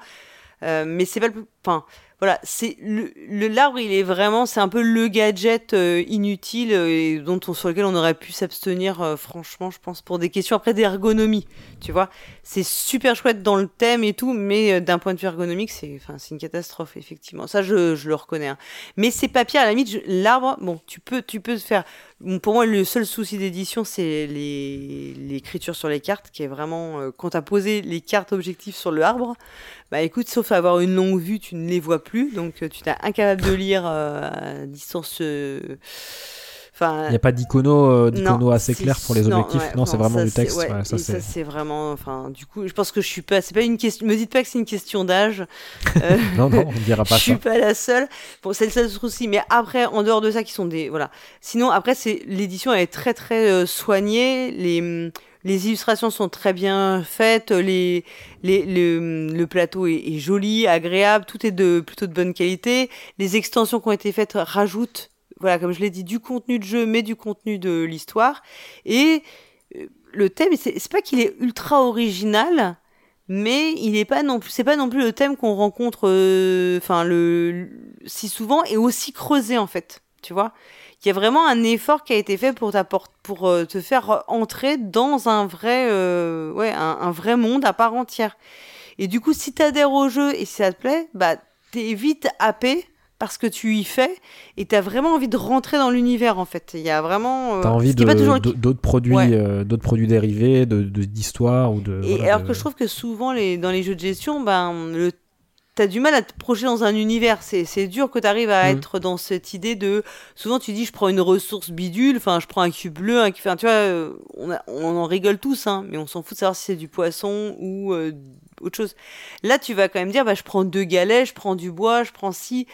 Euh, mais c'est pas le. Enfin, voilà, c'est le le- l'arbre, il est vraiment, c'est un peu le gadget euh, inutile euh, et dont on, sur lequel on aurait pu s'abstenir, euh, franchement, je pense, pour des questions après d'ergonomie. Tu vois, c'est super chouette dans le thème et tout, mais euh, d'un point de vue ergonomique, c'est, enfin, une catastrophe, effectivement. Ça, je, je le reconnais. hein. Mais ces papiers, à la limite, l'arbre, bon, tu peux, tu peux faire. Pour moi, le seul souci d'édition, c'est l'écriture sur les cartes, qui est vraiment euh, quand tu as posé les cartes objectives sur le arbre. Bah écoute, sauf avoir une longue vue, tu ne les vois plus, donc euh, tu t'es incapable de lire à distance. Enfin, Il n'y a pas d'icono euh, assez clair pour les non, objectifs. ouais, non, c'est vraiment ça, du texte. ouais, ouais, ça, c'est- vraiment. Enfin, du coup, je pense que je suis pas. C'est pas une question. Me dites pas que c'est une question d'âge. [laughs] Euh, non, non, on dira pas [laughs] je suis ça. pas la seule. Bon, c'est le seul souci. Mais après, en dehors de ça, qui sont des voilà. Sinon, après, c'est l'édition, est très très euh, soignée. Les hum, les illustrations sont très bien faites. Les, les, le, le plateau est, est joli, agréable. Tout est de plutôt de bonne qualité. Les extensions qui ont été faites rajoutent, voilà, comme je l'ai dit, du contenu de jeu, mais du contenu de l'histoire. Et euh, le thème, c'est pas qu'il est ultra original, mais il est pas non plus, c'est pas non plus le thème qu'on rencontre, euh, enfin le si souvent et aussi creusé en fait, tu vois. Il y a vraiment un effort qui a été fait pour pour euh, te faire entrer dans un vrai, ouais, un vrai monde à part entière. Et du coup, si t'adhères au jeu et si ça te plaît, bah t'es vite happé parce que tu y fais et t'as vraiment envie de rentrer dans l'univers en fait. Il y a vraiment. euh, T'as envie toujours de- d'autres produits, Ouais. euh, d'autres produits dérivés, de de- d'histoire ou de. Et voilà, alors de- que je trouve que souvent, les, dans les jeux de gestion, ben, le, t'as du mal à te projeter dans un univers. C'est, c'est dur que tu arrives à Mm. être dans cette idée de. Souvent, tu dis, je prends une ressource bidule, enfin, je prends un cube bleu, un cube. Enfin, tu vois, euh, on, a- on en rigole tous, hein, mais on s'en fout de savoir si c'est du poisson ou euh, autre chose. Là, tu vas quand même dire, bah, je prends deux galets, je prends du bois, je prends ci.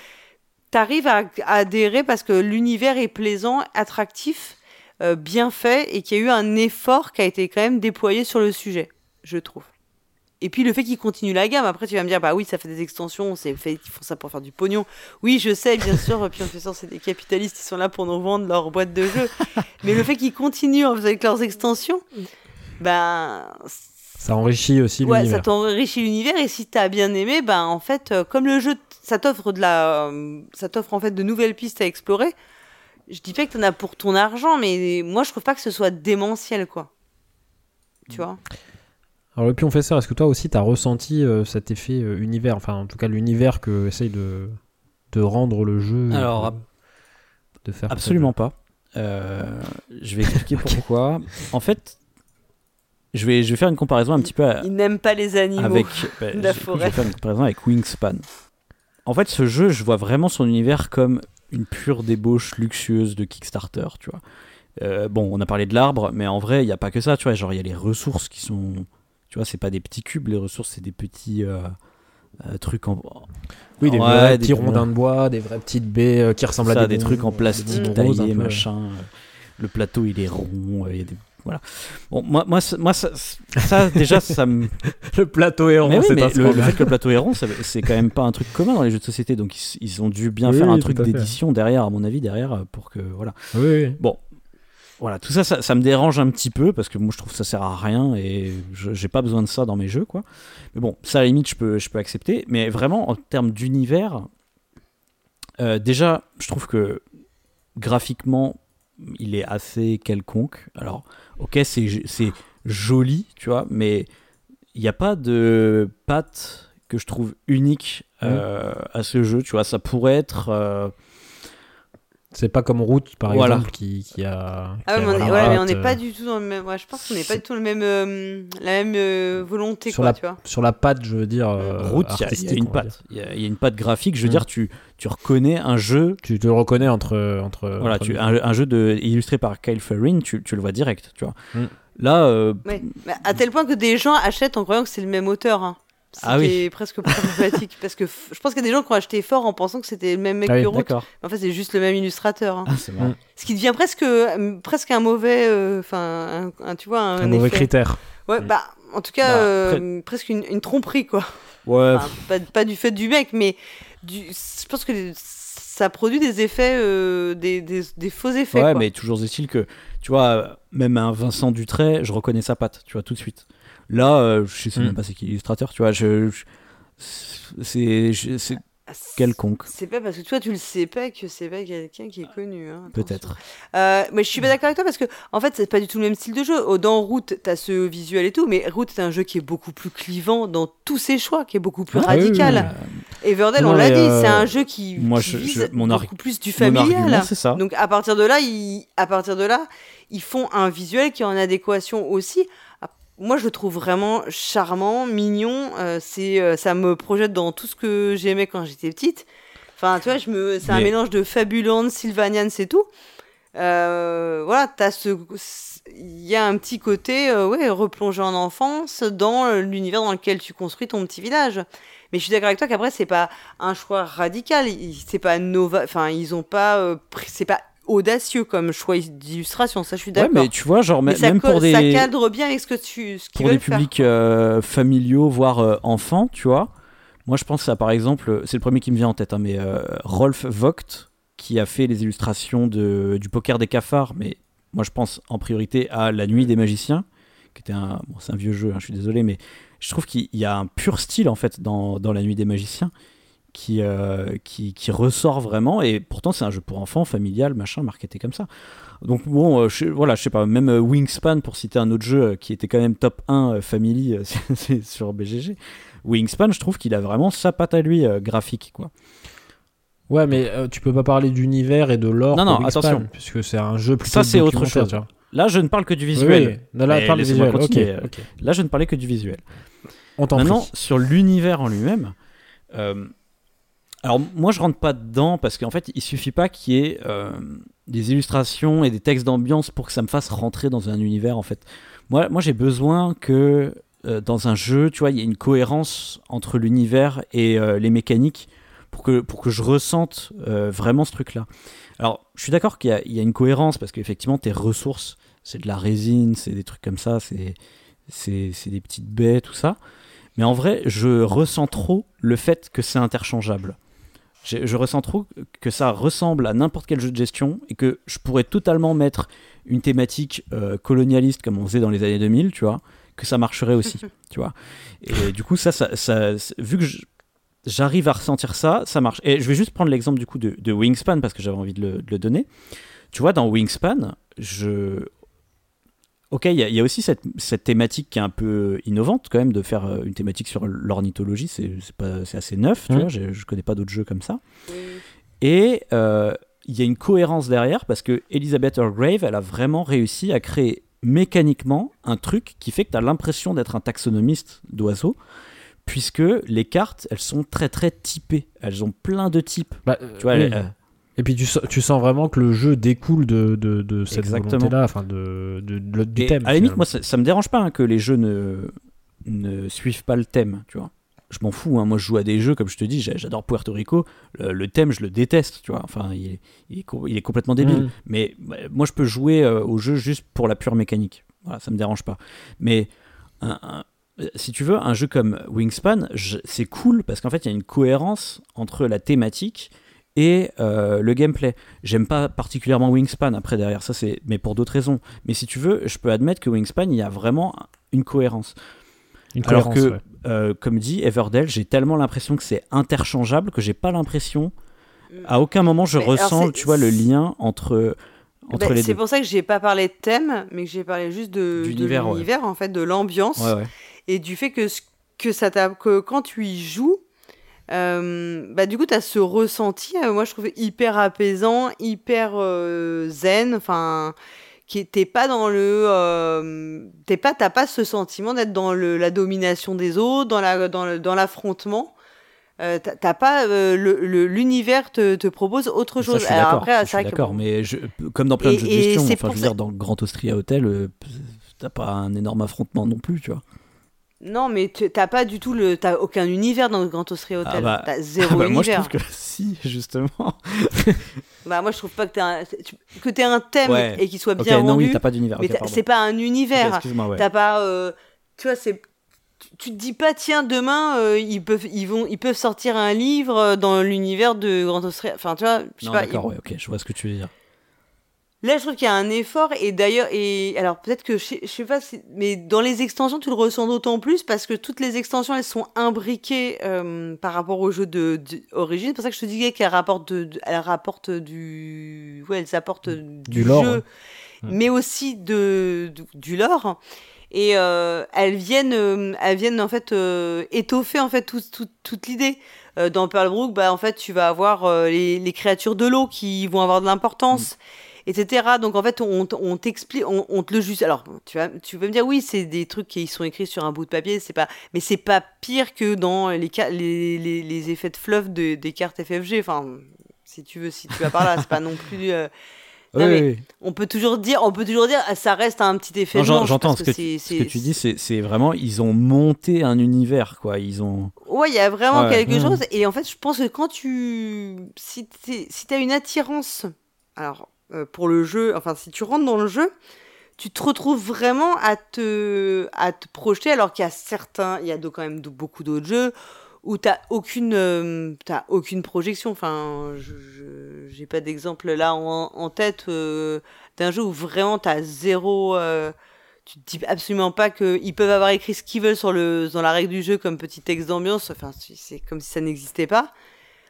T'arrives à, à adhérer parce que l'univers est plaisant, attractif, euh, bien fait et qu'il y a eu un effort qui a été quand même déployé sur le sujet, je trouve. Et puis le fait qu'ils continuent la gamme, après tu vas me dire, bah oui, ça fait des extensions, c'est fait, ils font ça pour faire du pognon. Oui, je sais, bien [laughs] sûr, puis en fait, c'est des capitalistes, ils sont là pour nous vendre leur boîte de jeux. [laughs] Mais le fait qu'ils continuent avec leurs extensions, ben Ça enrichit aussi Ouais, ça t'enrichit l'univers et si t'as bien aimé, ben en fait, euh, comme le jeu, ça t'offre de la, euh, ça t'offre en fait de nouvelles pistes à explorer. Je dis pas que t'en as pour ton argent, mais moi je trouve pas que ce soit démentiel, quoi. Tu vois? Alors le pion fait ça. Est-ce que toi aussi t'as ressenti euh, cet effet euh, univers, enfin en tout cas l'univers que essaye de de rendre le jeu. Alors, de, faire. Absolument pas. Euh, je vais expliquer [laughs] pourquoi. En fait, je vais, je vais faire une comparaison un petit peu à- Ils n'aiment pas les animaux. avec. [laughs] bah, la je- je forêt. vais faire une comparaison avec Wingspan. En fait, ce jeu, je vois vraiment son univers comme une pure débauche luxueuse de Kickstarter, tu vois. Euh, bon, on a parlé de l'arbre, mais en vrai, il n'y a pas que ça, tu vois. Genre, il y a les ressources qui sont. Tu vois, c'est pas des petits cubes, les ressources, c'est des petits euh, euh, trucs en. Oui, des Ouais, vrais des- petits rondins de bois, des vraies petites baies qui ressemblent ça, à des, des, trucs en plastique taillés, machin. Le plateau, il est rond. Il y a des. Voilà. Bon, moi, moi, ça- moi ça, ça, déjà, ça me. [laughs] Le plateau est rond, Mais oui, c'est le, le fait que le plateau ça- c'est quand même pas un truc commun dans les jeux de société. Donc, ils, ils ont dû bien Oui, faire un truc d'édition derrière, à mon avis, derrière, euh, pour que. Voilà. Oui. Bon. Voilà, tout ça, ça, ça me dérange un petit peu parce que moi je trouve que ça sert à rien et j'ai pas besoin de ça dans mes jeux, quoi. Mais bon, ça à la limite, je peux, je peux accepter. Mais vraiment, en termes d'univers, euh, déjà, je trouve que graphiquement, il est assez quelconque. Alors, ok, c'est c'est joli, tu vois, mais il n'y a pas de patte que je trouve unique euh, à ce jeu, tu vois. Ça pourrait être. euh, C'est pas comme Route par Voilà. exemple qui, qui a. Ah qui ouais, a mais on est, ouais, mais on n'est euh, pas du tout dans le même. Ouais, je pense qu'on n'est pas du tout le même, euh, la même euh, volonté, Sur quoi, la- tu vois. Sur la patte, je veux dire. euh, route, il y a- y, une patte. Il y, a- il y a une patte graphique. Je veux Mm. dire, tu, tu reconnais un jeu, Tu te le reconnais entre. entre voilà, entre tu, un, un jeu de, illustré par Kyle Ferrin, tu, tu le vois direct, tu vois. Mm. Là, euh, Ouais. Mais à tel point que des gens achètent en croyant que c'est le même auteur. Hein. Ce Ah qui oui. est presque problématique. parce que je pense qu'il y a des gens qui ont acheté fort en pensant que c'était le même mec Ah oui, que Root. En fait, c'est juste le même illustrateur. hein. Ah, c'est marrant. Ce qui devient presque, euh, presque un mauvais. euh, Enfin, un, un- tu vois, un, Un mauvais effet. critère. Ouais, Mm. bah, en tout cas, Bah, euh, presque une, une tromperie, quoi. Ouais, Enfin, pas, pas du fait du mec, mais du, je pense que ça produit des effets, euh, des, des, des faux effets. ouais, quoi. mais toujours est-il que, tu vois, même un Vincent Dutray, je reconnais sa patte, tu vois, tout de suite. Là, euh, je sais Mm. même pas c'est qui l'illustrateur, tu vois, je, je- c'est Ah, quelconque, C'est pas parce que toi tu le sais pas que c'est pas quelqu'un qui est connu. hein, peut-être. Euh, mais je suis pas d'accord avec toi parce que en fait c'est pas du tout le même style de jeu. Dans Root t'as ce visuel et tout, mais Root c'est un jeu qui est beaucoup plus clivant dans tous ses choix, qui est beaucoup plus Ah oui, radical. Everdell on l'a dit, euh, c'est un jeu qui, moi, qui je- vise je- mon beaucoup plus du familial. ça. Donc à partir de là, ils, à partir de là, ils font un visuel qui est en adéquation aussi. Moi, je le trouve vraiment charmant, mignon. euh, c'est, euh, ça me projette dans tout ce que j'aimais quand j'étais petite. Enfin, tu vois, je me, c'est un Mais- mélange de Fabuland, Sylvanian, c'est tout. Euh, voilà, t'as ce, il y a un petit côté, ouais, replonger en enfance dans l'univers dans lequel tu construis ton petit village. Mais je suis d'accord avec toi qu'après c'est pas un choix radical, c'est pas nova, enfin ils ont pas, c'est pas audacieux comme choix d'illustration, ça je suis Ouais, d'accord. mais tu vois, genre, Mais même pour des, ça cadre bien avec ce que tu, ce pour des publics euh, familiaux, voire euh, enfants, tu vois. Moi, je pense à par exemple, c'est le premier qui me vient en tête, hein, mais euh, Rolf Vogt, qui a fait les illustrations de, du poker des cafards, mais moi je pense en priorité à La Nuit des Magiciens, qui était un. Bon, c'est un vieux jeu, hein, je suis désolé, mais je trouve qu'il y a un pur style en fait dans, dans La Nuit des Magiciens. Qui, euh, qui, qui ressort vraiment et pourtant c'est un jeu pour enfants familial machin marketé comme ça donc bon, euh, je, voilà, je sais pas, même euh, Wingspan, pour citer un autre jeu euh, qui était quand même top 1 euh, Family [laughs] sur BGG, Wingspan, je trouve qu'il a vraiment sa patte à lui graphique, quoi. Ouais, mais tu peux pas parler d'univers et de lore. Non, non, Wingspan, attention. Puisque c'est un jeu plutôt Ça, c'est autre chose. tu vois. Là, je ne parle que du visuel. oui. Là, parle visuel. Je ne parlais que du visuel. On Maintenant, prie. sur l'univers en lui-même, euh, alors moi je rentre pas dedans parce qu'en fait il suffit pas qu'il y ait euh, des illustrations et des textes d'ambiance pour que ça me fasse rentrer dans un univers en fait. Moi, moi j'ai besoin que euh, dans un jeu, tu vois, il y ait une cohérence entre l'univers et euh, les mécaniques pour que, pour que je ressente vraiment ce truc-là. Alors je suis d'accord qu'il y y, a une cohérence parce qu'effectivement tes ressources, c'est de la résine, c'est des trucs comme ça, c'est des petites baies, tout ça. Mais en vrai, je ressens trop le fait que c'est interchangeable. Je, je ressens trop que ça ressemble à n'importe quel jeu de gestion et que je pourrais totalement mettre une thématique euh, colonialiste comme on faisait dans les années 2000, tu vois, que ça marcherait aussi, [laughs] tu vois. Et du coup, ça, ça, vu que j'arrive à ressentir ça, ça marche. Et je vais juste prendre l'exemple du coup de, de Wingspan parce que j'avais envie de le, de le donner. Tu vois, dans Wingspan, je, Ok, il y, a- il y a aussi cette, cette thématique qui est un peu innovante quand même de faire euh, une thématique sur l'ornithologie, c'est assez neuf, tu vois, je, je connais pas d'autres jeux comme ça. Et euh, il y a une cohérence derrière parce que Elizabeth Orgrave, elle a vraiment réussi à créer mécaniquement un truc qui fait que tu as l'impression d'être un taxonomiste d'oiseaux, puisque les cartes, elles sont très très typées, elles ont plein de types. Bah, Tu vois, oui. elles- euh, Et puis tu, sens- tu sens vraiment que le jeu découle de, de, de cette volonté-là, enfin de, de- du Et thème. à la limite, moi, ça, ça me dérange pas hein, que les jeux ne, ne suivent pas le thème, tu vois. Je m'en fous, hein. moi je joue à des jeux, comme je te dis, j'a- j'adore Puerto Rico, le, le thème je le déteste, tu vois, enfin il est, il est, co- il est complètement débile. Mhm. Mais bah, moi je peux jouer euh, au jeu juste pour la pure mécanique, voilà, ça me dérange pas. Mais un- un- si tu veux, un jeu comme Wingspan, c'est cool parce qu'en fait il y a une cohérence entre la thématique et euh, le gameplay. J'aime pas particulièrement Wingspan après derrière ça c'est mais pour d'autres raisons. Mais si tu veux, je peux admettre que Wingspan il y a vraiment une cohérence. Une Alors cohérence, que ouais. euh, comme dit Everdell, j'ai tellement l'impression que c'est interchangeable que j'ai pas l'impression à aucun moment je Mais ressens tu vois le lien entre entre Bah, les c'est pour ça que j'ai pas parlé de thème, mais que j'ai parlé juste de de D'univers, ouais. l'univers, en fait, de l'ambiance Ouais, ouais. et du fait que, ce- que, ça t'a- que quand tu y joues, euh, bah, du coup, tu as ce ressenti, euh, moi je trouve hyper apaisant, hyper euh, zen, enfin, qui t'es pas dans le. t'es pas, t'as pas ce sentiment d'être dans le, la domination des autres, dans la- dans l'affrontement. T'as- pas l'univers te, te propose autre Ça, chose. suis Alors d'accord, après, ça, c'est que d'accord, mais je, comme dans plein de Et- jeux de gestion, enfin, je veux ça- dire, dans Grand Austria Hotel, t'as pas un énorme affrontement non plus, tu vois. Non, mais tu- t'as pas du tout le. T'as aucun univers dans le Grand Australia Hotel. Ah bah- T'as zéro Ah [laughs] bah, moi, je univers. trouve que [laughs] si, justement. Bah, moi, je trouve pas que t'as un, tu- que t'aies un thème Ouais. et qu'il soit bien non, rendu. oui, t'as pas d'univers. mais ok, t'as- pardon. c'est pas un univers. Excuse-moi, ouais. T'as pas. euh, tu vois, c'est. tu- te dis pas, tiens, demain, euh, ils, peuvent, ils, vont, ils peuvent sortir un livre euh, dans l'univers de Grand Australia. Enfin, tu vois, je sais Non, pas. d'accord, ils- ouais, ok, je vois ce que tu veux dire. Là, je trouve qu'il y a un effort, et d'ailleurs, et alors peut-être que je je sais pas, si- mais dans les extensions, tu le ressens d'autant plus parce que toutes les extensions, elles sont imbriquées euh, par rapport au jeu de, de- origine. C'est pour ça que je te disais qu'elles rapportent, de, de- elles rapportent du, ouais, elles apportent du, lore, jeu, ouais. mais aussi de, du- lore. Et euh, elles viennent, euh, elles viennent en fait étoffer en fait tout- tout- toute l'idée. Dans Pearl Brook, bah en fait, tu vas avoir les, les créatures de l'eau qui vont avoir de l'importance etc. Donc en fait, on, t'explique, on, on te le juste. Alors, tu vas, tu vas me dire, oui, c'est des trucs qui sont écrits sur un bout de papier, c'est pas, mais c'est pas pire que dans les, ca- les, les, les effets de fluff de- des cartes FFG. Enfin, si tu veux, si tu vas par là, c'est pas non plus. euh, [laughs] non, Oui, mais oui, on peut toujours dire, on peut toujours dire, ah, ça reste un petit effet J'entends ce que, tu, ce que tu dis, c'est vraiment, ils ont monté un univers, quoi. Ils ont. Ouais, il y a vraiment Ouais. quelque Mmh. chose. Et en fait, je pense que quand tu. Si tu si as une attirance. Alors, euh, pour le jeu, enfin, si tu rentres dans le jeu, tu te retrouves vraiment à te, à te projeter, alors qu'il y a certains. Il y a quand même beaucoup d'autres jeux où t'as aucune, euh, aucune projection. Enfin, je j'ai pas d'exemple là en, tête euh, d'un jeu où vraiment t'as zéro. euh, tu te dis absolument pas qu'ils peuvent avoir écrit ce qu'ils veulent sur le, dans la règle du jeu comme petit texte d'ambiance. Enfin, c'est comme si ça n'existait pas.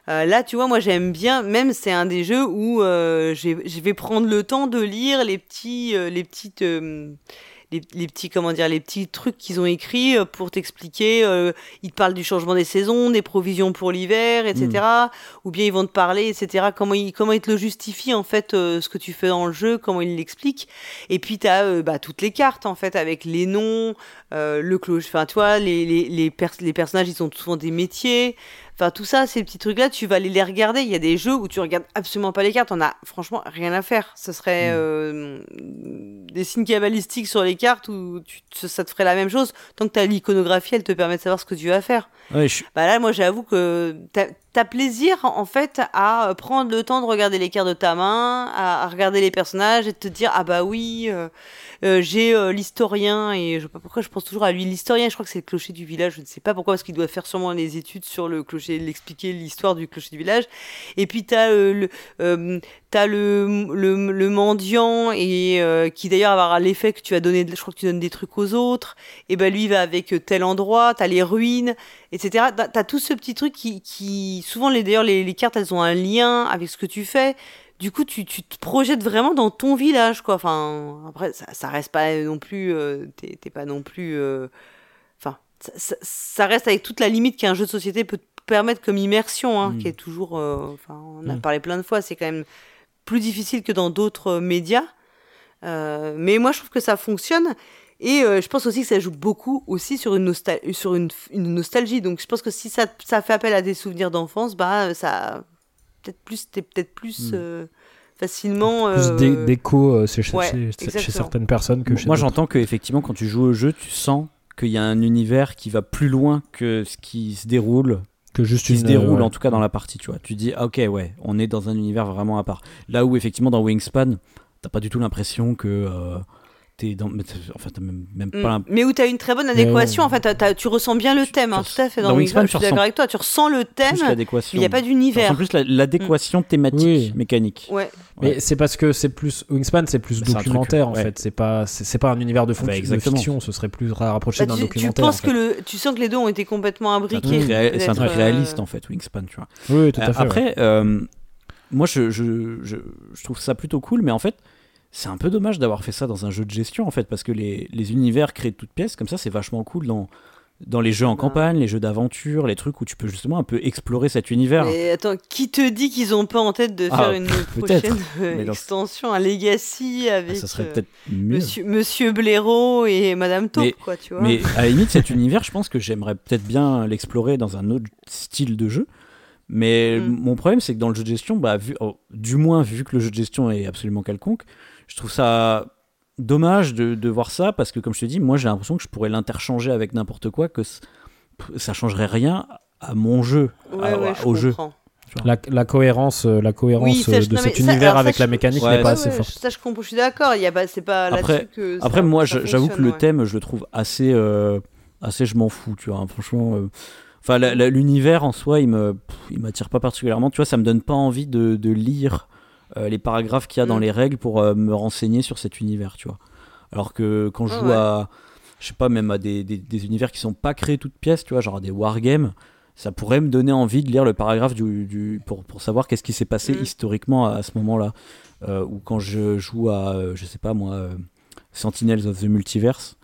Euh, là, tu vois, moi j'aime bien, même c'est un des jeux où euh, je vais prendre le temps de lire les petits, euh, les petites, les, les petits, comment dire, les petits trucs qu'ils ont écrits pour t'expliquer. ils te parlent du changement des saisons, des provisions pour l'hiver, etc. Ou bien ils vont te parler, etc. Comment ils, comment ils te le justifient en fait, ce que tu fais dans le jeu, comment ils l'expliquent. Et puis tu as bah, toutes les cartes en fait avec les noms, le cloche, enfin tu vois, les, les, les, pers- les personnages ils ont souvent des métiers. Enfin tout ça, ces petits trucs là, tu vas aller les regarder. Il y a des jeux où tu regardes absolument pas les cartes, on a franchement rien à faire. Ce serait euh, des signes cabalistiques sur les cartes où tu, ça te ferait la même chose. Tant que tu as l'iconographie, elle te permet de savoir ce que tu vas faire. Ouais, je- Bah là, moi, j'avoue que t'as as plaisir, en fait, à prendre le temps de regarder les cartes de ta main, à, regarder les personnages et de te dire, ah bah oui, euh, euh, j'ai euh, l'historien, et je sais pas pourquoi je pense toujours à lui, l'historien, je crois que c'est le clocher du village, je ne sais pas pourquoi, parce qu'il doit faire sûrement les études sur le clocher, l'expliquer l'histoire du clocher du village. Et puis, t'as le... T'as le, le, mendiant et qui d'ailleurs avoir l'effet que tu as donné, je crois que tu donnes des trucs aux autres. Et ben lui il va avec tel endroit, t'as les ruines, etc. T'as tout ce petit truc qui, qui souvent les d'ailleurs les, les cartes elles ont un lien avec ce que tu fais. Du coup tu, tu te projettes vraiment dans ton village quoi. Enfin après ça, ça reste pas non plus, euh, t'es pas non plus, euh, enfin ça, ça- ça reste avec toute la limite qu'un jeu de société peut te permettre comme immersion, hein, Mm. qui est toujours, euh, enfin on a Mm. parlé plein de fois, c'est quand même plus difficile que dans d'autres euh, médias. Euh, mais moi, je trouve que ça fonctionne. Et euh, je pense aussi que ça joue beaucoup aussi sur une, nostal sur une, une nostalgie. Donc je pense que si ça, ça fait appel à des souvenirs d'enfance, bah euh, ça peut-être plus, t'es peut-être plus Hmm. euh, facilement. Plus euh, d'é- d'écho euh, chez, chez- ouais, chez- chez exactement. certaines personnes que chez Moi, j'entends que effectivement, quand tu joues au jeu, tu sens qu'il y a un univers qui va plus loin que ce qui se déroule, que juste qui une se déroule ouais. en tout cas dans la partie. Tu vois, tu dis, ah, ok, ouais, on est dans un univers vraiment à part. Là où effectivement dans Wingspan, t'as pas du tout l'impression que euh, t'es dans, mais t'as- enfin, t'as même, même Mm. pas. l'im- Mais où tu as une très bonne adéquation, en fait, t'as- t'as- tu ressens bien le Tu- thème, hein, tout à fait. Dans, dans Wingspan, je suis tu d'accord ressens avec toi, tu ressens le thème, mais il n'y a pas d'univers. ressens plus la- l'adéquation thématique, Mm. Oui. mécanique. Ouais. Mais Ouais. c'est parce que c'est plus Wingspan, c'est plus Bah, c'est un documentaire truc, en ouais. fait. C'est pas, c'est c'est pas un univers de, Bah, de exactement. fiction. Ce serait plus rapproché Bah, d'un tu, tu documentaire. penses en fait. que le, tu sens que les deux ont été complètement un imbriqués. c'est un truc euh, réaliste en fait, Wingspan, tu vois. Oui, tout à Euh, fait. Après, euh, moi, je, je, je, je trouve ça plutôt cool, mais en fait, c'est un peu dommage d'avoir fait ça dans un jeu de gestion, en fait, parce que les, les univers créés de toutes pièces, comme ça, c'est vachement cool dans, dans les jeux en campagne, les jeux d'aventure, les trucs où tu peux justement un peu explorer cet univers. Mais attends, qui te dit qu'ils ont pas en tête de Ah, faire une peut-être. prochaine [laughs] euh, dans- extension, un Legacy Ah, avec ça serait euh. Monsieur, Monsieur Blaireau et Madame Taupe, Mais- quoi, tu vois. Mais à la [laughs] limite, cet univers, je pense que j'aimerais peut-être bien l'explorer dans un autre style de jeu. Mais Mm. mon problème, c'est que dans le jeu de gestion, bah, vu, oh, du moins vu que le jeu de gestion est absolument quelconque, je trouve ça dommage de, de voir ça parce que, comme je te dis, moi j'ai l'impression que je pourrais l'interchanger avec n'importe quoi, que ça changerait rien à mon jeu, Ouais, à- ouais, je au jeu. La, la cohérence, euh, la cohérence Oui, ça, euh, je- de non, cet ça- univers avec je- la mécanique Ouais, n'est pas Ouais, assez forte. Ça, je comprends, je suis d'accord. Il y a pas, c'est pas Après- là-dessus que. Après, ça- moi, j'avoue que le ouais. thème, je le trouve assez, euh, assez je m'en fous, tu vois. hein, franchement, enfin, l'univers en soi, il me, pff, il m'attire pas particulièrement. Tu vois, ça me donne pas envie de, de lire euh, les paragraphes qu'il y a dans Mm. les règles pour euh, me renseigner sur cet univers, tu vois. Alors que quand je Ah joue ouais. à, je sais pas, même à des, des, des univers qui sont pas créés toutes pièces, tu vois, genre à des wargames. Ça pourrait me donner envie de lire le paragraphe du, du- pour, pour savoir qu'est-ce qui s'est passé Mm. historiquement à, à ce moment-là. Euh, ou quand je joue à, euh, je sais pas moi, euh, Sentinels of the Multiverse,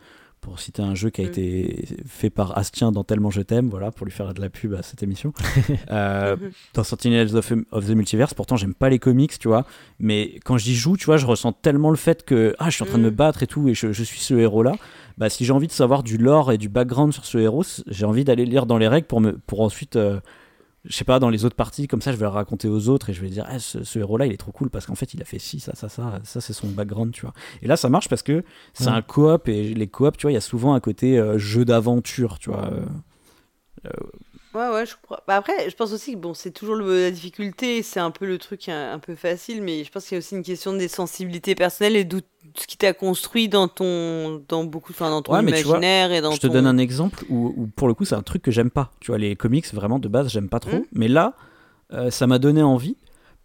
pour citer un jeu qui a Mm. été fait par Astien dans Tellement Je t'aime, voilà, pour lui faire de la pub à cette émission. [laughs] Euh, Mhm. dans Sentinels of, of the Multiverse, pourtant j'aime pas les comics, tu vois, mais quand j'y joue, tu vois, je ressens tellement le fait que ah, je suis en train de me Mm. battre et tout, et je, je suis ce héros-là. Bah, si j'ai envie de savoir du lore et du background sur ce héros, j'ai envie d'aller lire dans les règles pour, me, pour ensuite, euh, je sais pas, dans les autres parties, comme ça, je vais le raconter aux autres et je vais dire, Ah, ce, ce héros-là, il est trop cool parce qu'en fait, il a fait ci, ça, ça, ça, ça, c'est son background, tu vois. Et là, ça marche parce que c'est Ouais. un coop et les coops, tu vois, il y a souvent un côté euh, jeu d'aventure, tu vois. euh, Ouais, ouais, je comprends. Bah après, je pense aussi que bon, c'est toujours le- la difficulté, c'est un peu le truc un, un peu facile, mais je pense qu'il y a aussi une question des sensibilités personnelles et d'où ce qui t'a construit dans ton, dans beaucoup, enfin dans ton Ouais, vois, imaginaire et dans je te ton. donne un exemple où, où, pour le coup c'est un truc que j'aime pas. Tu vois, les comics vraiment de base j'aime pas trop. Mm. Mais là, euh, ça m'a donné envie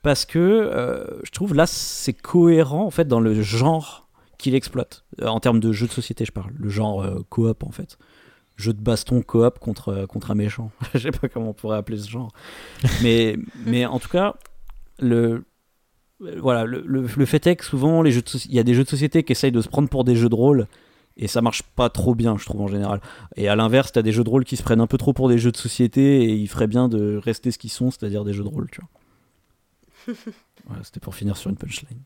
parce que euh, je trouve là c'est cohérent en fait dans le genre qu'il exploite. Euh, en termes de jeu de société, je parle. Le genre coop en fait. Jeu de baston coop contre, contre un méchant. [laughs] je sais pas comment on pourrait appeler ce genre. mais, mais en tout cas, le, voilà, le, le, le fait est que souvent, les jeux de il y a des jeux de société qui essayent de se prendre pour des jeux de rôle et ça marche pas trop bien, je trouve en général. Et à l'inverse, t'as des jeux de rôle qui se prennent un peu trop pour des jeux de société et il ferait bien de rester ce qu'ils sont, c'est-à-dire des jeux de rôle, tu vois. [laughs] voilà, c'était pour finir sur une punchline.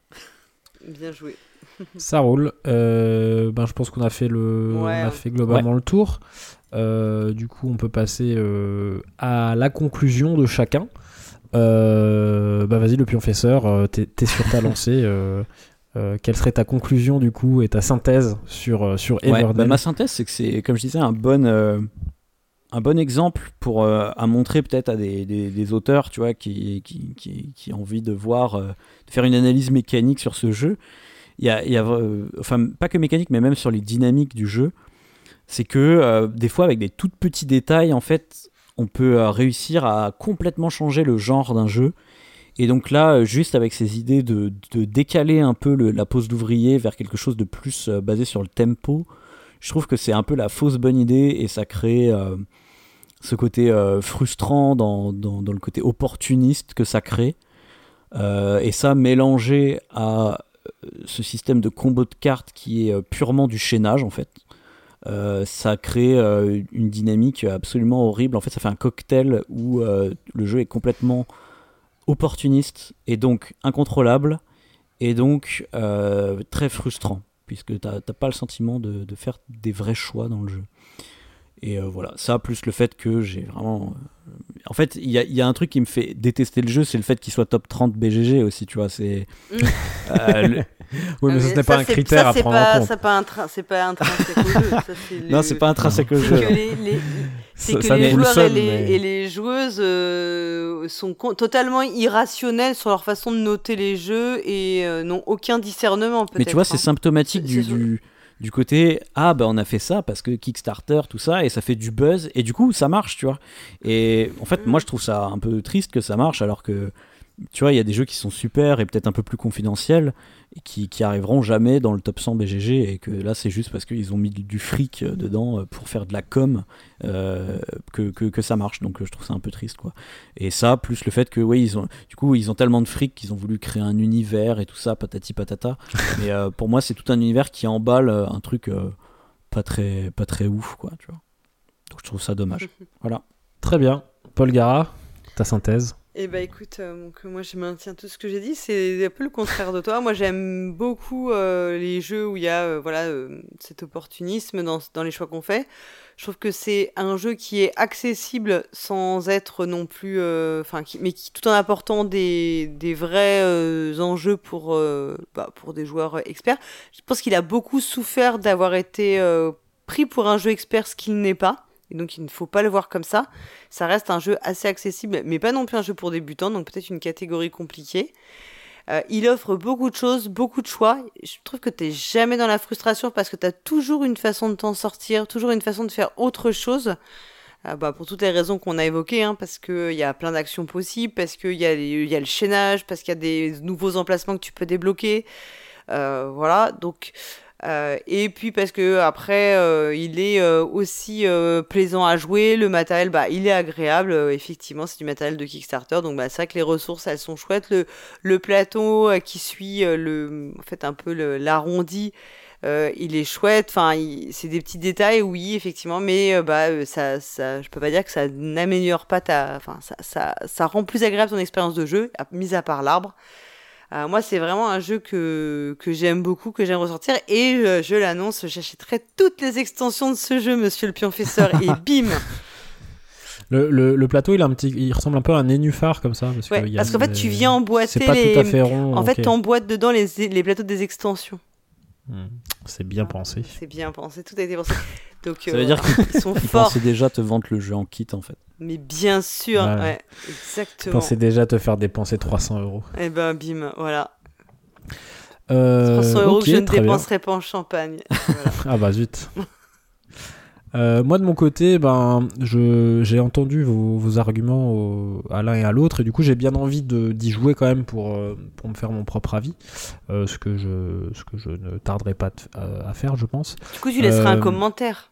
Bien joué. [laughs] Ça roule. Euh, ben, je pense qu'on a fait le, Ouais. on a fait globalement le tour. Euh, du coup, on peut passer euh, à la conclusion de chacun. Euh, bah vas-y, le pionfesseur, euh, t'es t'es sur ta lancée. euh, quelle serait ta conclusion du coup et ta synthèse sur, sur Ouais, bah, ma synthèse, c'est que c'est, comme je disais, un bon, euh, un bon exemple pour, euh, à montrer peut-être à des, des- des auteurs tu vois, qui, qui, qui, qui ont envie de voir, de faire une analyse mécanique sur ce jeu. Il y a, il y a, enfin, pas que mécanique, mais même sur les dynamiques du jeu. C'est que des fois, avec des tout petits détails, en fait, on peut euh, réussir à complètement changer le genre d'un jeu. Et donc là, euh, juste avec ces idées de, décaler un peu la pose d'ouvrier vers quelque chose de plus euh, basé sur le tempo, je trouve que c'est un peu la fausse bonne idée et ça crée ce côté frustrant dans, le côté opportuniste que ça crée. Et ça, mélangé à ce système de combo de cartes qui est purement du chaînage en fait, euh, ça crée euh, une dynamique absolument horrible. En fait, ça fait un cocktail où euh, le jeu est complètement opportuniste et donc incontrôlable et donc très frustrant puisque t'as pas le sentiment de faire des vrais choix dans le jeu. Et euh, voilà, ça plus le fait que j'ai vraiment... euh, En fait, il y a, il y a un truc qui me fait détester le jeu, c'est le fait qu'il soit top 30 BGG aussi, tu vois. C'est... Mm. [laughs] Euh, le- [laughs] Oui, mais Ah, ce n'est pas un critère ça, à prendre pas- en compte. C'est pas, intra- c'est pas intrinsèque au jeu. ça, c'est [laughs] Non, le- c'est pas intrinsèque au c'est jeu. que les, les- c'est Ça- que ça les joueurs sonne, et, les, mais- et les joueuses euh, sont con- totalement irrationnels sur leur façon de noter les jeux et euh, n'ont aucun discernement peut-être. Mais tu vois, c'est hein. symptomatique C'est- du, c'est- du, du côté ah bah on a fait ça parce que Kickstarter tout ça et ça fait du buzz et du coup ça marche tu vois. Et en fait moi je trouve ça un peu triste que ça marche alors que tu vois il y a des jeux qui sont super et peut-être un peu plus confidentiels et qui, qui arriveront jamais dans le top 100 BGG et que là c'est juste parce qu'ils ont mis du, du fric euh, dedans euh, pour faire de la com euh, que, que, que ça marche donc je trouve ça un peu triste quoi et ça plus le fait que oui ils ont du coup ils ont tellement de fric qu'ils ont voulu créer un univers et tout ça patati patata [laughs] mais euh, pour moi, c'est tout un univers qui emballe un truc euh, pas très pas très ouf, quoi. Tu vois. Donc je trouve ça dommage. [laughs] Voilà. Très bien. Paul Gara, ta synthèse. Eh ben écoute, euh, donc, moi je maintiens tout ce que j'ai dit, c'est un peu le contraire de toi. Moi j'aime beaucoup euh, les jeux où il y a euh, voilà cet opportunisme dans, dans les choix qu'on fait. Je trouve que c'est un jeu qui est accessible sans être non plus, enfin, mais qui tout en apportant des, des vrais enjeux pour bah, pour des joueurs experts. Je pense qu'il a beaucoup souffert d'avoir été pris pour un jeu expert, ce qu'il n'est pas donc il ne faut pas le voir comme ça. Ça reste un jeu assez accessible, mais pas non plus un jeu pour débutants, donc peut-être une catégorie compliquée. Euh, il offre beaucoup de choses, beaucoup de choix. Je trouve que tu n'es jamais dans la frustration parce que tu as toujours une façon de t'en sortir, toujours une façon de faire autre chose. Euh, bah, pour toutes les raisons qu'on a évoquées, hein, parce qu'il y a plein d'actions possibles, parce qu'il y, a y a le chaînage, parce qu'il y a des nouveaux emplacements que tu peux débloquer. Euh, voilà, donc euh, et puis parce que après, euh, il est euh, aussi plaisant à jouer. Le matériel, bah, il est agréable. effectivement, c'est du matériel de Kickstarter, donc bah, c'est vrai que les ressources, elles sont chouettes. Le, plateau qui suit en fait, un peu l'arrondi. il est chouette, enfin, c'est des petits détails, oui, effectivement, mais bah, ça, je peux pas dire que ça n'améliore pas ta, enfin, ça, rend plus agréable ton expérience de jeu, mis à part l'arbre. Euh, moi, c'est vraiment un jeu que, que j'aime beaucoup, que j'aime ressortir. Et je, l'annonce, j'achèterai toutes les extensions de ce jeu, monsieur le pionfesseur. et [laughs] bim le, le, plateau, il, a un petit, il ressemble un peu à un nénuphar comme ça. Parce, parce qu'en fait, tu viens emboîter les. Tout à fait rond, en fait, tu emboîtes dedans les, les plateaux des extensions. Hmm. C'est bien pensé. C'est bien pensé, tout a été pensé. Donc, ça veut euh, dire qu'ils sont forts. pensaient déjà te vendre le jeu en kit en fait. Mais bien sûr, ouais, exactement. Ils pensaient déjà te faire dépenser 300 euros. Et eh ben bim, voilà. 300 euh, euros que je ne dépenserai pas en champagne. [laughs] ah bah zut. [laughs] Euh, moi de mon côté, ben, j'ai entendu vos, arguments à l'un et à l'autre et du coup j'ai bien envie d'y jouer quand même pour, euh, pour me faire mon propre avis, euh, ce, que je, ce que je ne tarderai pas à faire je pense. Du coup tu laisseras un commentaire.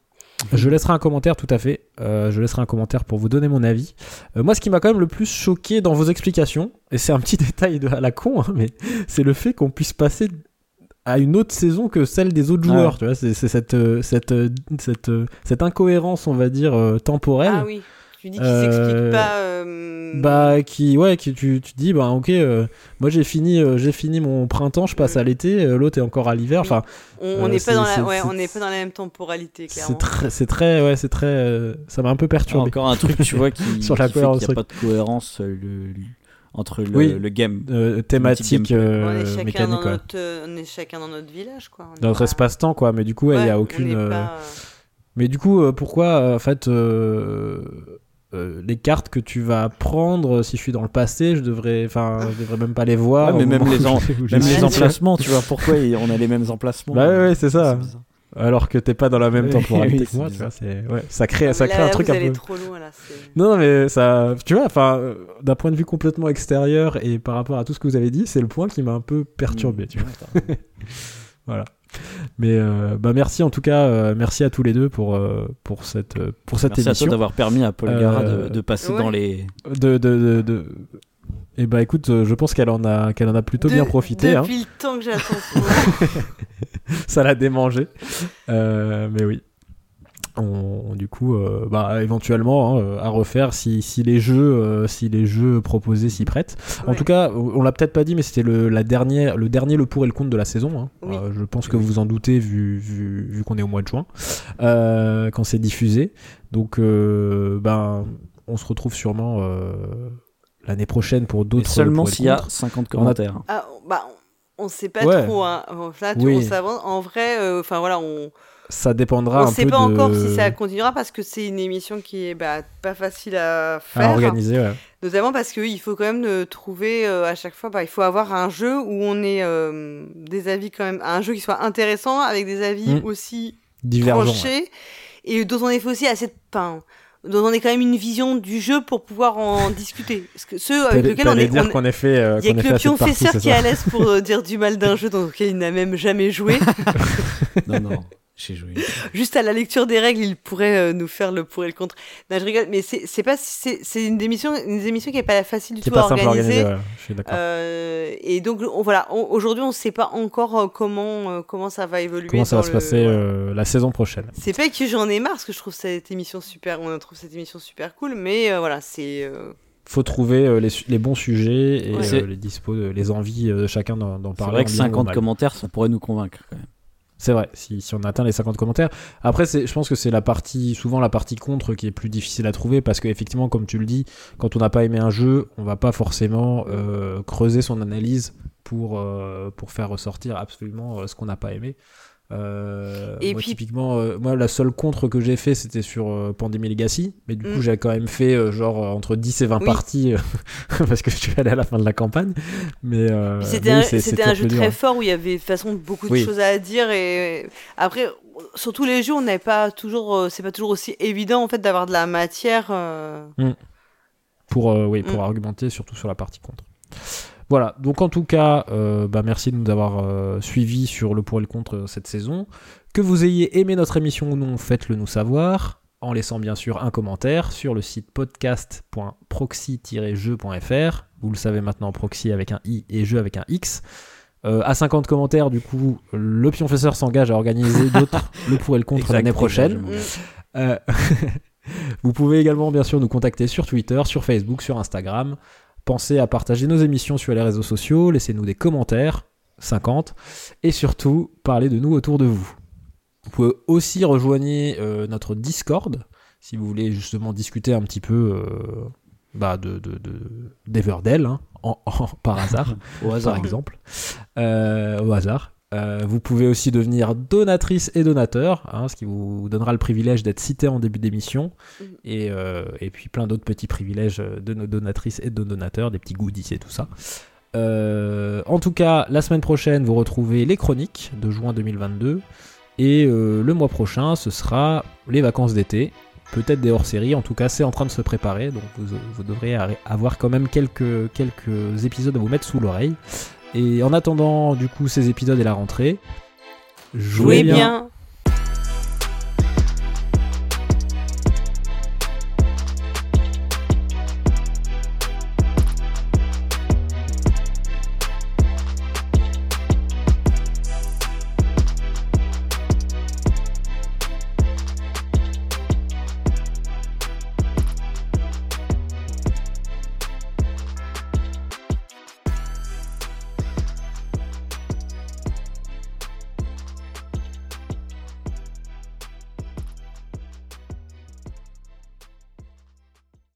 Je laisserai un commentaire, tout à fait. je laisserai un commentaire pour vous donner mon avis. moi, ce qui m'a quand même le plus choqué dans vos explications, et c'est un petit [laughs] détail de à la con, hein, mais c'est le fait qu'on puisse passer à une autre saison que celle des autres joueurs. Tu vois, c'est cette, euh, cette, euh, cette, euh, cette, incohérence, on va dire, temporelle. Ah oui. Tu dis qu'il s'explique pas. Bah, qui, ouais, qui, tu, tu dis, bah, ok, moi j'ai fini, j'ai fini mon printemps, je passe à l'été, l'autre est encore à l'hiver. Enfin, on n'est pas dans la, ouais, on n'est pas dans la même temporalité, clairement. C'est très, c'est très, ouais, c'est très, ça m'a un peu perturbé. encore un truc, tu vois, qui, [laughs] sur la cohérence, il n'y a pas de cohérence. Le, entre le, le game euh, thématique euh, on est chacun dans notre euh, on est chacun dans notre village quoi. Dans notre espace-temps quoi. Mais du coup il n'y a aucune mais du coup pourquoi en fait les cartes que tu vas prendre si je suis dans le passé je devrais enfin je devrais même pas les voir mais même les, même les [laughs] emplacements tu vois. Pourquoi on a les mêmes emplacements? Bah ouais, c'est ça alors que t'es pas dans la même temporalité que moi, tu vois, ouais, ça crée, ça crée un truc un peu. Trop loin, là, non, mais ça, tu vois, enfin, euh, d'un point de vue complètement extérieur et par rapport à tout ce que vous avez dit, c'est le point qui m'a un peu perturbé, tu vois. [laughs] voilà. Mais euh, bah merci en tout cas, euh, merci à tous les deux pour pour cette pour cette merci émission. Merci d'avoir permis à Paul Gara de, de, passer dans les de, de, de et eh bah écoute, euh, je pense qu'elle en a, qu'elle en a plutôt bien profité. Hein. Depuis le temps que j'attends. [laughs] ça l'a démangé. Euh, mais oui. On, du coup, euh, bah, éventuellement hein, à refaire si, si les jeux, si les jeux proposés s'y prêtent. En tout cas, on l'a peut-être pas dit, mais c'était le, la dernière, le dernier le pour et le contre de la saison. Hein. je pense que vous vous en doutez vu, vu, vu qu'on est au mois de juin quand c'est diffusé. Donc, ben, on se retrouve sûrement l'année prochaine pour d'autres. Seulement s'il y a 50 commentaires. On ah, bah, on sait pas trop. Hein. Là, oui. En vrai, euh, enfin voilà, on. Ça dépendra on un sait pas encore si ça continuera parce que c'est une émission qui est bah, pas facile à faire. À organiser, ouais. Notamment parce qu'il faut quand même trouver euh, à chaque fois, bah, il faut avoir un jeu où on est euh, des avis quand même, un jeu qui soit intéressant avec des avis mmh. aussi tranchés et dont on est aussi assez de pain dont on est quand même une vision du jeu pour pouvoir en [laughs] discuter. Parce que ceux avec lesquels on est. dire qu'on est fait. Euh, il y a que le pionfesseur qui est à l'aise pour euh, dire du mal d'un jeu dans lequel il n'a même jamais joué. [laughs] non, non. J'ai joué. [laughs] Juste à la lecture des règles, il pourrait euh, nous faire le pour et le contre. Non, je rigole, mais c'est pas c'est une émission une émission qui est pas facile du tout à organiser. je suis euh, et donc on, voilà, aujourd'hui on ne sait pas encore euh, comment comment ça va évoluer. Comment ça va se passer la saison prochaine. C'est pas que j'en ai marre parce que je trouve cette émission super, on trouve cette émission super cool, mais voilà c'est faut trouver euh, les, bons sujets et Ouais. euh, les dispos, les envies euh, de chacun d'en d'en C'est parler. vrai que bien ou en 50 mal. commentaires, ça pourrait nous convaincre quand même. C'est vrai, si, on atteint les 50 commentaires. Après, je pense que c'est la partie, souvent la partie contre qui est plus difficile à trouver parce qu'effectivement, comme tu le dis, quand on n'a pas aimé un jeu, on va pas forcément euh, creuser son analyse pour, euh, pour faire ressortir absolument euh, ce qu'on n'a pas aimé. Euh, Et moi, puis- typiquement, euh, moi, la seule contre que j'ai fait, c'était sur euh, Pandémie Legacy. Mais du Mm. coup, j'ai quand même fait euh, genre entre 10 et 20 Oui. parties [laughs] parce que je suis allé à la fin de la campagne. Mais, C'était un, oui, jeu dur, très fort où il y avait de toute façon beaucoup de Oui. choses à dire et après sur tous les jeux on n'avait pas toujours c'est pas toujours aussi évident en fait d'avoir de la matière euh, pour, oui, pour Mm. argumenter, surtout sur la partie contre. Voilà, donc en tout cas, euh, bah, merci de nous avoir euh, suivis sur le pour et le contre euh, cette saison. Que vous ayez aimé notre émission ou non, faites-le nous savoir, en laissant bien sûr un commentaire sur le site podcast.proxy-jeu.fr. Vous le savez maintenant, proxy avec un i et jeu avec un x. Euh, à 50 commentaires, du coup, le pionfesseur s'engage à organiser [laughs] d'autres le pour et le contre l'année prochaine. [laughs] vous pouvez également bien sûr nous contacter sur Twitter, sur Facebook, sur Instagram. Pensez à partager nos émissions sur les réseaux sociaux, laissez-nous des commentaires, 50, et surtout parlez de nous autour de vous. Vous pouvez aussi rejoigner euh, notre Discord si vous voulez justement discuter un petit peu euh, bah, de, de, hein, en- en- par hasard [laughs] Au hasard. par exemple, euh, au hasard. Euh, vous pouvez aussi devenir donatrice et donateur, hein, ce qui vous donnera le privilège d'être cité en début d'émission, Mhm. et, euh, et puis plein d'autres petits privilèges de nos donatrices et de nos donateurs, des petits goodies et tout ça. Euh, en tout cas, la semaine prochaine, vous retrouvez les chroniques de juin 2022, et euh, le mois prochain, ce sera les vacances d'été, peut-être des hors-séries, en tout cas c'est en train de se préparer, donc vous, vous devrez avoir quand même quelques, quelques épisodes à vous mettre sous l'oreille. Et en attendant du coup ces épisodes et la rentrée, jouez, jouez bien